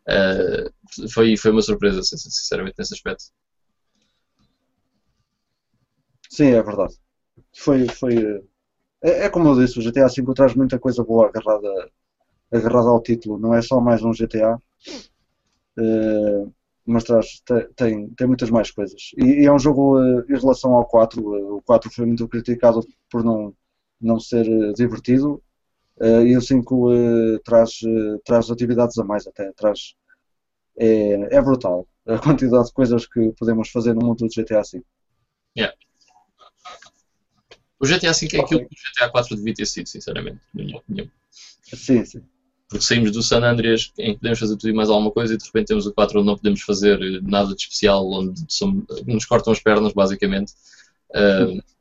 Uh, foi, foi uma surpresa, sinceramente, nesse aspecto. Sim, é verdade. foi, foi eh, é, é como eu disse, o GTA V traz muita coisa boa agarrada, agarrada ao título, não é só mais um GTA, eh, mas traz, te- tem, tem muitas mais coisas. E, e é um jogo eh, em relação ao 4, eh, o 4 foi muito criticado por não, não ser eh, divertido, e o 5 eh, traz, traz atividades a mais até, traz, é, é brutal a [LAUGHS] quantidade de coisas que podemos fazer no mundo do GTA V. O GTA V é aquilo que o GTA 4 devia ter sido, sinceramente, na minha opinião. Sim, sim. Porque saímos do San Andreas em que podemos fazer tudo e mais alguma coisa e de repente temos o 4 onde não podemos fazer nada de especial, onde som- nos cortam as pernas, basicamente. eh, [LAUGHS]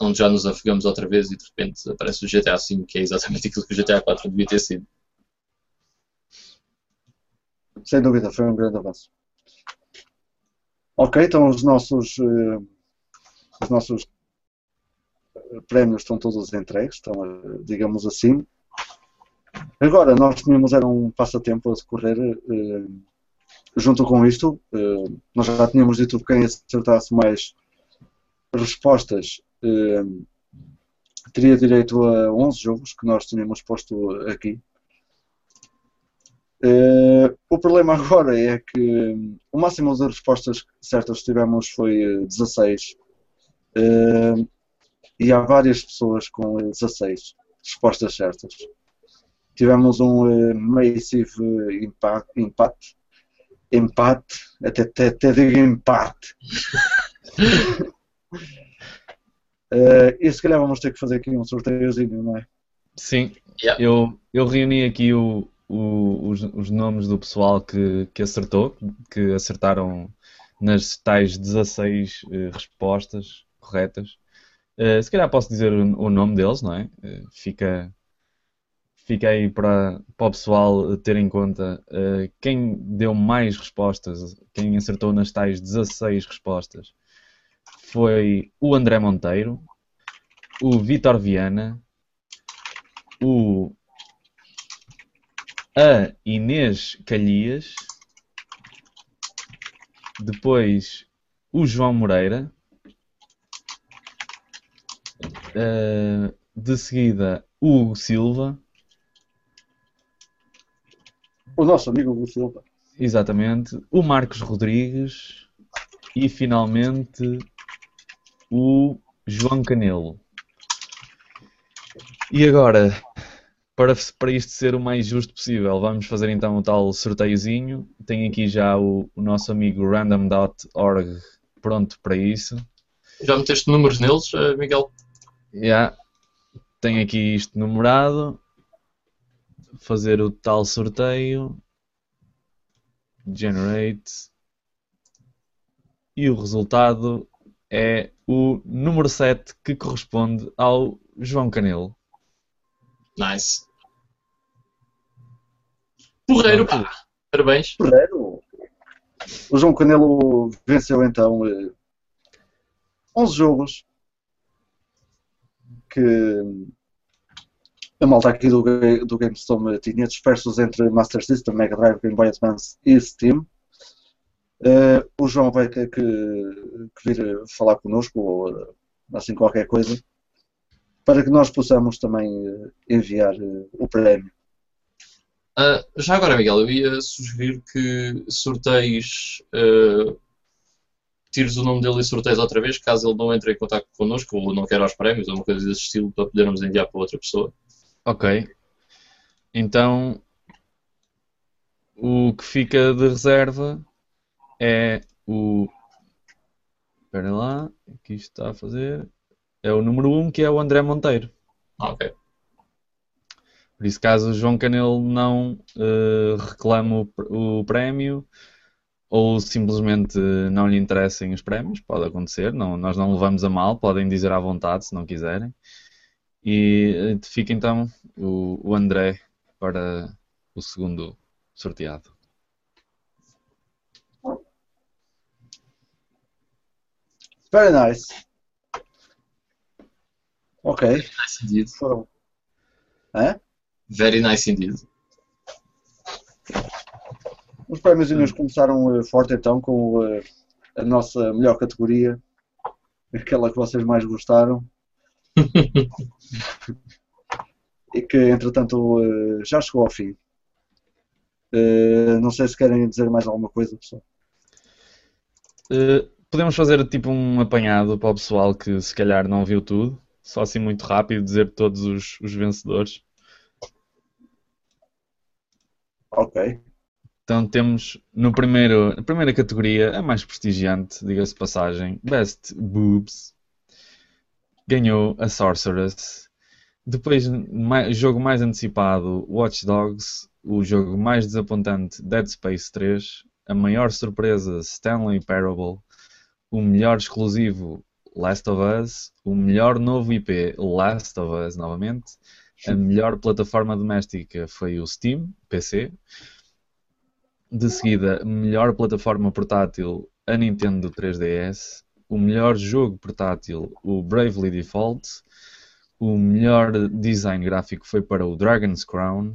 onde já nos afogamos outra vez e de repente aparece o GTA V, que é exatamente aquilo que o GTA 4 devia ter sido. Sem dúvida, foi um grande avanço. Ok, então os nossos, eh, os nossos prémios estão todos entregues, estão, eh, digamos assim. Agora, nós tínhamos era um passatempo a decorrer eh, junto com isto. eh, nós já tínhamos dito que quem acertasse mais respostas teria direito a 11 jogos que nós tínhamos posto aqui. O problema agora é que o máximo de respostas certas que tivemos foi eh, 16 Eh, e há várias pessoas com eh, 16 respostas certas. Tivemos um eh, massive eh, impact, empate, empate, até, até, até digo empate. [LAUGHS] Eh, e se calhar vamos ter que fazer aqui um sorteiozinho, não é? Sim, Yeah. eu, eu reuni aqui o, o- os, os nomes do pessoal que, que acertou, que acertaram nas tais 16 eh, respostas corretas. Eh, se calhar posso dizer o, nome deles, não é? Eh, fica, fica aí para, para o pessoal ter em conta eh, quem deu mais respostas, quem acertou nas tais 16 respostas. Foi o André Monteiro, o Vitor Viana, o a Inês Calhias, depois o João Moreira, eh, de seguida o Hugo Silva, O nosso amigo Hugo Silva. exatamente, o Marcos Rodrigues e finalmente o João Canelo. E agora, para, para isto ser o mais justo possível, vamos fazer então o tal sorteiozinho. Tem aqui já o, o nosso amigo random.org pronto para isso. Já meteste números neles, eh, Miguel? Já tem aqui isto numerado. Fazer o tal sorteio. Generate. E o resultado é o número 7 que corresponde ao João Canelo. Nice. Porreiro, pá. Parabéns. Porreiro. O João Canelo venceu então eh, 11 jogos que a malta aqui do, do GameStone tinha dispersos entre Master System, Mega Drive, Game Boy Advance e Steam. Eh, o João vai ter que, que vir falar connosco ou eh, assim qualquer coisa para que nós possamos também eh, enviar o prémio. Ah, já agora, Miguel, eu ia sugerir que sorteis. Tires o nome dele e sorteias outra vez, caso ele não entre em contato connosco ou não queira os prémios ou uma coisa desse estilo para podermos enviar para outra pessoa. Ok. Então, o que fica de reserva é o. Espera lá, aqui está a fazer. É o número 1, que é o André Monteiro. Ah, ok. Por isso, caso o João Canelo não eh, reclame o, o prémio ou simplesmente não lhe interessem os prémios, pode acontecer, não, nós não levamos a mal, podem dizer à vontade se não quiserem. E eh, fica então o, o André para o segundo sorteado. Very nice. Ok, Nice indeed. foram. Hã? Very nice indeed. Os prémios começaram eh, forte então com eh, a nossa melhor categoria, aquela que vocês mais gostaram. [LAUGHS] e que entretanto eh, já chegou ao fim. Não sei se querem dizer mais alguma coisa, pessoal. Uh, podemos fazer tipo um apanhado para o pessoal que se calhar não viu tudo. Só assim muito rápido dizer todos os, os vencedores. Ok. Então temos no primeiro, na primeira categoria, a mais prestigiante, diga-se passagem, Best Boobs. Ganhou a Sorceress. Depois, mai- jogo mais antecipado, Watch Dogs. O jogo mais desapontante, Dead Space 3. A maior surpresa, Stanley Parable. O melhor exclusivo, Last of Us. O melhor novo IP, Last of Us, novamente. A melhor plataforma doméstica foi o Steam, PC. De seguida, melhor plataforma portátil, a Nintendo 3DS. O melhor jogo portátil, o Bravely Default. O melhor design gráfico foi para o Dragon's Crown.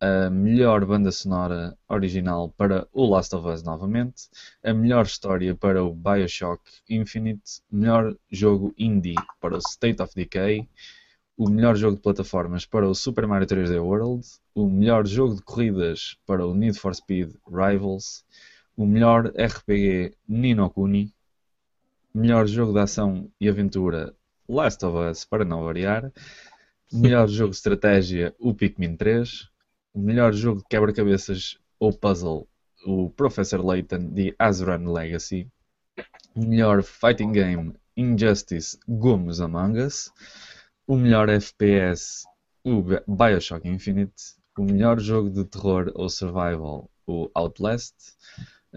A melhor banda sonora original para o Last of Us novamente. A melhor história para o Bioshock Infinite. Melhor jogo indie para o State of Decay. O melhor jogo de plataformas para o Super Mario 3D World. O melhor jogo de corridas para o Need for Speed Rivals. O melhor RPG Nino Kuni. Melhor jogo de ação e aventura Last of Us, para não variar. [LAUGHS] Melhor jogo de estratégia, o Pikmin 3. O melhor jogo de quebra-cabeças ou puzzle, o Professor Layton de Azran Legacy. O melhor fighting game, Injustice Gomos Among Us. O melhor FPS, o Bi- Bioshock Infinite. O melhor jogo de terror ou survival, o Outlast.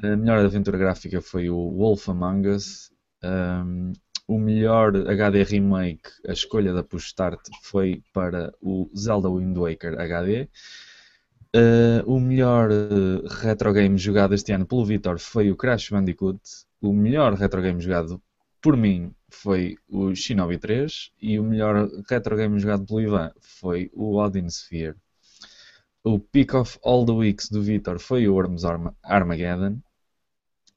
A melhor aventura gráfica foi o Wolf Among Us. Um, o melhor HD remake, a escolha da Push Start foi para o Zelda Wind Waker HD. Uh, o melhor uh, retro game jogado este ano pelo Vitor foi o Crash Bandicoot. O melhor retro game jogado por mim foi o Shinobi 3. E o melhor retro game jogado pelo Ivan foi o Odin Sphere. O Pick of All the Weeks do Vitor foi o Worms Arma- Armageddon.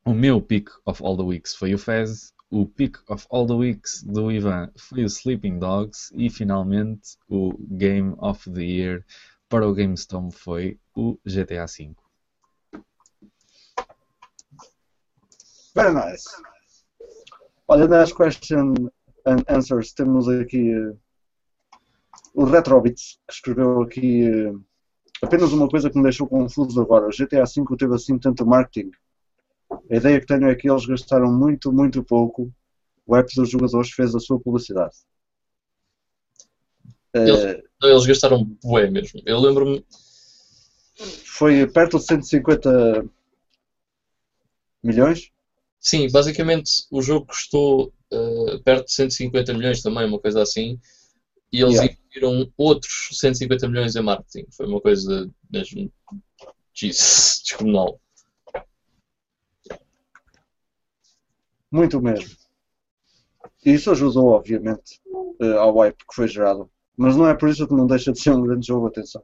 O meu Pick of All the Weeks foi o Fez. O Pick of All the Weeks do Ivan foi o Sleeping Dogs. E finalmente o Game of the Year para o GameStone foi o GTA V. Very nice. Olha, nas question and answers temos aqui eh, o Retrobits, que escreveu aqui eh, apenas uma coisa que me deixou confuso agora. O GTA V teve assim tanto marketing. A ideia que tenho é que eles gastaram muito, muito pouco. O app dos jogadores fez a sua publicidade. Eh, Eles- Não, Eles gastaram bué mesmo. Eu lembro-me. foi perto de 150 milhões. Sim, basicamente o jogo custou eh, perto de 150 milhões também, uma coisa assim. E eles Yeah. investiram outros 150 milhões em marketing. Foi uma coisa mesmo. Jesus, descomunal. Muito mesmo. E isso ajudou, obviamente, eh, ao hype que foi gerado. Mas não é por isso que não deixa de ser um grande jogo, atenção.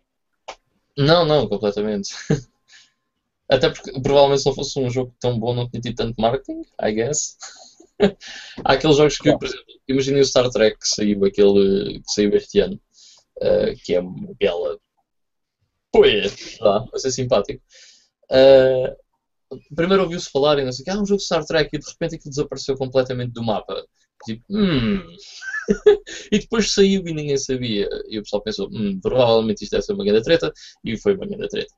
Não, não, completamente. [LAUGHS] Até porque provavelmente se não fosse um jogo tão bom não tinha tido tanto marketing, I guess. [LAUGHS] Há aqueles jogos que, por exemplo, imaginem o Star Trek que saiu, aquele, que saiu este ano, eh, que é uma bela poeira, vá, vai ser simpático. Eh, primeiro ouviu-se falar e não sei o que, ah, um jogo de Star Trek e de repente aquilo desapareceu completamente do mapa. Tipo, hum. [LAUGHS] e depois saiu e ninguém sabia. E o pessoal pensou, hum, provavelmente isto deve ser uma grande treta. E foi uma grande treta.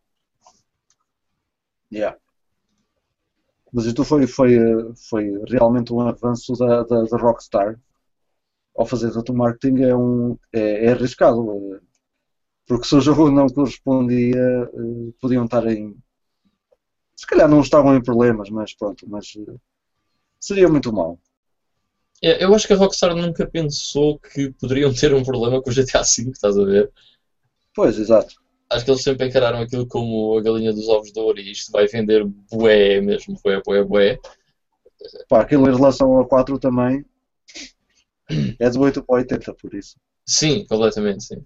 Yeah. Mas isto foi, foi, eh, foi realmente um avanço da, da, da Rockstar. Ao fazer tanto marketing é, um, é, é arriscado. eh, Porque se o jogo não correspondia, eh, podiam estar em. Se calhar não estavam em problemas, mas pronto, mas eh, seria muito mal. É, Eu acho que a Rockstar nunca pensou que poderiam ter um problema com o GTA V, estás a ver? Pois, exato. Acho que eles sempre encararam aquilo como a galinha dos ovos de ouro e isto vai vender bué mesmo, bué, bué, bué. Pá, aquilo em relação ao 4 também é de 8 para 80, por isso. Sim, completamente, sim.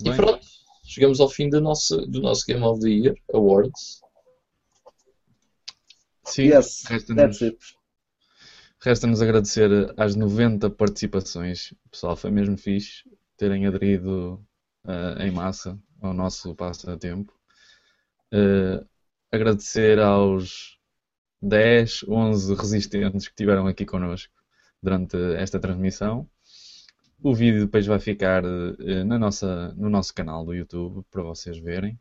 E Bem. pronto, chegamos ao fim do nosso, do nosso Game of the Year Awards. Sim, Yes, resta-nos resta-nos agradecer às 90 participações. Pessoal, foi mesmo fixe terem aderido eh, em massa ao nosso passatempo. Eh, agradecer aos 10, 11 resistentes que estiveram aqui connosco durante esta transmissão. O vídeo depois vai ficar eh, na nossa, no nosso canal do YouTube para vocês verem.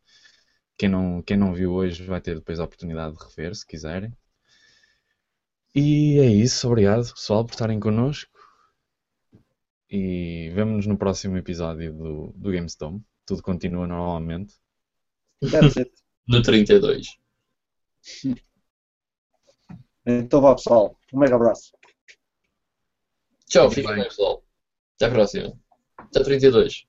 Quem não, quem não viu hoje vai ter depois a oportunidade de rever, se quiserem. E é isso. Obrigado, pessoal, por estarem connosco. E vemo-nos no próximo episódio do, do GameStone. Tudo continua normalmente. That's [LAUGHS] it. No 32. [LAUGHS] Então vá pessoal, um mega abraço. Tchau, fiquem bem. bem, pessoal. Até a próxima. Até 32.